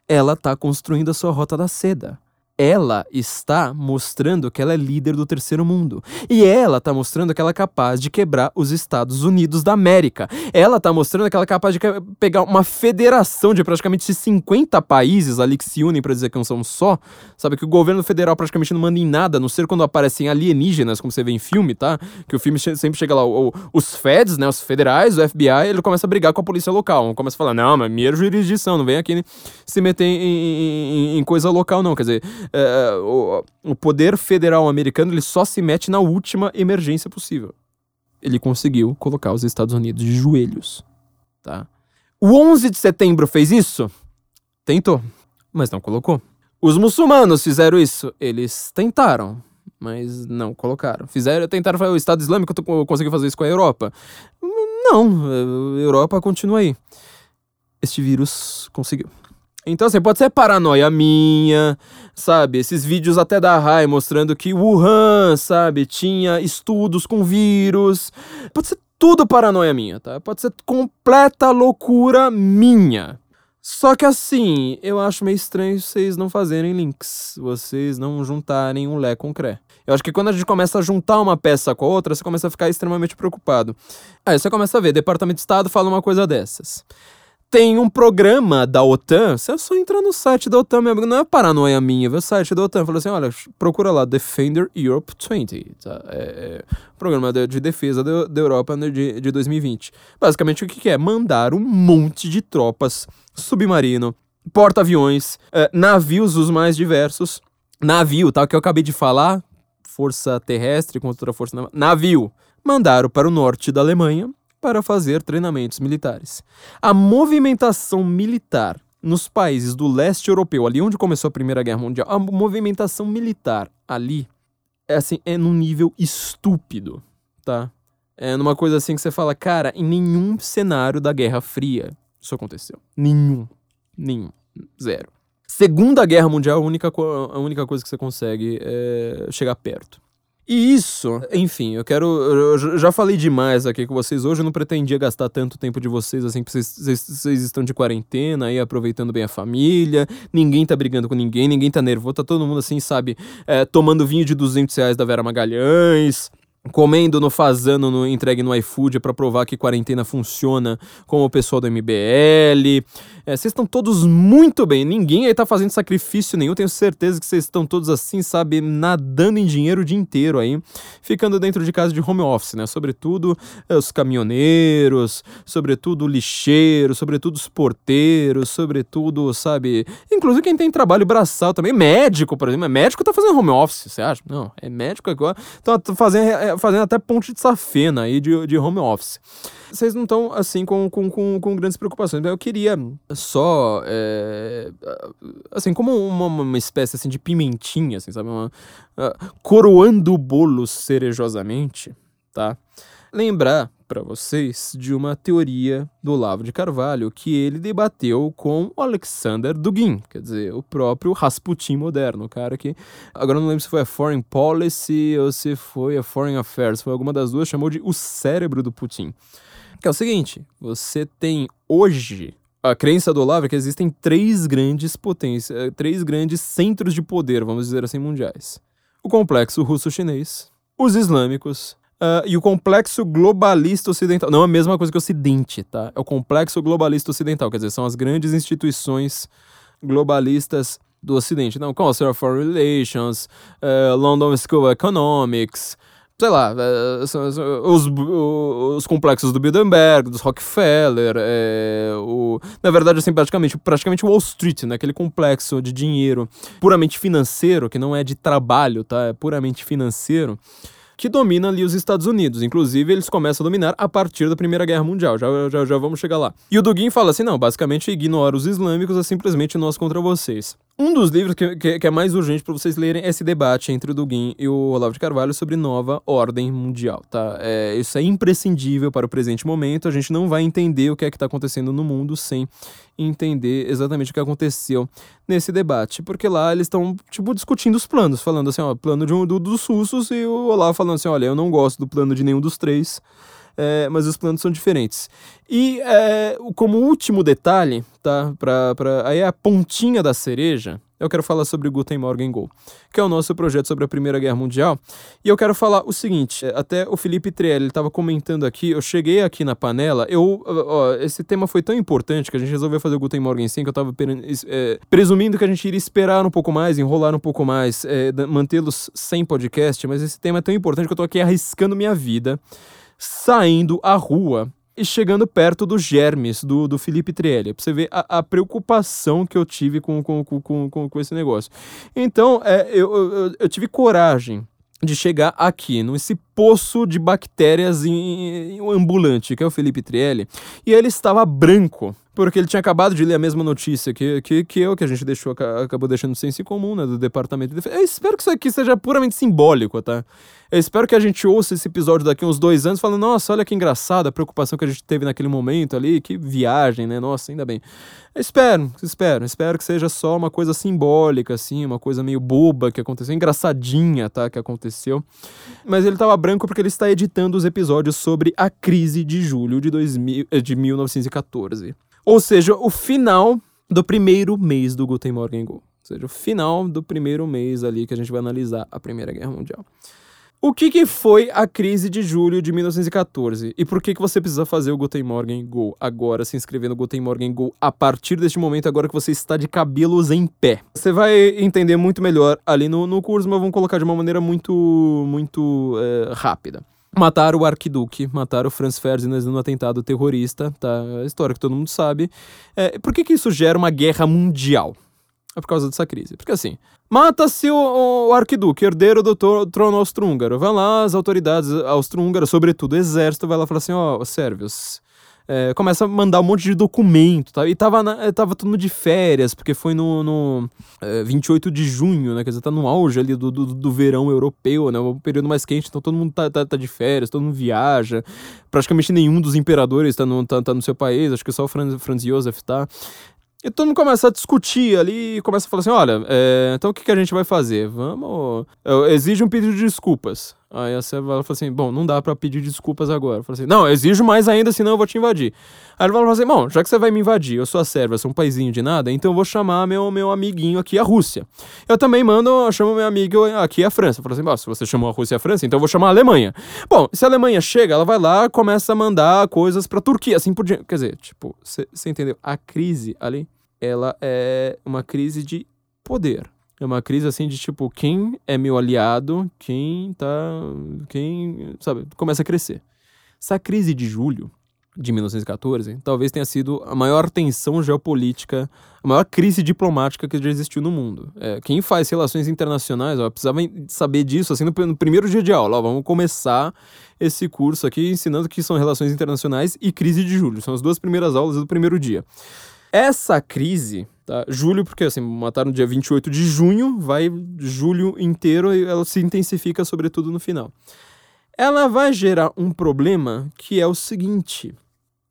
Ela tá construindo a sua rota da seda. Ela está mostrando que ela é líder do terceiro mundo. E ela está mostrando que ela é capaz de quebrar os Estados Unidos da América. Ela está mostrando que ela é capaz de pegar uma federação de praticamente 50 países ali que se unem para dizer que não são só. Sabe que o governo federal praticamente não manda em nada, a não ser quando aparecem alienígenas, como você vê em filme, tá? Que o filme sempre chega lá, o- o- os feds, né, os federais, o FBI, ele começa a brigar com a polícia local. Começa a falar, não, mas minha jurisdição, não vem aqui se meter em- em- em coisa local, não. Quer dizer, é, o, o poder federal americano ele só se mete na última emergência possível. Ele conseguiu colocar os Estados Unidos de joelhos, tá? O 11 de setembro fez isso? Tentou, mas não colocou. Os muçulmanos fizeram isso? Eles tentaram, mas não colocaram. Fizeram, tentaram fazer o Estado Islâmico conseguiu fazer isso com a Europa? Não, a Europa continua aí. Este vírus conseguiu. Então, assim, pode ser paranoia minha, sabe? Esses vídeos até da RAI mostrando que Wuhan, sabe, tinha estudos com vírus. Pode ser tudo paranoia minha, tá? Pode ser completa loucura minha. Só que assim, eu acho meio estranho vocês não fazerem links, vocês não juntarem um Lé com um Cré. Eu acho que quando a gente começa a juntar uma peça com a outra, você começa a ficar extremamente preocupado. Aí você começa a ver, Departamento de Estado fala uma coisa dessas tem um programa da OTAN. Você só entra no site da OTAN, meu amigo. Não é paranoia minha, viu? O site da OTAN. Fala assim: olha, procura lá, Defender Europe 20. Tá? É, é, programa de, de defesa da, Europa de, de 2020. Basicamente, o que, que é? Mandar um monte de tropas, submarino, porta-aviões, é, navios os mais diversos. Navio, tá? O que eu acabei de falar. Força terrestre contra a força naval. Navio. Mandaram para o norte da Alemanha para fazer treinamentos militares. A movimentação militar nos países do leste europeu, ali onde começou a Primeira Guerra Mundial, a movimentação militar ali é assim, é num nível estúpido, tá? É numa coisa assim que você fala, cara, em nenhum cenário da Guerra Fria isso aconteceu. Nenhum. Nenhum. Zero. Segunda Guerra Mundial, a única, a única coisa que você consegue é chegar perto. E isso, enfim, eu quero. Eu já- falei demais aqui com vocês hoje. Eu não pretendia gastar tanto tempo de vocês assim, porque vocês, vocês estão de quarentena aí, aproveitando bem a família. Ninguém tá brigando com ninguém, ninguém tá nervoso. Tá todo mundo assim, sabe, é, tomando vinho de 200 reais da Vera Magalhães. Comendo no Fazano, no, entregue no iFood pra provar que quarentena funciona como o pessoal do MBL. É, vocês estão todos muito bem. Ninguém aí tá fazendo sacrifício nenhum. Tenho certeza que vocês estão todos assim, sabe, nadando em dinheiro o dia inteiro aí. Ficando dentro de casa de home office, né? Sobretudo é, os caminhoneiros, sobretudo o lixeiro, sobretudo os porteiros, sobretudo, sabe. Inclusive quem tem trabalho braçal também. Médico, por exemplo. Médico tá fazendo home office, você acha? Não, é médico agora. Tá fazendo, fazendo até ponte de safena aí de, de home office vocês não estão assim com, com, com, com grandes preocupações. Eu queria só, é, assim, como uma, uma espécie assim, de pimentinha, assim, sabe? Uma, ah, coroando o bolo cerejosamente, tá? Lembrar para vocês de uma teoria do Olavo de Carvalho que ele debateu com o Alexander Dugin, quer dizer, o próprio Rasputin moderno, o cara que agora não lembro se foi a Foreign Policy ou se foi a Foreign Affairs, foi alguma das duas, chamou de o cérebro do Putin. Que é o seguinte, você tem hoje a crença do Olavo é que existem três grandes potências, três grandes centros de poder, vamos dizer assim, mundiais. O complexo russo-chinês, os islâmicos ah, e o complexo globalista ocidental. Não é a mesma coisa que o ocidente, tá? É o complexo globalista ocidental, quer dizer, são as grandes instituições globalistas do ocidente. Então, Council of Foreign Relations, eh, London School of Economics, sei lá, são os, os complexos do Bilderberg, dos Rockefeller, eh, o, na verdade, assim, praticamente, praticamente Wall Street, né? Aquele complexo de dinheiro puramente financeiro, que não é de trabalho, tá? É puramente financeiro, que domina ali os Estados Unidos. Inclusive, eles começam a dominar a partir da Primeira Guerra Mundial. Já, já, já vamos chegar lá. E o Dugin fala assim: não, basicamente ignora os islâmicos, é simplesmente nós contra vocês. Um dos livros que, que, que é mais urgente para vocês lerem é esse debate entre o Dugin e o Olavo de Carvalho sobre nova ordem mundial, tá? É, isso é imprescindível para o presente momento. A gente não vai entender o que é que está acontecendo no mundo sem entender exatamente o que aconteceu nesse debate, porque lá eles estão tipo discutindo os planos, falando assim, ó, plano de um do, dos russos e o Olavo falando assim, olha, eu não gosto do plano de nenhum dos três é, mas os planos são diferentes. E é, como último detalhe, tá? Pra, pra, aí é a pontinha da cereja, eu quero falar sobre o Guten Morgen Go, que é o nosso projeto sobre a Primeira Guerra Mundial. E eu quero falar o seguinte: é, até o Felipe Trielli estava comentando aqui, eu cheguei aqui na panela, eu, ó, esse tema foi tão importante que a gente resolveu fazer o Guten Morgen sim, que eu estava é, presumindo que a gente iria esperar um pouco mais, enrolar um pouco mais, é, mantê-los sem podcast, mas esse tema é tão importante que eu estou aqui arriscando minha vida saindo à rua e chegando perto dos germes do, do Felipe Trielli, pra você ver a, a preocupação que eu tive com, com, com, com, com esse negócio. Então, é, eu, eu, eu tive coragem de chegar aqui, nesse poço de bactérias em, em, ambulante, que é o Felipe Trielli, e ele estava branco, porque ele tinha acabado de ler a mesma notícia que, que, que eu, que a gente deixou, acabou deixando sem senso comum, né, do Departamento de Defesa. Eu espero que isso aqui seja puramente simbólico, tá? Eu espero que a gente ouça esse episódio daqui uns dois anos falando, nossa, olha que engraçado a preocupação que a gente teve naquele momento ali, que viagem, né? Nossa, ainda bem. Eu espero, espero, espero que seja só uma coisa simbólica, assim, uma coisa meio boba que aconteceu, engraçadinha, tá? Que aconteceu. Mas ele tava branco porque ele está editando os episódios sobre a crise de julho de, 2000, eh, de 1914. Ou seja, o final do primeiro mês do Guten Morgen Go. Ou seja, o final do primeiro mês ali que a gente vai analisar a Primeira Guerra Mundial. O que, que foi a crise de julho de 1914? E por que, que você precisa fazer o Guten Morgen Go agora, se inscrever no Guten Morgen Go a partir deste momento, agora que você está de cabelos em pé? Você vai entender muito melhor ali no, no curso, mas vamos colocar de uma maneira muito, muito é, rápida. Mataram o arquiduque, mataram o Franz Ferdinand no atentado terrorista, tá? A história que todo mundo sabe. É, por que, que isso gera uma guerra mundial? É por causa dessa crise. Porque assim, mata-se o, o, arquiduque, herdeiro do trono austro-húngaro. Vai lá, as autoridades austro-húngaras, sobretudo o exército, vai lá e fala assim: ó, oh, sérvios, é, começa a mandar um monte de documento, tá? E tava, na, tava todo de férias, porque foi no, no é, 28 de junho, né? Quer dizer, tá no auge ali do, do, do verão europeu, né? O período mais quente, então todo mundo tá, tá, tá, de férias, todo mundo viaja. Praticamente nenhum dos imperadores tá no, tá, tá no seu país, acho que só o Franz, Franz Josef tá. E todo mundo começa a discutir ali e começa a falar assim: olha, é, então o que, que a gente vai fazer? Vamos. Exige um pedido de desculpas. Aí a Seva fala assim: bom, não dá para pedir desculpas agora. Fala assim: não, exijo mais ainda, senão eu vou te invadir. Aí ele fala assim: bom, já que você vai me invadir, eu sou a Sérvia, sou um paizinho de nada, então eu vou chamar meu, meu amiguinho aqui, a Rússia. Eu também mando, eu chamo meu amigo aqui, a França. Fala assim: bom, se você chamou a Rússia e a França, então eu vou chamar a Alemanha. Bom, se a Alemanha chega, ela vai lá, começa a mandar coisas pra Turquia, assim por diante. Quer dizer, tipo, você entendeu? A crise ali ela é uma crise de poder. É uma crise assim de tipo, quem é meu aliado, quem tá. Quem, sabe, começa a crescer. Essa crise de julho de 1914 talvez tenha sido a maior tensão geopolítica, a maior crise diplomática que já existiu no mundo. É, quem faz relações internacionais, ó, precisava saber disso assim no, no primeiro dia de aula. Ó, vamos começar esse curso aqui ensinando que são relações internacionais e crise de julho. São as duas primeiras aulas do primeiro dia. Essa crise, tá? Julho, porque assim, mataram no dia 28 de junho, vai julho inteiro e ela se intensifica, sobretudo no final. Ela vai gerar um problema que é o seguinte.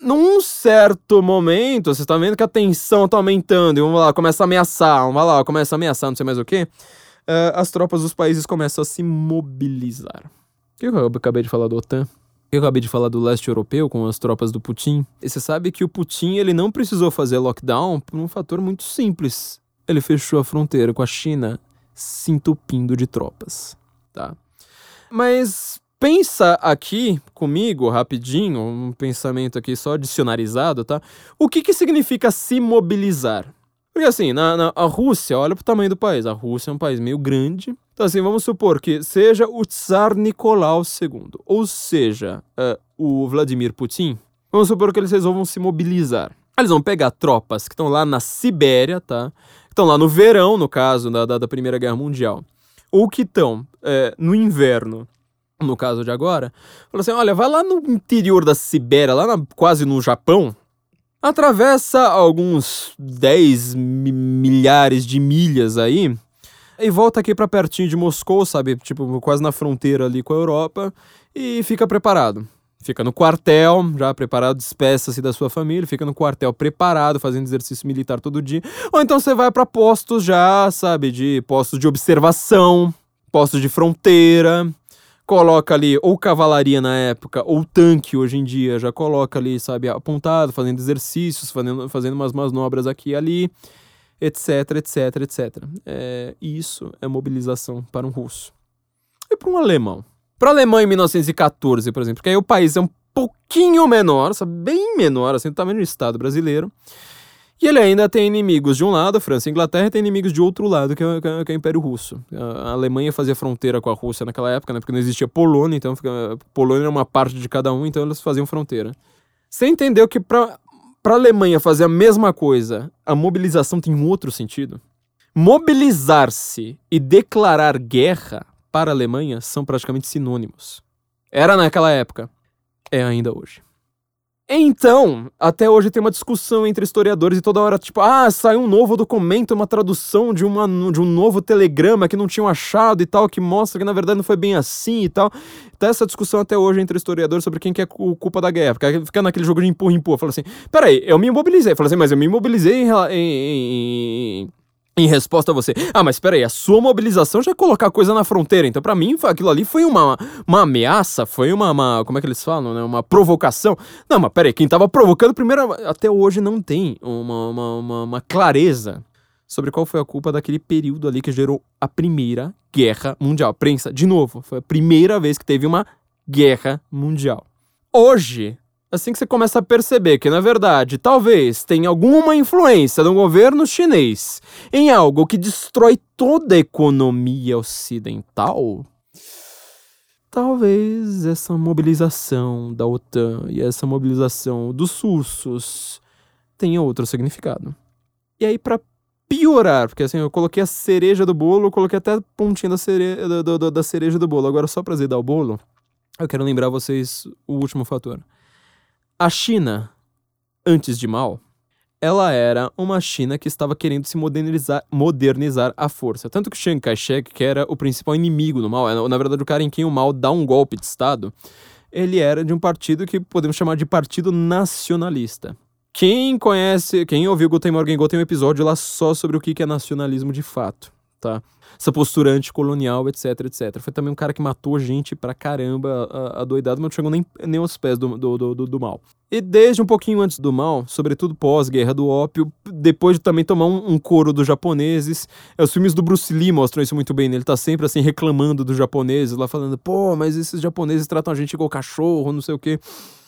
Num certo momento, você está vendo que a tensão está aumentando, e vamos lá, começa a ameaçar, vamos lá, começa a ameaçar, não sei mais o que, uh, as tropas dos países começam a se mobilizar. O que eu acabei de falar do OTAN? Eu acabei de falar do leste europeu com as tropas do Putin. E você sabe que o Putin ele não precisou fazer lockdown por um fator muito simples. Ele fechou a fronteira com a China se entupindo de tropas, tá? Mas pensa aqui comigo rapidinho, um pensamento aqui só dicionarizado, tá? O que que significa se mobilizar? Porque assim, na, na, a Rússia, olha pro tamanho do país. A Rússia é um país meio grande. Então, assim, vamos supor que seja o Tsar Nicolau II, ou seja, uh, o Vladimir Putin. Vamos supor que eles resolvam se mobilizar. Eles vão pegar tropas que estão lá na Sibéria, tá? Estão lá no verão, no caso da, da, da Primeira Guerra Mundial. Ou que estão é, no inverno, no caso de agora. Fala assim: olha, vai lá no interior da Sibéria, lá na, quase no Japão, atravessa alguns 10 mi- milhares de milhas aí e volta aqui pra pertinho de Moscou, sabe? Tipo, quase na fronteira ali com a Europa e fica preparado. Fica no quartel, já preparado, despeça-se da sua família, fica no quartel preparado, fazendo exercício militar todo dia. Ou então você vai pra postos já, sabe, de postos de observação, postos de fronteira, coloca ali ou cavalaria na época, ou tanque hoje em dia, já coloca ali, sabe, apontado, fazendo exercícios, fazendo, fazendo umas manobras aqui e ali, etc, etc, etc. É, isso é mobilização para um russo. E para um alemão? Para o alemão em 1914, por exemplo, porque aí o país é um pouquinho menor, sabe, bem menor, assim, do tamanho do Estado brasileiro. E ele ainda tem inimigos de um lado, França e Inglaterra, e tem inimigos de outro lado, que é, que é- que é o Império Russo. A a Alemanha fazia fronteira com a Rússia naquela época, né? Porque não existia Polônia, então fica- Polônia era uma parte de cada um, então eles faziam fronteira. Você entendeu que para a Alemanha fazer a mesma coisa, a mobilização tem um outro sentido? Mobilizar-se e declarar guerra para a Alemanha são praticamente sinônimos. Era naquela época, é ainda hoje. Então, até hoje tem uma discussão entre historiadores e toda hora, tipo, ah, saiu um novo documento, uma tradução de, uma, de um novo telegrama que não tinham achado e tal, que mostra que na verdade não foi bem assim e tal. Tá essa discussão até hoje entre historiadores sobre quem que é cu- culpa da guerra. Porque fica naquele jogo de empurra, empurra. Fala assim, peraí, eu me mobilizei. Fala assim, mas eu me mobilizei em, em- em- em- resposta a você. Ah, mas peraí, a sua mobilização já é colocar coisa na fronteira. Então, pra mim, aquilo ali foi uma, uma ameaça, foi uma, uma- Como é que eles falam, né? Uma provocação. Não, mas peraí, quem tava provocando primeiro. Até hoje não tem uma, uma, uma, uma clareza sobre qual foi a culpa daquele período ali que gerou a primeira guerra mundial. Prensa, de novo, foi a primeira vez que teve uma guerra mundial. Hoje, assim que você começa a perceber que, na verdade, talvez tenha alguma influência do governo chinês em algo que destrói toda a economia ocidental, talvez essa mobilização da OTAN e essa mobilização dos russos tenha outro significado. E aí, pra piorar, porque assim, eu coloquei a cereja do bolo, coloquei até a pontinha da, cere... da, da- da- cereja do bolo. Agora, só pra zedar o bolo, eu quero lembrar vocês o último fator. A China, antes de Mao, ela era uma China que estava querendo se modernizar, modernizar à força. Tanto que Chiang Kai-shek, que era o principal inimigo do Mao, é, na verdade o cara em quem o Mao dá um golpe de Estado, ele era de um partido que podemos chamar de partido nacionalista. Quem conhece, quem ouviu Guten Morgen Go tem um episódio lá só sobre o que que é nacionalismo de fato, tá? Essa postura anticolonial, etc, etc. Foi também um cara que matou gente pra caramba, a, a doidado, mas não chegou nem, nem aos pés do, do, do, do- mal. E desde um pouquinho antes do mal, sobretudo pós-guerra do ópio, depois de também tomar um, um coro dos japoneses, é, os filmes do Bruce Lee mostram isso muito bem, né? Ele tá sempre assim reclamando dos japoneses, lá falando, pô, mas esses japoneses tratam a gente igual cachorro, não sei o quê.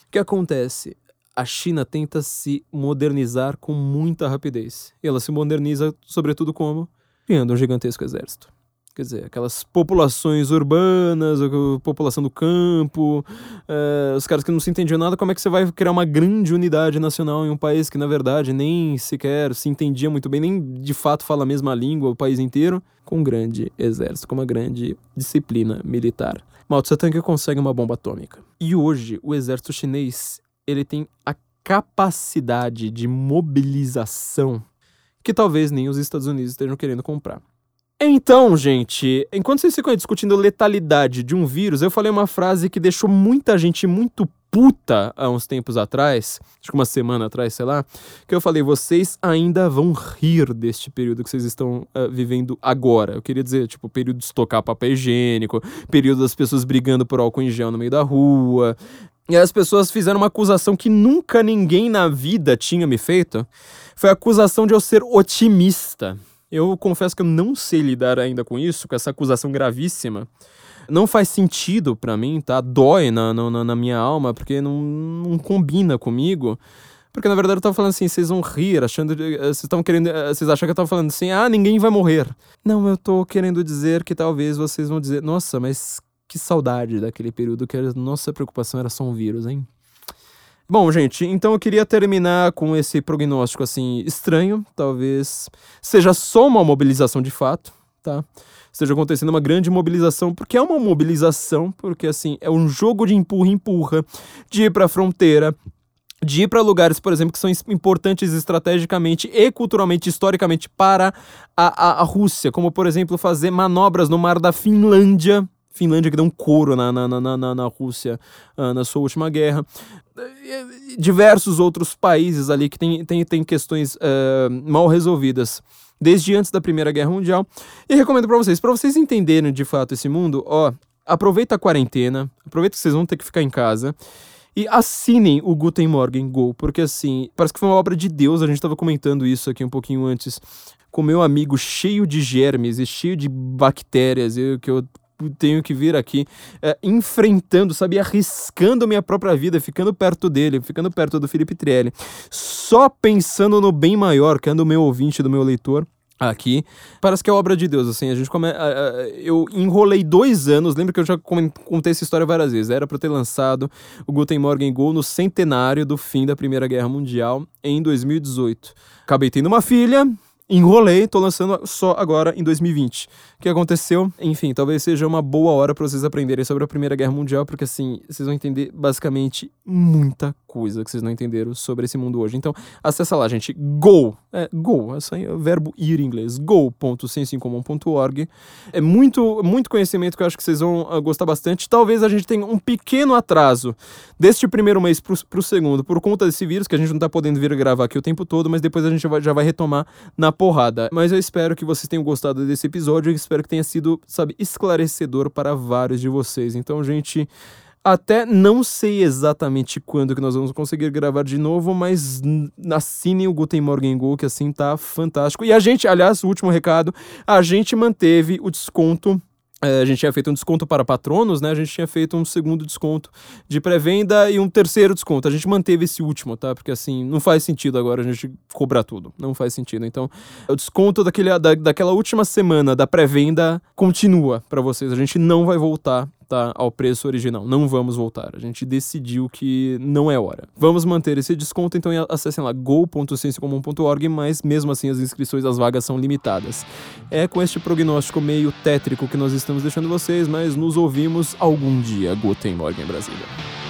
O que acontece? A China tenta se modernizar com muita rapidez. E ela se moderniza, sobretudo, como? Criando um gigantesco exército. Quer dizer, aquelas populações urbanas, a população do campo, eh, os caras que não se entendiam nada, como é que você vai criar uma grande unidade nacional em um país que, na verdade, nem sequer se entendia muito bem, nem de fato fala a mesma língua, o país inteiro, com um grande exército, com uma grande disciplina militar. Mao Tse Tung consegue uma bomba atômica. E hoje, o exército chinês, ele tem a capacidade de mobilização que talvez nem os Estados Unidos estejam querendo comprar. Então, gente, enquanto vocês ficam aí discutindo letalidade de um vírus, eu falei uma frase que deixou muita gente muito puta há uns tempos atrás, acho que uma semana atrás, sei lá, que eu falei, vocês ainda vão rir deste período que vocês estão ah, vivendo agora. Eu queria dizer, tipo, período de estocar papel higiênico, período das pessoas brigando por álcool em gel no meio da rua. E as pessoas fizeram uma acusação que nunca ninguém na vida tinha me feito. Foi a acusação de eu ser otimista. Eu confesso que eu não sei lidar ainda com isso, com essa acusação gravíssima. Não faz sentido pra mim, tá? Dói na, na, na minha alma, porque não, não combina comigo. Porque na verdade eu tava falando assim, vocês vão rir, achando. eh, Vocês estavam querendo. eh, Vocês acham que eu tava falando assim, ah, ninguém vai morrer. Não, eu tô querendo dizer que talvez vocês vão dizer, nossa, mas que saudade daquele período que a nossa preocupação era só um vírus, hein? Bom, gente, então eu queria terminar com esse prognóstico assim estranho, talvez seja só uma mobilização de fato, tá? Esteja acontecendo uma grande mobilização, porque é uma mobilização, porque assim, é um jogo de empurra-empurra, de ir pra fronteira, de ir para lugares, por exemplo, que são importantes estrategicamente e culturalmente, historicamente para a, a, a, Rússia, como por exemplo fazer manobras no mar da Finlândia. Finlândia que deu um couro na, na, na, na, na Rússia uh, na sua última guerra. Diversos outros países ali que tem, tem, tem questões uh, mal resolvidas desde antes da Primeira Guerra Mundial. E recomendo para vocês, para vocês entenderem de fato esse mundo, ó, aproveita a quarentena, aproveita que vocês vão ter que ficar em casa e assinem o Guten Morgen Go, porque assim, parece que foi uma obra de Deus, a gente estava comentando isso aqui um pouquinho antes, com meu amigo cheio de germes e cheio de bactérias, eu, que eu tenho que vir aqui é, enfrentando, sabe, arriscando minha própria vida, ficando perto dele, ficando perto do Felipe Trielli, só pensando no bem maior, que é do meu ouvinte, do meu leitor aqui. Parece que é obra de Deus, assim. A gente. Eu enrolei dois anos, lembra que eu já contei essa história várias vezes. Era para ter lançado o Guten Morgen Go no centenário do fim da Primeira Guerra Mundial em 2018. Acabei tendo uma filha, enrolei, tô lançando só agora em 2020. Que aconteceu? Enfim, talvez seja uma boa hora para vocês aprenderem sobre a Primeira Guerra Mundial, porque assim, vocês vão entender basicamente muita coisa que vocês não entenderam sobre esse mundo hoje. Então, acessa lá, gente. Go! É, go, é o verbo ir em inglês. go.sensoincomum.org. É muito, muito conhecimento que eu acho que vocês vão uh, gostar bastante. Talvez a gente tenha um pequeno atraso deste primeiro mês pro, pro segundo, por conta desse vírus, que a gente não tá podendo vir gravar aqui o tempo todo, mas depois a gente vai, já vai retomar na porrada. Mas eu espero que vocês tenham gostado desse episódio e espero que tenha sido, sabe, esclarecedor para vários de vocês. Então, gente. Até não sei exatamente quando que nós vamos conseguir gravar de novo, mas assinem o Guten Morgen Go, que assim tá fantástico. E a gente, aliás, último recado, a gente manteve o desconto a gente tinha feito um desconto para patronos, né? A gente tinha feito um segundo desconto de pré-venda e um terceiro desconto. A gente manteve esse último, tá? Porque assim, não faz sentido agora a gente cobrar tudo. Não faz sentido. Então, o desconto daquele, da, daquela última semana da pré-venda continua para vocês. A gente não vai voltar voltar ao preço original. Não vamos voltar. A gente decidiu que não é hora. Vamos manter esse desconto, então acessem lá go.cienciacomum.org, mas mesmo assim as inscrições das vagas são limitadas. É com este prognóstico meio tétrico que nós estamos deixando vocês, mas nos ouvimos algum dia. Guten Morgen, Brasília.